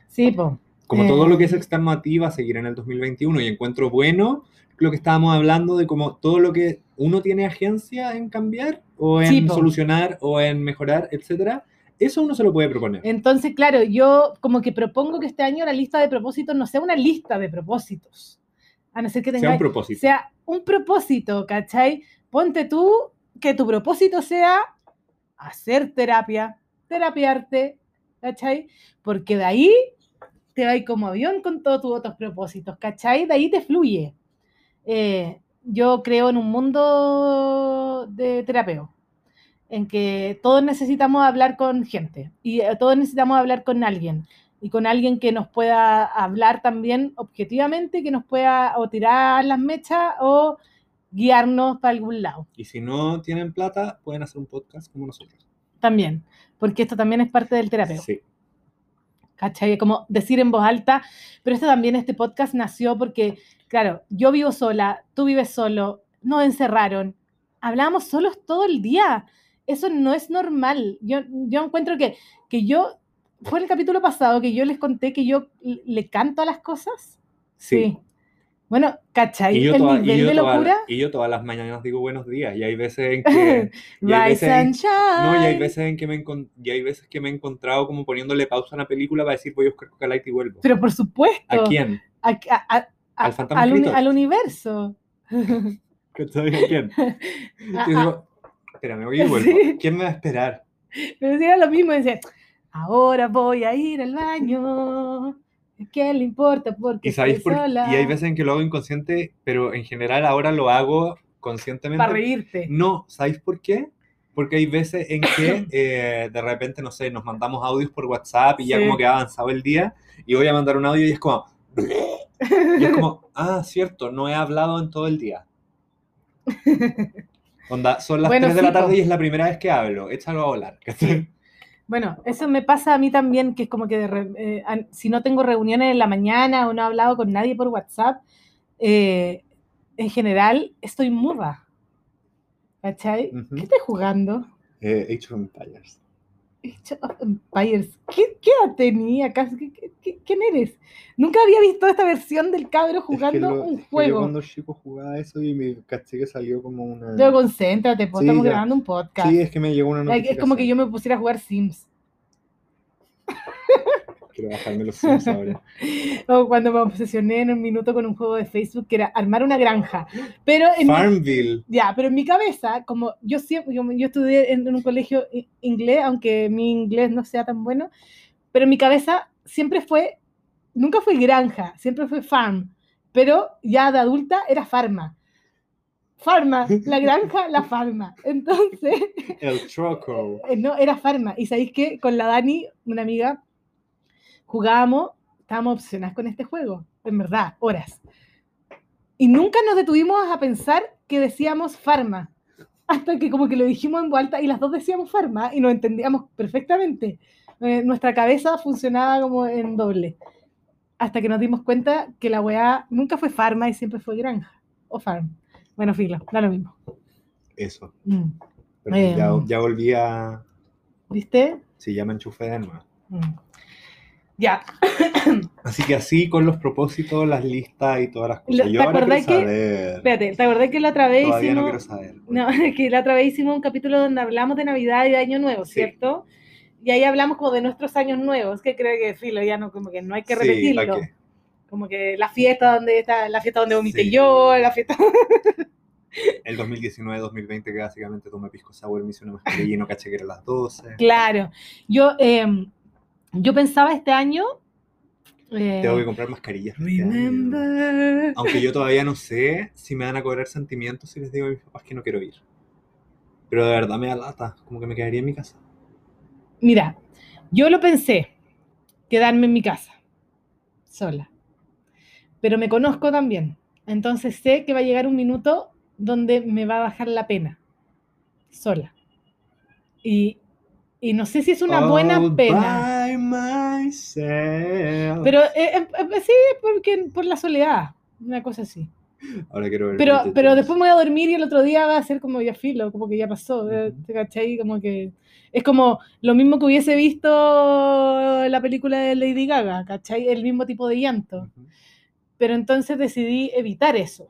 Sí, po. Como Eh. todo lo que es externo a ti va a seguir en el 2021 y encuentro bueno lo que estábamos hablando de como todo lo que uno tiene agencia en cambiar o en Sí, solucionar o en mejorar, etcétera, eso uno se lo puede proponer. Entonces, claro, yo como que propongo que este año la lista de propósitos no sea una lista de propósitos. A no ser que sea tenga un propósito. sea un propósito, ¿cachai? Ponte tú que tu propósito sea hacer terapia, terapiarte, ¿cachai? Porque de ahí te va como avión con todos tus otros propósitos, ¿cachai? De ahí te fluye. Eh, yo creo en un mundo de terapeo, en que todos necesitamos hablar con gente y eh, todos necesitamos hablar con alguien y con alguien que nos pueda hablar también objetivamente, que nos pueda o tirar las mechas o guiarnos para algún lado. Y si no tienen plata, pueden hacer un podcast como nosotros. También, porque esto también es parte del terapeo. Sí. ¿cachai? Como decir en voz alta, pero esto también, este podcast nació porque, claro, yo vivo sola, tú vives solo, nos encerraron, hablábamos solos todo el día, eso no es normal. Yo, yo encuentro que, que yo, fue el capítulo pasado que yo les conté que yo le canto a las cosas. Sí. Bueno, ¿cachai? Y yo, el toda- y nivel yo de toda- locura. y yo todas las mañanas digo buenos días y hay veces en que y hay veces en- no y hay veces en que me y hay veces que me he encontrado como poniéndole pausa a una película para decir voy a buscar Coca-Light y vuelvo. Pero por supuesto. ¿A quién? a- a- a- a- Al fantasma al, universo. ¿Cachai? ¿A quién? Digo, espérame, voy y vuelvo. Sí. ¿Quién me va a esperar? Me decía lo mismo, decía, ahora voy a ir al baño. ¿Qué le importa? Porque Y sabéis estoy por sola. y hay veces en que lo hago inconsciente, pero en general ahora lo hago conscientemente. Para reírte. No, ¿sabéis por qué? porque hay veces en que eh, de repente, no sé, nos mandamos audios por WhatsApp y ya Sí. como que ha avanzado el día y voy a mandar un audio y es como... Y es como, ah, cierto, no he hablado en todo el día. Onda, son las Bueno, 3 de sí, la tarde y es la primera vez que hablo, échalo a volar. Bueno, eso me pasa a mí también, que es como que de re- eh, si no tengo reuniones en la mañana o no he hablado con nadie por WhatsApp, eh, en general estoy muda. ¿Cachai? Ujú. ¿Qué estás jugando? Eh, Age of Empires. Age of Empires. ¿Qué, qué edad tenía? ¿Qué- qué- ¿Quién eres? Nunca había visto esta versión del cabro jugando lo- un es que yo juego. cuando chico jugaba eso y me caché que salió como una... Yo, concéntrate, po, Sí, estamos ya. grabando un podcast. Sí, es que me llegó una Like, es como que notificación. yo me pusiera a jugar Sims. Quiero bajarme los Sims ahora. O cuando me obsesioné en un minuto con un juego de Facebook que era armar una granja. Pero en mi- Farmville. ya, pero en mi cabeza, como yo siempre, yo, yo estudié en, en un colegio inglés, aunque mi inglés no sea tan bueno, pero en mi cabeza siempre fue, nunca fue granja, siempre fue farm, pero ya de adulta era farma. Farma, la granja, la farma. Entonces, El Troco. eh, no, era farma. Y sabéis que con la Dani, una amiga, jugábamos, estábamos obsesionadas con este juego, en verdad, horas. Y nunca nos detuvimos a pensar que decíamos farma, hasta que como que lo dijimos en voz alta y las dos decíamos farma y nos entendíamos perfectamente. Eh, nuestra cabeza funcionaba como en doble. Hasta que nos dimos cuenta que la weá nunca fue farma y siempre fue granja o farm. Bueno, filo, da lo mismo. Eso. Mm. Pero Eh, ya, ya volví a... ¿Viste? Sí, ya me enchufé de nuevo. Mm. Ya, Así que así con los propósitos, las listas y todas las cosas. ¿te Yo ahora quiero que- saber. espérate, ¿te acordás que la otra vez Todavía no hicimos... quiero saber. No, es que la otra vez hicimos un capítulo donde hablamos de Navidad y de Año Nuevo, Sí. ¿cierto? Y ahí hablamos como de nuestros años nuevos, que creo que filo, ya no, como que no hay que Sí, repetirlo. ¿pa' qué? Como que la fiesta donde está, la fiesta donde vomité Sí. yo, la fiesta. El 2019-2020 que básicamente tomé pisco sour, me hice una mascarilla y no caché que eran las 12. Claro. Yo, eh, yo pensaba este año. eh, Tengo que comprar mascarillas. este. Remember. Aunque yo todavía no sé si me van a cobrar sentimientos si les digo a mis papás que no quiero ir. Pero de verdad me da lata, como que me quedaría en mi casa. Mira, yo lo pensé, quedarme en mi casa, sola. Pero me conozco también. Entonces sé que va a llegar un minuto donde me va a bajar la pena, sola. Y, y no sé si es una buena All pena. by myself. Pero eh, eh, eh, sí, porque por la soledad, una cosa así. Ahora quiero ver. Pero, pero después me voy a dormir y el otro día va a ser como ya filo, como que ya pasó, eh. ¿te cachai? Como que es como lo mismo que hubiese visto la película de Lady Gaga, ¿cachai? El mismo tipo de llanto. Ujú. Pero entonces decidí evitar eso,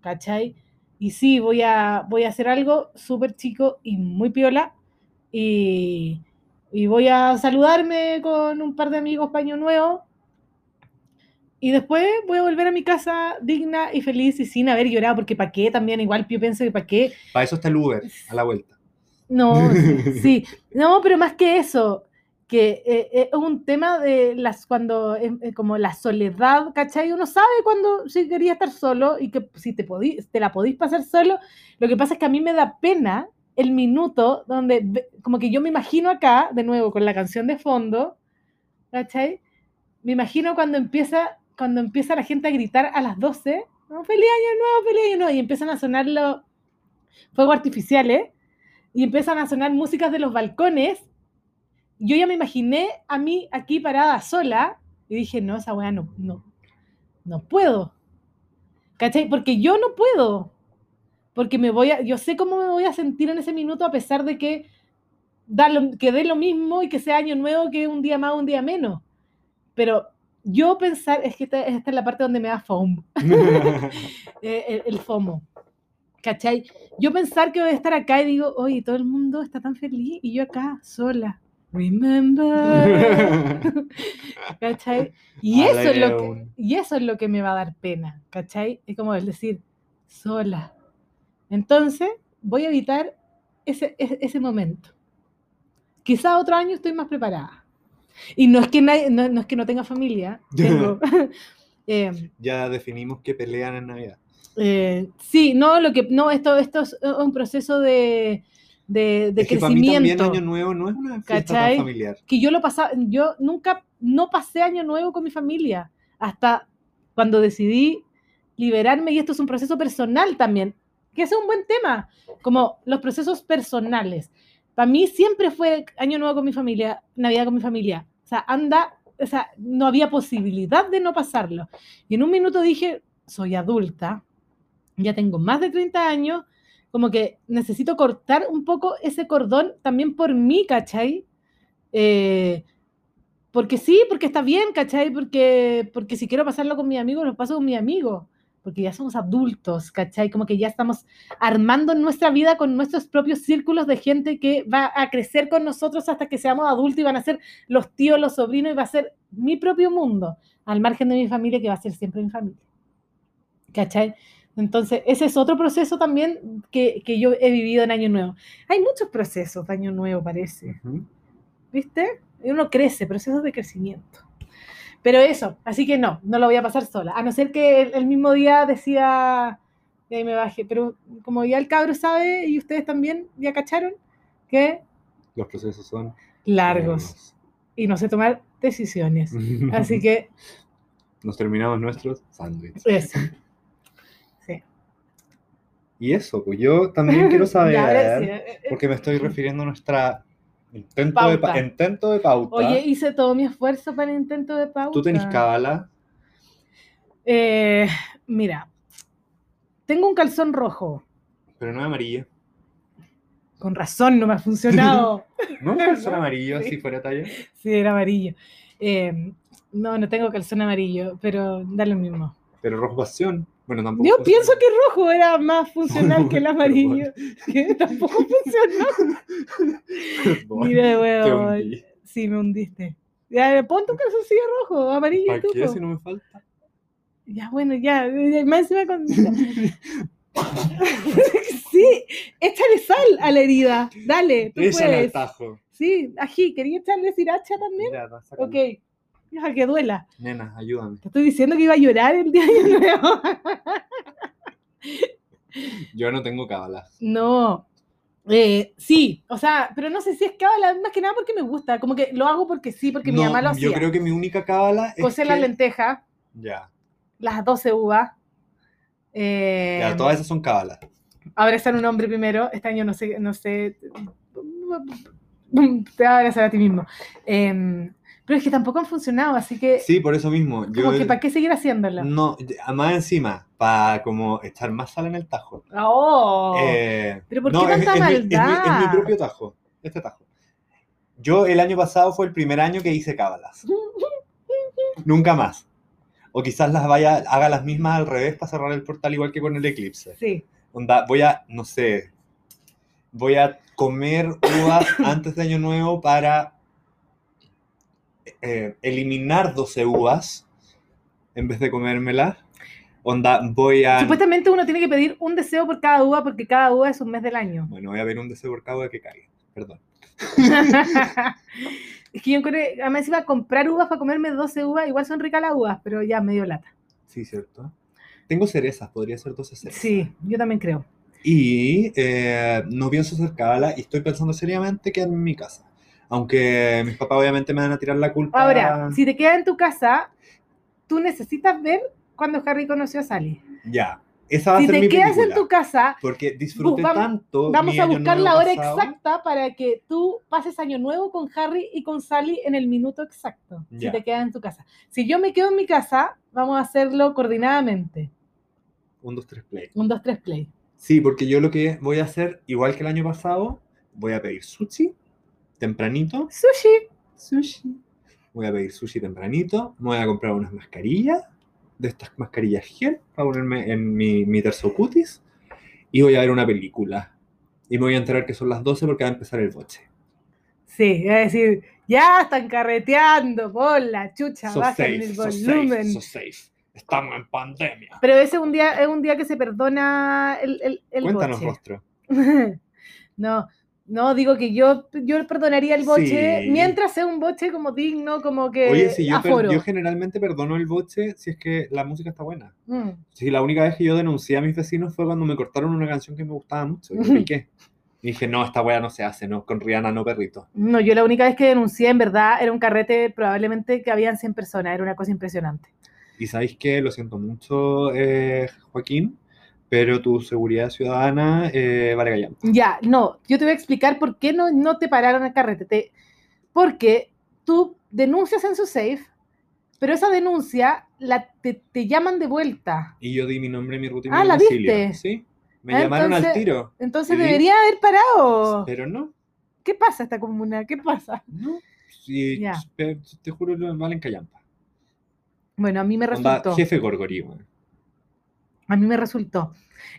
¿cachai? Y sí, voy a, voy a hacer algo súper chico y muy piola y, y voy a saludarme con un par de amigos paño nuevo y después voy a volver a mi casa digna y feliz y sin haber llorado, porque para qué también, igual yo pienso que para qué. Para eso está el Uber, a la vuelta. No, sí, no, pero más que eso, que eh, eh, es un tema de las cuando, eh, eh, como la soledad, ¿cachai? Uno sabe cuando si quería estar solo y que si te, podí, te la podís pasar solo, lo que pasa es que a mí me da pena el minuto donde, como que yo me imagino acá, de nuevo, con la canción de fondo, ¿cachai? Me imagino cuando empieza, cuando empieza la gente a gritar a las 12, ¿no? ¡Feliz año nuevo, feliz año nuevo! Y empiezan a sonar los fuegos artificiales y empiezan a sonar músicas de los balcones. Yo ya me imaginé a mí aquí parada sola y dije, no, esa weá no, no, no puedo. ¿Cachai? Porque yo no puedo. Porque me voy a, yo sé cómo me voy a sentir en ese minuto a pesar de que, da lo, que dé lo mismo y que sea año nuevo que un día más un día menos. Pero yo pensar, es que esta, esta es la parte donde me da FOMO, eh, el, el FOMO. ¿Cachai? Yo pensar que voy a estar acá y digo, oye, todo el mundo está tan feliz y yo acá, sola. Remember. ¿Cachai? Y eso, es lo que, y eso es lo que me va a dar pena, ¿cachai? Es como el decir, sola. Entonces, voy a evitar ese, ese, ese momento. Quizá otro año estoy más preparada. Y no es que, nadie- no, no es que no tenga familia, tengo, eh, ya definimos que pelean en Navidad. eh, sí, no, lo que no, esto, esto es un proceso de, de, de es que para mí crecimiento. también Año Nuevo no es una fiesta tan familiar. que yo lo pasaba, yo nunca, no pasé año nuevo con mi familia, hasta cuando decidí liberarme, y esto es un proceso personal también, que ese es un buen tema, como los procesos personales. Para mí siempre fue año nuevo con mi familia, Navidad con mi familia. O sea, anda, o sea, no había posibilidad de no pasarlo. Y en un minuto dije, soy adulta, ya tengo más de 30 años, como que necesito cortar un poco ese cordón también por mí, ¿cachai? Eh, porque sí, porque está bien, ¿cachai? Porque, porque si quiero pasarlo con mi amigo, lo paso con mi amigo. Porque ya somos adultos, ¿cachai? Como que ya estamos armando nuestra vida con nuestros propios círculos de gente que va a crecer con nosotros hasta que seamos adultos y van a ser los tíos, los sobrinos y va a ser mi propio mundo, al margen de mi familia, que va a ser siempre mi familia. ¿Cachai? Entonces, ese es otro proceso también que, que yo he vivido en Año Nuevo. Hay muchos procesos de Año Nuevo, parece. ¿viste? Uno crece, procesos de crecimiento. Pero eso, así que no, no lo voy a pasar sola. A no ser que el, el mismo día decía que me baje. Pero como ya el cabro sabe, y ustedes también ya cacharon, que Los procesos son largos y no sé tomar decisiones. Así que Nos terminamos nuestros sándwiches. eso. Sí. Y eso, pues yo también quiero saber, eh, eh, porque me estoy refiriendo a nuestra intento de, pa- Pauta. intento de pauta. Oye, hice todo mi esfuerzo para el intento de pauta. ¿Tú tenés cábala? Eh, mira, tengo un calzón rojo. Pero no es amarillo. Con razón no me ha funcionado. ¿No es un calzón amarillo Sí. si fuera talla? Sí, era amarillo. Eh, no, no tengo calzón amarillo, pero da lo mismo. Pero rojo pasión. Bueno, tampoco. Yo pienso que rojo era más funcional que el amarillo, que tampoco funcionó. Mira, Te weón. Sí, me hundiste. Ya, ponte un calzoncillo rojo, amarillo y ¿Para tú, qué si no me falta? Ya, bueno, ya. ya, Más encima con... sí, échale sal a la herida. Dale, tú Échale al puedes. tajo. Sí, ají, ¿quería echarle sriracha también? Sácalo. Ok. Deja que duela. Nena, ayúdame. Te estoy diciendo que iba a llorar el día de Año nuevo. Yo no tengo cábala. No. Eh, sí, o sea, pero no sé si es cábala, más que nada porque me gusta. Como que lo hago porque sí, porque mi mamá lo Yo hacía. creo que mi única cábala es Cocer que... la lenteja, Ya, las 12 uvas. Eh, ya, todas esas son cábalas. Abrazar a un hombre primero. Este año no sé, no sé. Te a abrazar a ti mismo. Em, pero es que tampoco han funcionado, así que, Sí, por eso mismo. como Yo, que ¿para qué seguir haciéndolo? No, más encima, para como echar más sal en el tajo. ¡Oh! Eh, ¿Pero por no, qué es- tanta es mi- es mi- Es mi, maldad? propio tajo, este tajo. Yo el año pasado fue el primer año que hice cábalas. Nunca más. O quizás las vaya, haga las mismas al revés para cerrar el portal igual que con el eclipse. Sí. Onda, voy a, no sé, voy a comer uvas antes de Año Nuevo para eh, eliminar 12 uvas en vez de comérmelas. Onda, voy a... Supuestamente uno tiene que pedir un deseo por cada uva porque cada uva es un mes del año. Bueno, voy a ver un deseo por cada uva que caiga. Perdón. es que yo encontré, además iba a comprar uvas para comerme 12 uvas, igual son ricas las uvas, pero ya medio lata. Sí, ¿cierto? Tengo cerezas, podría ser 12 cerezas. Sí, yo también creo. Y eh, no pienso hacer cábala y estoy pensando seriamente quedarme en mi casa. Aunque mis papás obviamente me van a tirar la culpa. Ahora, si te quedas en tu casa, tú necesitas ver cuando Harry conoció a Sally. Ya, esa va a Si ser te mi quedas película. en tu casa, Porque disfruté vamos- tanto. vamos a buscar la hora pasado. exacta para que tú pases año nuevo con Harry y con Sally en el minuto exacto. Ya. Si te quedas en tu casa. Si yo me quedo en mi casa, vamos a hacerlo coordinadamente. Un, dos, tres, play. Un, dos, tres, play. Sí, porque yo lo que voy a hacer, igual que el año pasado, voy a pedir sushi tempranito. Sushi. Sushi. Voy a pedir sushi tempranito. Me voy a comprar unas mascarillas, de estas mascarillas gel, para ponerme en mi, mi terzo cutis. Y voy a ver una película. Y me voy a enterar que son las 12 porque va a empezar el boche. Sí, es decir, ya están carreteando, por la chucha, So bajen safe, el so volumen. safe, so safe. Estamos en pandemia. Pero ese es un día, es un día que se perdona el, el, el Cuéntanos, boche. rostro. no, no, digo que yo, yo perdonaría el boche Sí. mientras sea un boche como digno, como que Oye, si yo, aforo. yo generalmente perdono el boche si es que la música está buena. Mm. Sí, la única vez que yo denuncié a mis vecinos fue cuando me cortaron una canción que me gustaba mucho. Y me piqué. Y dije, no, esta weá no se hace, no, con Rihanna no perrito. No, yo la única vez que denuncié, en verdad, era un carrete probablemente que habían 100 personas, era una cosa impresionante. Y sabéis que, lo siento mucho, eh, Joaquín, pero tu seguridad ciudadana eh, vale callampa. Ya, no, yo te voy a explicar por qué no, no te pararon el carrete. Te- porque tú denuncias en su safe, pero esa denuncia la, te, te llaman de vuelta. Y yo di mi nombre, mi mi Ah, ¿la domicilio. viste? Sí, me Ah, llamaron al tiro. Entonces debería haber parado. Pero no, ¿Qué pasa esta comuna? ¿Qué pasa? no. Sí, Ya. te juro que valen callampa. Bueno, a mí me Onda, resultó. jefe Gorgori, weón. A mí me resultó.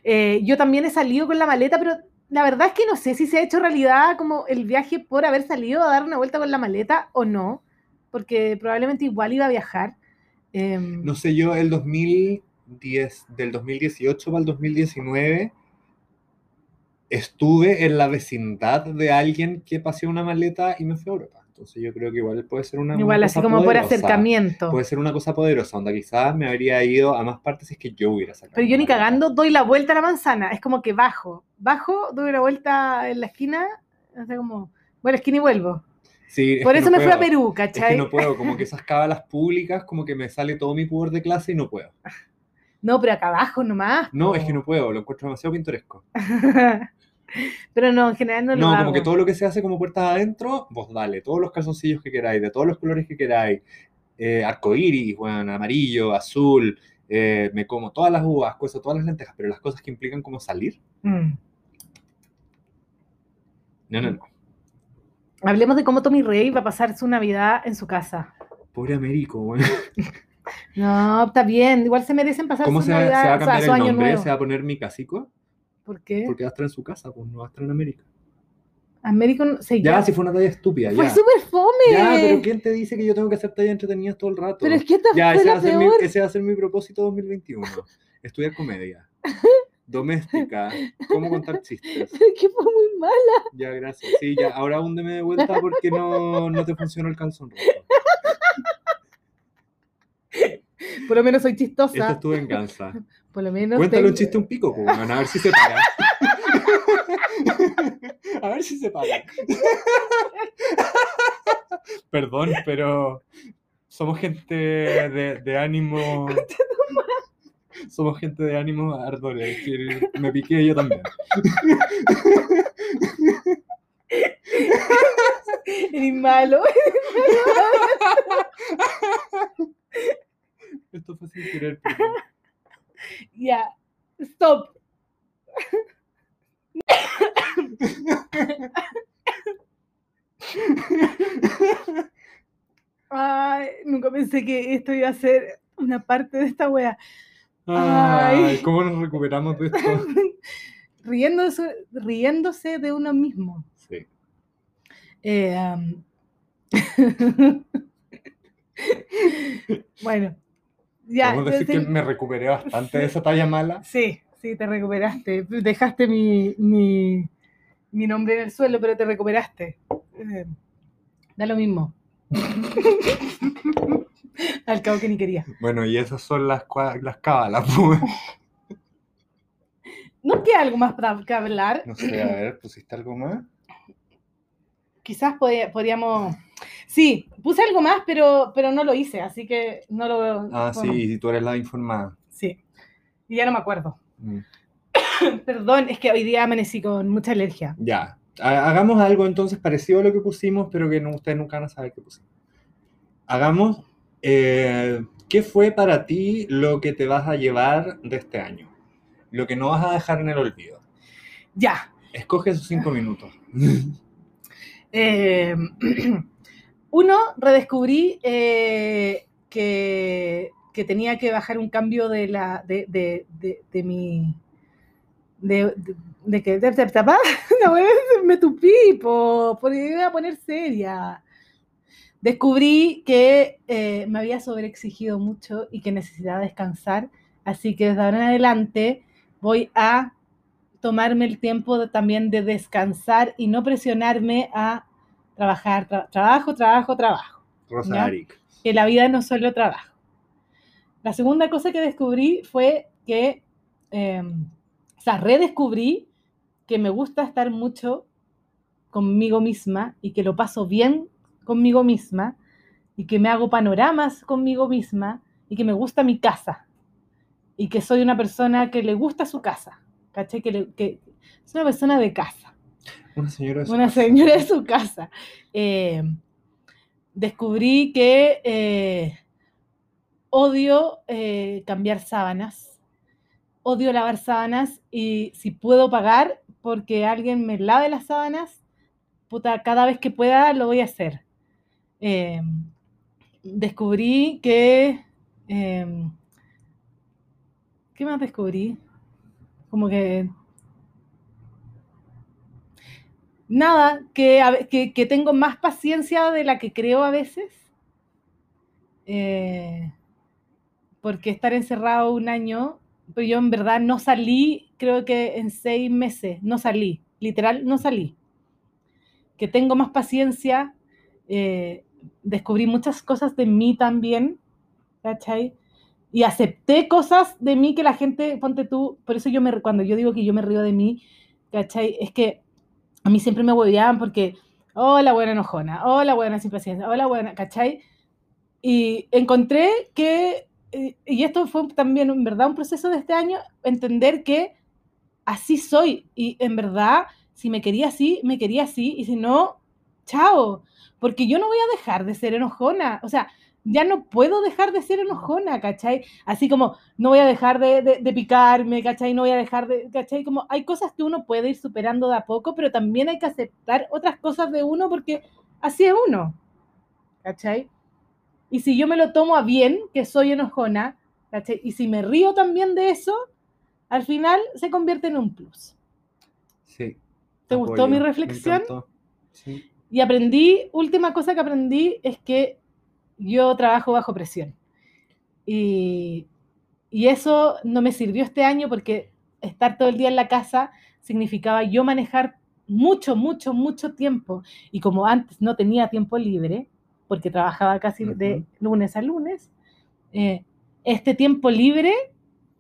Eh, yo también he salido con la maleta, pero la verdad es que no sé si se ha hecho realidad como el viaje por haber salido a dar una vuelta con la maleta o no, porque probablemente igual iba a viajar. Em, No sé, yo el 2010, del 2018 para el 2019, estuve en la vecindad de alguien que paseó una maleta y me fue a Europa. Entonces yo creo que igual puede ser una, una igual así cosa como por poderosa. acercamiento. Puede ser una cosa poderosa, onda quizás me habría ido a más partes si es que yo hubiera sacado. Pero yo ni cagando doy la vuelta a la manzana. Es como que bajo. Bajo, doy la vuelta en la esquina. O sea, como, bueno, esquina y vuelvo. Sí, es Por eso no me fui a. Perú, Es que ¿cachai? no puedo, como que esas cábalas públicas, como que me sale todo mi pudor de clase y no puedo. No, pero acá abajo nomás. No, po. es que no puedo, lo encuentro demasiado pintoresco. pero no, en general no, lo No, como hago. que todo lo que se hace como puertas adentro, vos dale, todos los calzoncillos que queráis, de todos los colores que queráis, eh, arcoíris, bueno, amarillo, azul, eh, me como todas las uvas, cosas, todas las lentejas, pero las cosas que implican como salir, Mm. no, no, no. Hablemos de cómo Tommy Rey va a pasar su Navidad en su casa. Pobre Américo, bueno. No, está bien. Igual se merecen pasar ¿Cómo su se, va- se Navidad, va a o sea, cambiar el nombre? nuevo. ¿Se va a poner mi casico? ¿Por qué? Porque va a estar en su casa, pues no va a estar en América. American se Ya, si fue una talla estúpida, Fue ya. súper fome. Ya, pero ¿quién te dice que yo tengo que hacer tallas entretenidas todo el rato? Pero es que esta Ya, fue ese va, la a ser mi, peor. ese va a ser mi propósito 2021. Estudiar comedia. Doméstica. Cómo contar chistes. Pero es que fue muy mal. Ya, gracias. Sí, ya, ahora húndeme de vuelta porque no, no te funcionó el calzón rojo. Por lo menos soy Esta chistosa. es tu venganza. Por lo menos. Cuéntale tengo- un chiste un pico, pues, a ver si se para. A ver si se para. Perdón, pero somos gente de, de ánimo. Somos gente de ánimo ardores. Me piqué yo también. Eres malo. Esto fue sin querer, perdón. Ya. Stop. Ay, nunca pensé que esto iba a ser una parte de esta wea. Ay, Ay. ¿cómo nos recuperamos de esto? Riéndose, riéndose de uno mismo. Sí. Eh, bueno, ya. Podemos decir que me recuperé bastante de esa talla mala. Sí, sí, te recuperaste. Dejaste mi, mi, mi nombre en el suelo, pero te recuperaste. Eh, da lo mismo. Al cabo que ni quería. Bueno, y esas son las, las cábalas, pues. ¿No queda algo más para que hablar? No sé, a ver, ¿pusiste algo más? Quizás podríamos... Sí, puse algo más, pero, pero no lo hice, así que no lo veo. Ah, bueno, sí, y tú eres la informada. Sí. Y ya no me acuerdo. Mm. Perdón, es que hoy día amanecí con mucha alergia. Ya. Ha- Hagamos algo entonces parecido a lo que pusimos, pero que no, ustedes nunca van a saber qué pusimos. Hagamos, eh, ¿qué fue para ti lo que te vas a llevar de este año? Lo que no vas a dejar en el olvido. Ya. Escoge esos cinco minutos. Eh, uno, redescubrí eh, que, tenía que bajar un cambio de la de, de, de, de mi de, que wea me tupí po, porque iba a poner seria. Descubrí que eh, me había sobreexigido mucho y que necesitaba descansar así que desde ahora en adelante voy a tomarme el tiempo de- también de descansar y no presionarme a trabajar, tra- trabajo, trabajo, trabajo. Rosa. Que la vida no es solo trabajo. La segunda cosa que descubrí fue que, eh, o sea, redescubrí que me gusta estar mucho conmigo misma y que lo paso bien conmigo misma y que me hago panoramas conmigo misma y que me gusta mi casa y que soy una persona que le gusta su casa, ¿cachai? Que, le- que es una persona de casa, Una señora de su una casa. señora de su casa. Eh, descubrí que eh, odio eh, cambiar sábanas, odio lavar sábanas y si puedo pagar porque alguien me lave las sábanas, puta, cada vez que pueda lo voy a hacer. Eh, descubrí que... ¿Qué más descubrí? Como que... Nada, que, que tengo más paciencia de la que creo a veces. Eh, porque estar encerrado un año, pero yo en verdad no salí, creo que en seis meses, no salí, literal, no salí. Que tengo más paciencia, eh, descubrí muchas cosas de mí también, ¿cachai? Y acepté cosas de mí que la gente, ponte tú, por eso yo me, cuando yo digo que yo me río de mí, ¿cachai? Es que a mí siempre me hueveaban porque, oh, buena enojona, oh, buena sin paciencia, oh, buena, ¿cachai? Y encontré que, eh, y esto fue también en verdad un proceso de este año, entender que así soy y en verdad, si me quería así, me quería así, y si no, chao, porque yo no voy a dejar de ser enojona, o sea, ya no puedo dejar de ser enojona, ¿cachai? Así como no voy a dejar de, de- de picarme, ¿cachai? No voy a dejar de, ¿cachai? Como hay cosas que uno puede ir superando de a poco, pero también hay que aceptar otras cosas de uno porque así es uno, ¿cachai? Y si yo me lo tomo a bien, que soy enojona, ¿cachai? Y si me río también de eso, al final se convierte en un plus. Sí. ¿Te gustó mi reflexión? Sí. Y aprendí, última cosa que aprendí es que yo trabajo bajo presión. Y, y eso no me sirvió este año porque estar todo el día en la casa significaba yo manejar mucho, mucho, mucho tiempo. Y como antes no tenía tiempo libre, porque trabajaba casi de lunes a lunes, eh, este tiempo libre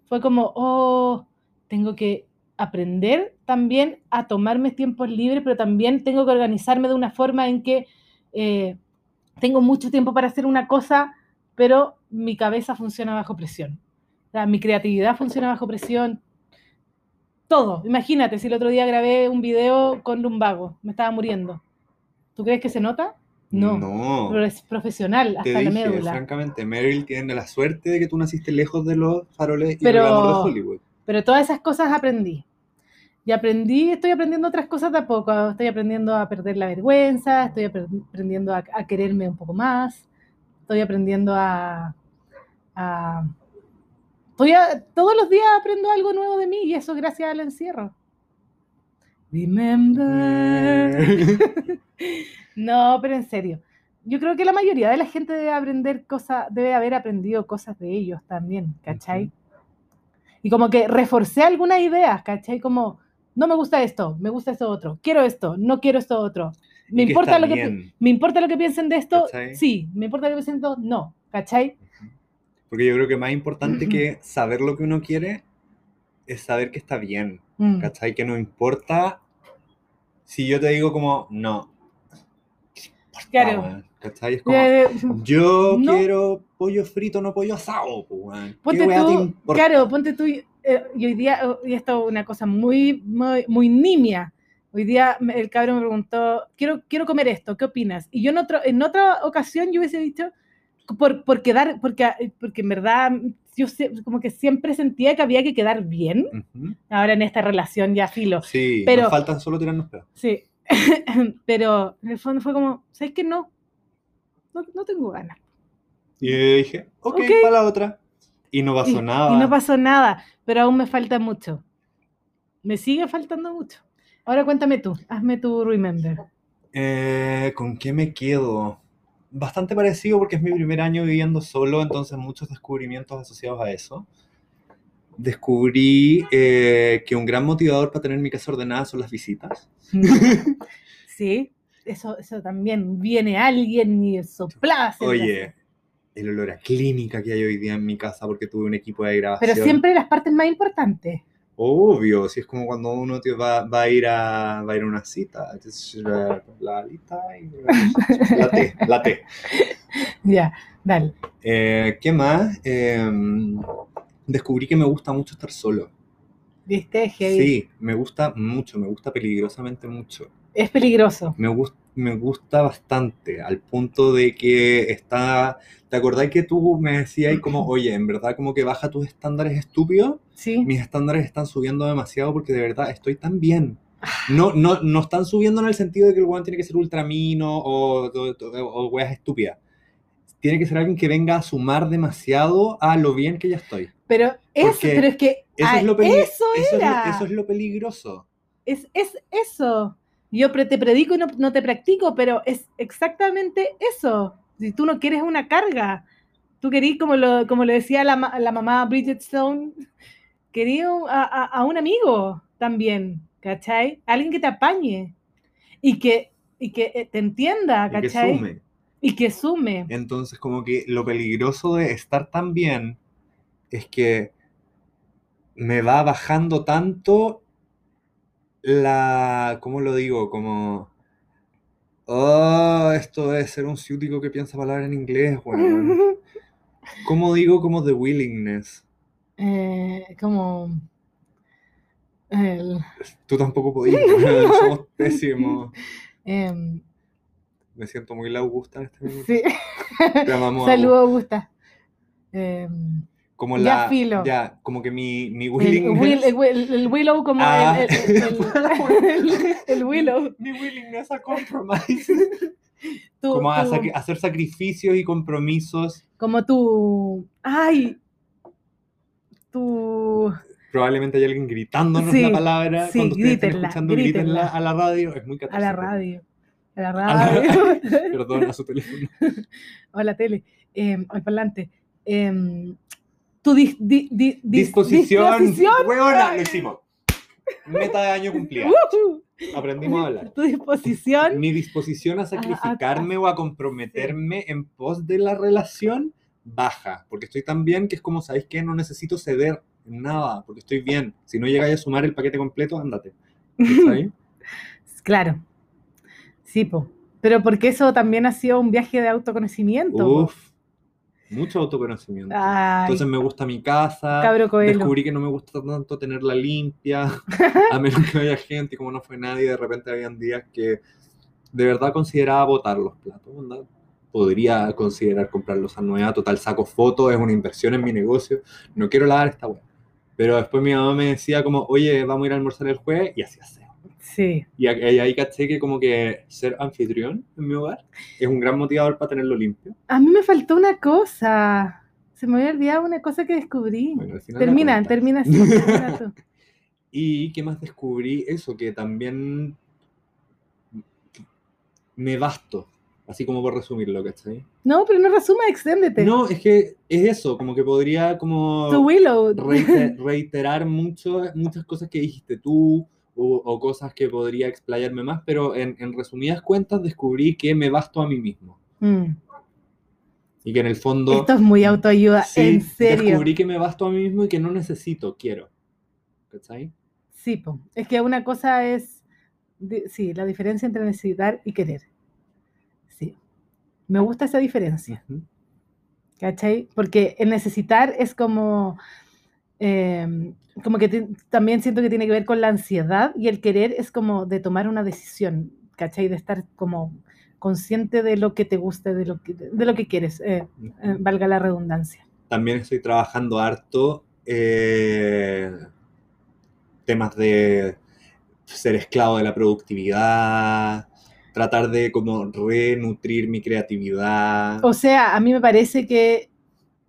fue como, oh, tengo que aprender también a tomarme tiempos libres, pero también tengo que organizarme de una forma en que eh, tengo mucho tiempo para hacer una cosa, pero mi cabeza funciona bajo presión. O sea, mi creatividad funciona bajo presión. Todo. Imagínate, si el otro día grabé un video con lumbago, me estaba muriendo. ¿Tú crees que se nota? No. No. Pero es profesional, Te hasta la dije, médula. francamente, Meryl tiene la suerte de que tú naciste lejos de los faroles y Pero- el glamour de Hollywood. Pero todas esas cosas aprendí. Y aprendí, estoy aprendiendo otras cosas de a poco. Estoy aprendiendo a perder la vergüenza, estoy apre- aprendiendo a, a quererme un poco más, estoy aprendiendo a... a- estoy a- todos los días aprendo algo nuevo de mí y eso gracias al encierro. Remember. No, pero en serio. Yo creo que la mayoría de la gente debe aprender cosas, debe haber aprendido cosas de ellos también, ¿cachai? Y como que reforcé algunas ideas, ¿cachai? Como, no me gusta esto, me gusta esto otro, quiero esto, no quiero esto otro. Me importa, lo que, me importa lo que piensen de esto, ¿Cachai? sí, me importa lo que piensen de esto, no, ¿cachai? Porque yo creo que más importante que saber lo que uno quiere es saber que está bien. Mm. ¿Cachai? Que no importa si yo te digo como, no. Claro. ¿Cachai? Es como, Eh, yo no. quiero pollo frito, no pollo asado. ¿Qué Ponte te tú, importa? claro, ponte tú, eh, y hoy día, y esto es una cosa muy, muy, muy nimia. Hoy día el cabrón me preguntó, quiero, quiero comer esto, ¿qué opinas? Y yo en, otro, en otra ocasión yo hubiese dicho, por, por quedar, porque, porque en verdad yo como que siempre sentía que había que quedar bien, Ujú. ahora en esta relación ya filo, Sí, Pero- nos falta solo tirarnos pedos. sí, pero en el fondo fue como, ¿sabes qué? No, no, no tengo ganas. Y yo dije, ok, Ok. para la otra. Y no pasó y, nada. y no pasó nada, pero aún me falta mucho. Me sigue faltando mucho. Ahora cuéntame tú, hazme tu remember. Eh, ¿con qué me quedo? Bastante parecido porque es mi primer año viviendo solo, entonces muchos descubrimientos asociados a eso. Descubrí eh, que un gran motivador para tener mi casa ordenada son las visitas. Sí, eso, eso también. Viene alguien y soplada. se Oye. El olor a clínica que hay hoy día en mi casa porque tuve un equipo de grabación. Pero siempre las partes más importantes. Obvio, si es como cuando uno tío, va, va a ir a, va a ir a una cita. Entonces, la, la alita y la T, la T. Ya, dale. Eh, ¿Qué más? Em, descubrí que me gusta mucho estar solo. ¿Viste? Heavy. Sí, me gusta mucho, me gusta peligrosamente mucho. Es peligroso. Me, gus- me gusta bastante, al punto de que está... ¿Te acordás que tú me decías ahí como, oye, en verdad como que baja tus estándares estúpidos? Sí. Mis estándares están subiendo demasiado porque de verdad estoy tan bien. No, no, no están subiendo en el sentido de que el weón tiene que ser ultramino o, o, o, weas estúpidas. Tiene que ser alguien que venga a sumar demasiado a lo bien que ya estoy. Pero, eso, pero es que Eso, ah, es, lo eso eso, es lo, eso es lo peligroso. Es, es eso. Yo te predico y no, no te practico, pero es exactamente eso. Si tú no quieres una carga, tú querís, como lo, como lo decía la, la mamá Bridget Stone, querías a, a- a un amigo también, ¿cachai? Alguien que te apañe y que, y que eh, te entienda, Y que ¿cachai? sume. Y que sume. Entonces, como que lo peligroso de estar tan bien es que me va bajando tanto la, ¿cómo lo digo? Como, oh, esto debe ser un ciútico que piensa palabras en inglés, weón. ¿Cómo digo como the willingness? Eh, como el, Tú tampoco podías, weón, somos pésimos. em, Me siento muy la Augusta en este momento. sí. Te amamos, Saludos, Augusta. Em, Como Ya, la, filo. ya, como que mi, mi willingness. Will- el Will- el Willow como Ah. el, el- Willow. Mi willingness a compromise. Tú- como a hacer sacrificios y compromisos. como tú. Ay. Tú. Probablemente hay alguien gritándonos Sí, la palabra sí, cuando grítenla, escuchando grítenla. grítenla a la radio. Es muy A la radio. A la la- radio. Perdón, a su teléfono. o a la tele. em, al parlante. Em, tu dis- di- di- dis- Disposición. disposición. Hueona, Ay. lo hicimos. Meta de año cumplida. Aprendimos a hablar. Tu disposición. Mi disposición a sacrificarme o a comprometerme en pos de la relación baja, porque estoy tan bien que es como, ¿sabéis qué? No necesito ceder en nada, porque estoy bien. Si no llegáis a sumar el paquete completo, ándate. ¿Cachai? Claro. Sí, po. Pero porque eso también ha sido un viaje de autoconocimiento. po. Mucho autoconocimiento. Ay, Entonces me gusta mi casa, descubrí que no me gusta tanto tenerla limpia, a menos que haya gente, y como no fue nadie, de repente habían días que de verdad consideraba botar los platos. onda, Podría considerar comprarlos a nueva, total saco fotos, es una inversión en mi negocio, no quiero lavar esta web. Pero después mi mamá me decía como, oye, vamos a ir a almorzar el jueves, y así hacemos. Sí. Y ahí caché que como que ser anfitrión en mi hogar es un gran motivador para tenerlo limpio. A mí me faltó una cosa. Se me había olvidado una cosa que descubrí. Bueno, termina, termina así. termina tú. Y qué más descubrí eso, que también me basto, así como por resumirlo, ¿cachai? No, pero no resuma, exténdete. No, es que es eso, como que podría como Tu Willow. reite- reiterar mucho, muchas cosas que dijiste tú o, o cosas que podría explayarme más, pero en, en resumidas cuentas descubrí que me basto a mí mismo Mm. y que en el fondo... Esto es muy autoayuda, sí, en serio. descubrí que me basto a mí mismo y que no necesito, quiero. ¿Cachai? Sí, po. es que una cosa es, sí, la diferencia entre necesitar y querer. Sí, me gusta esa diferencia, Ujú. ¿cachai? Porque el necesitar es como, em, como que también siento que tiene que ver con la ansiedad y el querer es como de tomar una decisión, ¿cachai? De estar como consciente de lo que te gusta, de lo que, de lo que quieres, eh, eh, valga la redundancia. También estoy trabajando harto eh, temas de ser esclavo de la productividad, tratar de como renutrir mi creatividad. O sea, a mí me parece que,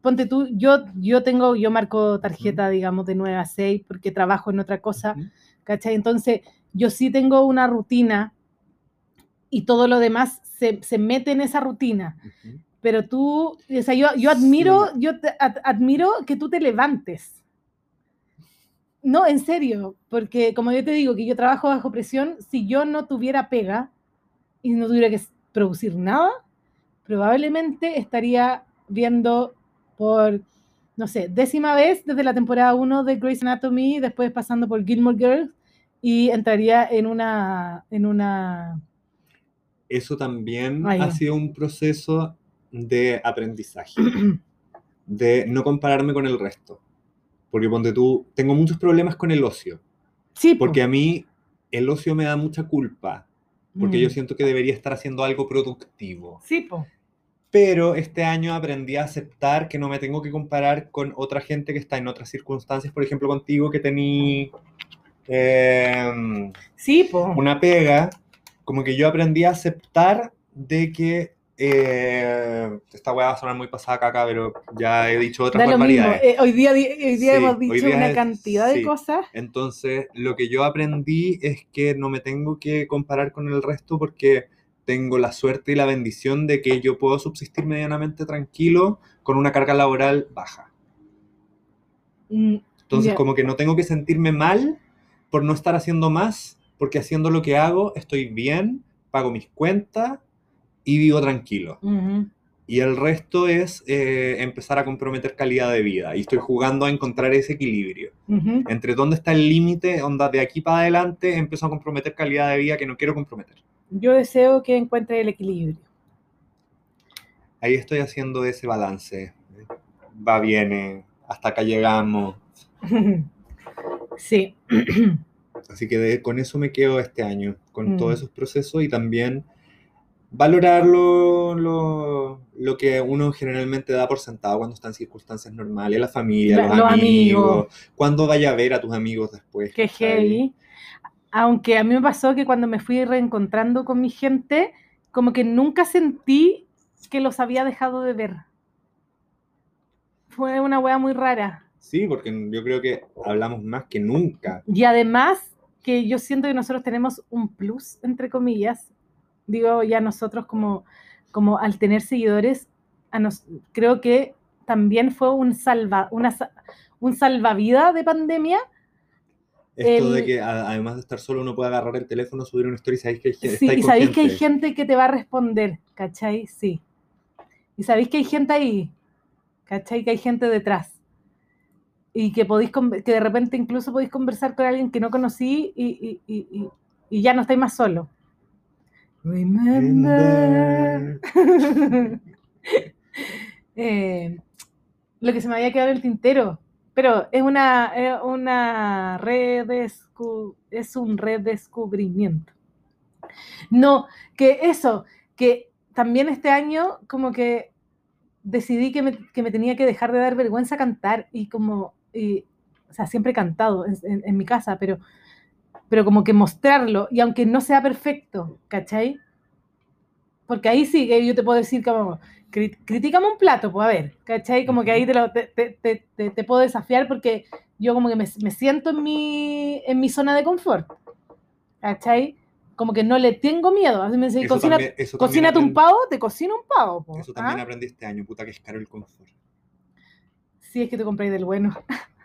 ponte tú, yo, yo tengo, yo marco tarjeta, digamos, de 9 a 6 porque trabajo en otra cosa. ¿cachai? Entonces, yo sí tengo una rutina y todo lo demás se, se mete en esa rutina. Pero tú, o sea, yo, yo admiro, yo te- ad- admiro que tú te levantes. No, en serio, porque como yo te digo que yo trabajo bajo presión, si yo no tuviera pega y no tuviera que producir nada, probablemente estaría viendo por no sé, décima vez desde la temporada 1 de Grey's Anatomy, después pasando por Gilmore Girls, y entraría en una, en una, Eso también Ahí. ha sido un proceso de aprendizaje, de no compararme con el resto. Porque ponte tú, tengo muchos problemas con el ocio, sí, po. porque a mí el ocio me da mucha culpa, porque Mm. yo siento que debería estar haciendo algo productivo. Sí, po. Pero este año aprendí a aceptar que no me tengo que comparar con otra gente que está en otras circunstancias, por ejemplo contigo que tení em, Sí, po. una pega, como que yo aprendí a aceptar de que eh, esta weá va a sonar muy pasada caca, pero ya he dicho otras barbaridades. Eh, hoy día, hoy día Sí, hemos dicho día una es- cantidad sí. de cosas. Entonces, lo que yo aprendí es que no me tengo que comparar con el resto porque tengo la suerte y la bendición de que yo puedo subsistir medianamente tranquilo con una carga laboral baja. Mm, Entonces, Ya. como que no tengo que sentirme mal por no estar haciendo más, porque haciendo lo que hago estoy bien, pago mis cuentas y vivo tranquilo. Y el resto es eh, empezar a comprometer calidad de vida. Y estoy jugando a encontrar ese equilibrio. Entre dónde está el límite, onda de aquí para adelante empiezo a comprometer calidad de vida que no quiero comprometer. Yo deseo que encuentre el equilibrio. Ahí estoy haciendo ese balance. Va, viene, hasta acá llegamos. Sí. Así que de- con eso me quedo este año, con Mm. todos esos procesos y también valorar lo, lo- lo que uno generalmente da por sentado cuando está en circunstancias normales, la familia, los, los amigos, amigos. cuando vaya a ver a tus amigos después. Qué heavy. Aunque a mí me pasó que cuando me fui reencontrando con mi gente, como que nunca sentí que los había dejado de ver. Fue una wea muy rara. Sí, porque yo creo que hablamos más que nunca. Y además que yo siento que nosotros tenemos un plus, entre comillas. Digo, ya nosotros como, como al tener seguidores, a nos, creo que también fue un, salva, una, un salvavidas de pandemia. Esto El- de que a- además de estar solo uno puede agarrar el teléfono, subir una historia y sabéis que hay gente. Sí, estáis y con sabéis que hay gente. gente que te va a responder, ¿cachai? Sí. Y sabéis que hay gente ahí, ¿cachai? Que hay gente detrás. Y que podéis que de repente incluso podéis conversar con alguien que no conocí y, y- y- y- y ya no estáis más solo. Remember. Eh, lo que se me había quedado en el tintero. Pero es una, es una redescu- es un redescubrimiento. No, que eso, que también este año como que decidí que me, que me tenía que dejar de dar vergüenza cantar y como, y, o sea, siempre he cantado en, en- mi casa, pero, pero como que mostrarlo, y aunque no sea perfecto, ¿cachai? Porque ahí sí que yo te puedo decir como, cri- critícame un plato, pues a ver, ¿cachai? Como que ahí te, lo- te, te- te- puedo desafiar porque yo como que me, me siento en mi, en mi zona de confort, ¿cachai? Como que no le tengo miedo. Así me dice, cocina, cocínate un pavo, te cocino un pavo. po, Eso también ¿ah? aprendí este año, puta que es caro el confort. Sí, es que te compré del bueno.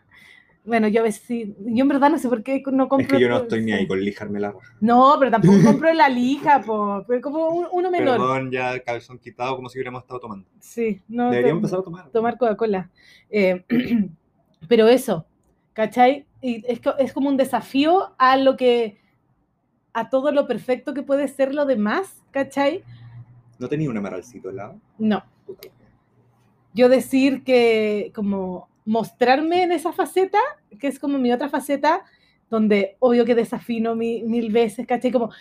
bueno, yo a veces sí. Yo en verdad no sé por qué no compro. Es que yo no estoy ni ahí con lijarme la raja. No, pero tampoco compro la lija, po. Pero como un- uno menor. Perdón, ya calzón quitado como si hubiéramos estado tomando. Sí, no. Deberíamos empezar a tomar. tomar Coca-Cola. Eh, pero eso, ¿cachai? Y es, es como un desafío a lo que, a todo lo perfecto que puede ser lo demás, ¿cachai? ¿No tenía un amaralcito al lado? No. Yo decir que como mostrarme en esa faceta, que es como mi otra faceta, donde obvio que desafino mi- mil veces, ¿cachai? Como,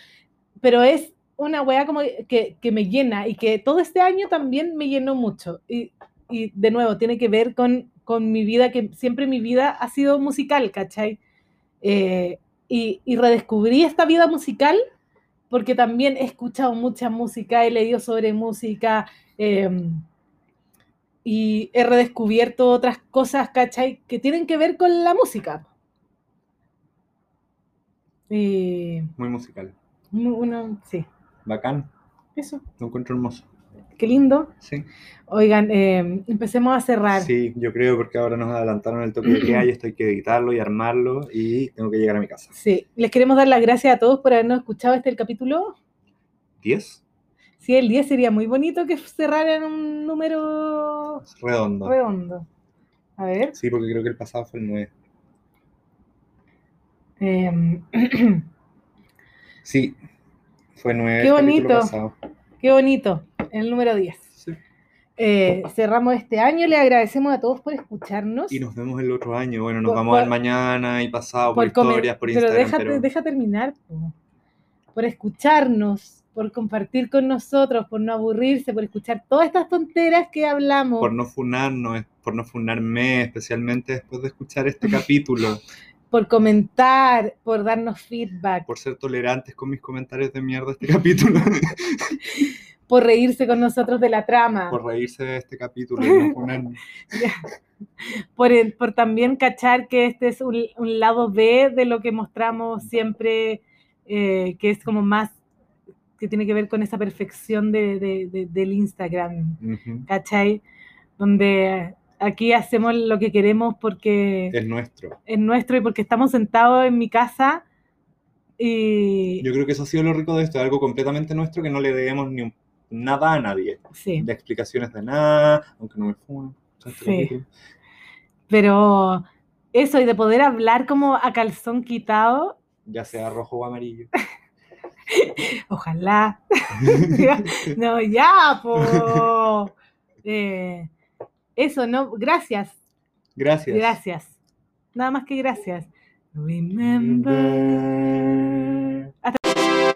pero es una weá como que, que me llena y que todo este año también me llenó mucho. Y, y de nuevo, tiene que ver con, con mi vida, que siempre mi vida ha sido musical, ¿cachai? Eh, y, y redescubrí esta vida musical porque también he escuchado mucha música, he leído sobre música em, y he redescubierto otras cosas, ¿cachai? Que tienen que ver con la música. Y Muy musical. uno, sí, Bacán. eso, Lo encuentro hermoso. qué lindo. Sí. Oigan, em, empecemos a cerrar. Sí, yo creo porque ahora nos adelantaron el toque de queda y esto hay que editarlo y armarlo y tengo que llegar a mi casa. Sí, les queremos dar las gracias a todos por habernos escuchado este el capítulo. ¿10? Sí, el 10 sería muy bonito que cerraran un número Redondo. redondo. A ver. Sí, porque creo que el pasado fue el 9. em, Sí, fue 9. Qué bonito. qué bonito. El número 10. Sí. Eh, cerramos este año. Le agradecemos a todos por escucharnos. Y nos vemos el otro año. Bueno, nos Por- vamos al por- mañana y pasado por, comen- historias, por pero Instagram. déjate- pero deja terminar. po. Por escucharnos, por compartir con nosotros, por no aburrirse, por escuchar todas estas tonteras que hablamos. por no funarnos, por no funarme, especialmente después de escuchar este capítulo, por comentar, por darnos feedback, por ser tolerantes con mis comentarios de mierda este capítulo, por reírse con nosotros de la trama, por reírse de este capítulo y no funarme. por, el- por también cachar que este es un, un lado B de lo que mostramos siempre, eh, que es como más, que tiene que ver con esa perfección de- de- de- del Instagram, Ujú. ¿cachai? Donde aquí hacemos lo que queremos porque Es nuestro. es nuestro y porque estamos sentados en mi casa y... Yo creo que eso ha sido lo rico de esto, algo completamente nuestro que no le debemos ni un- nada a nadie, Sí. de explicaciones de nada, aunque no me este Sí. Pero eso, y de poder hablar como a calzón quitado, Ya sea rojo o amarillo. ojalá. no, ya, po. Eh, eso, ¿no? Gracias, Gracias. gracias. Nada más que gracias. Remember.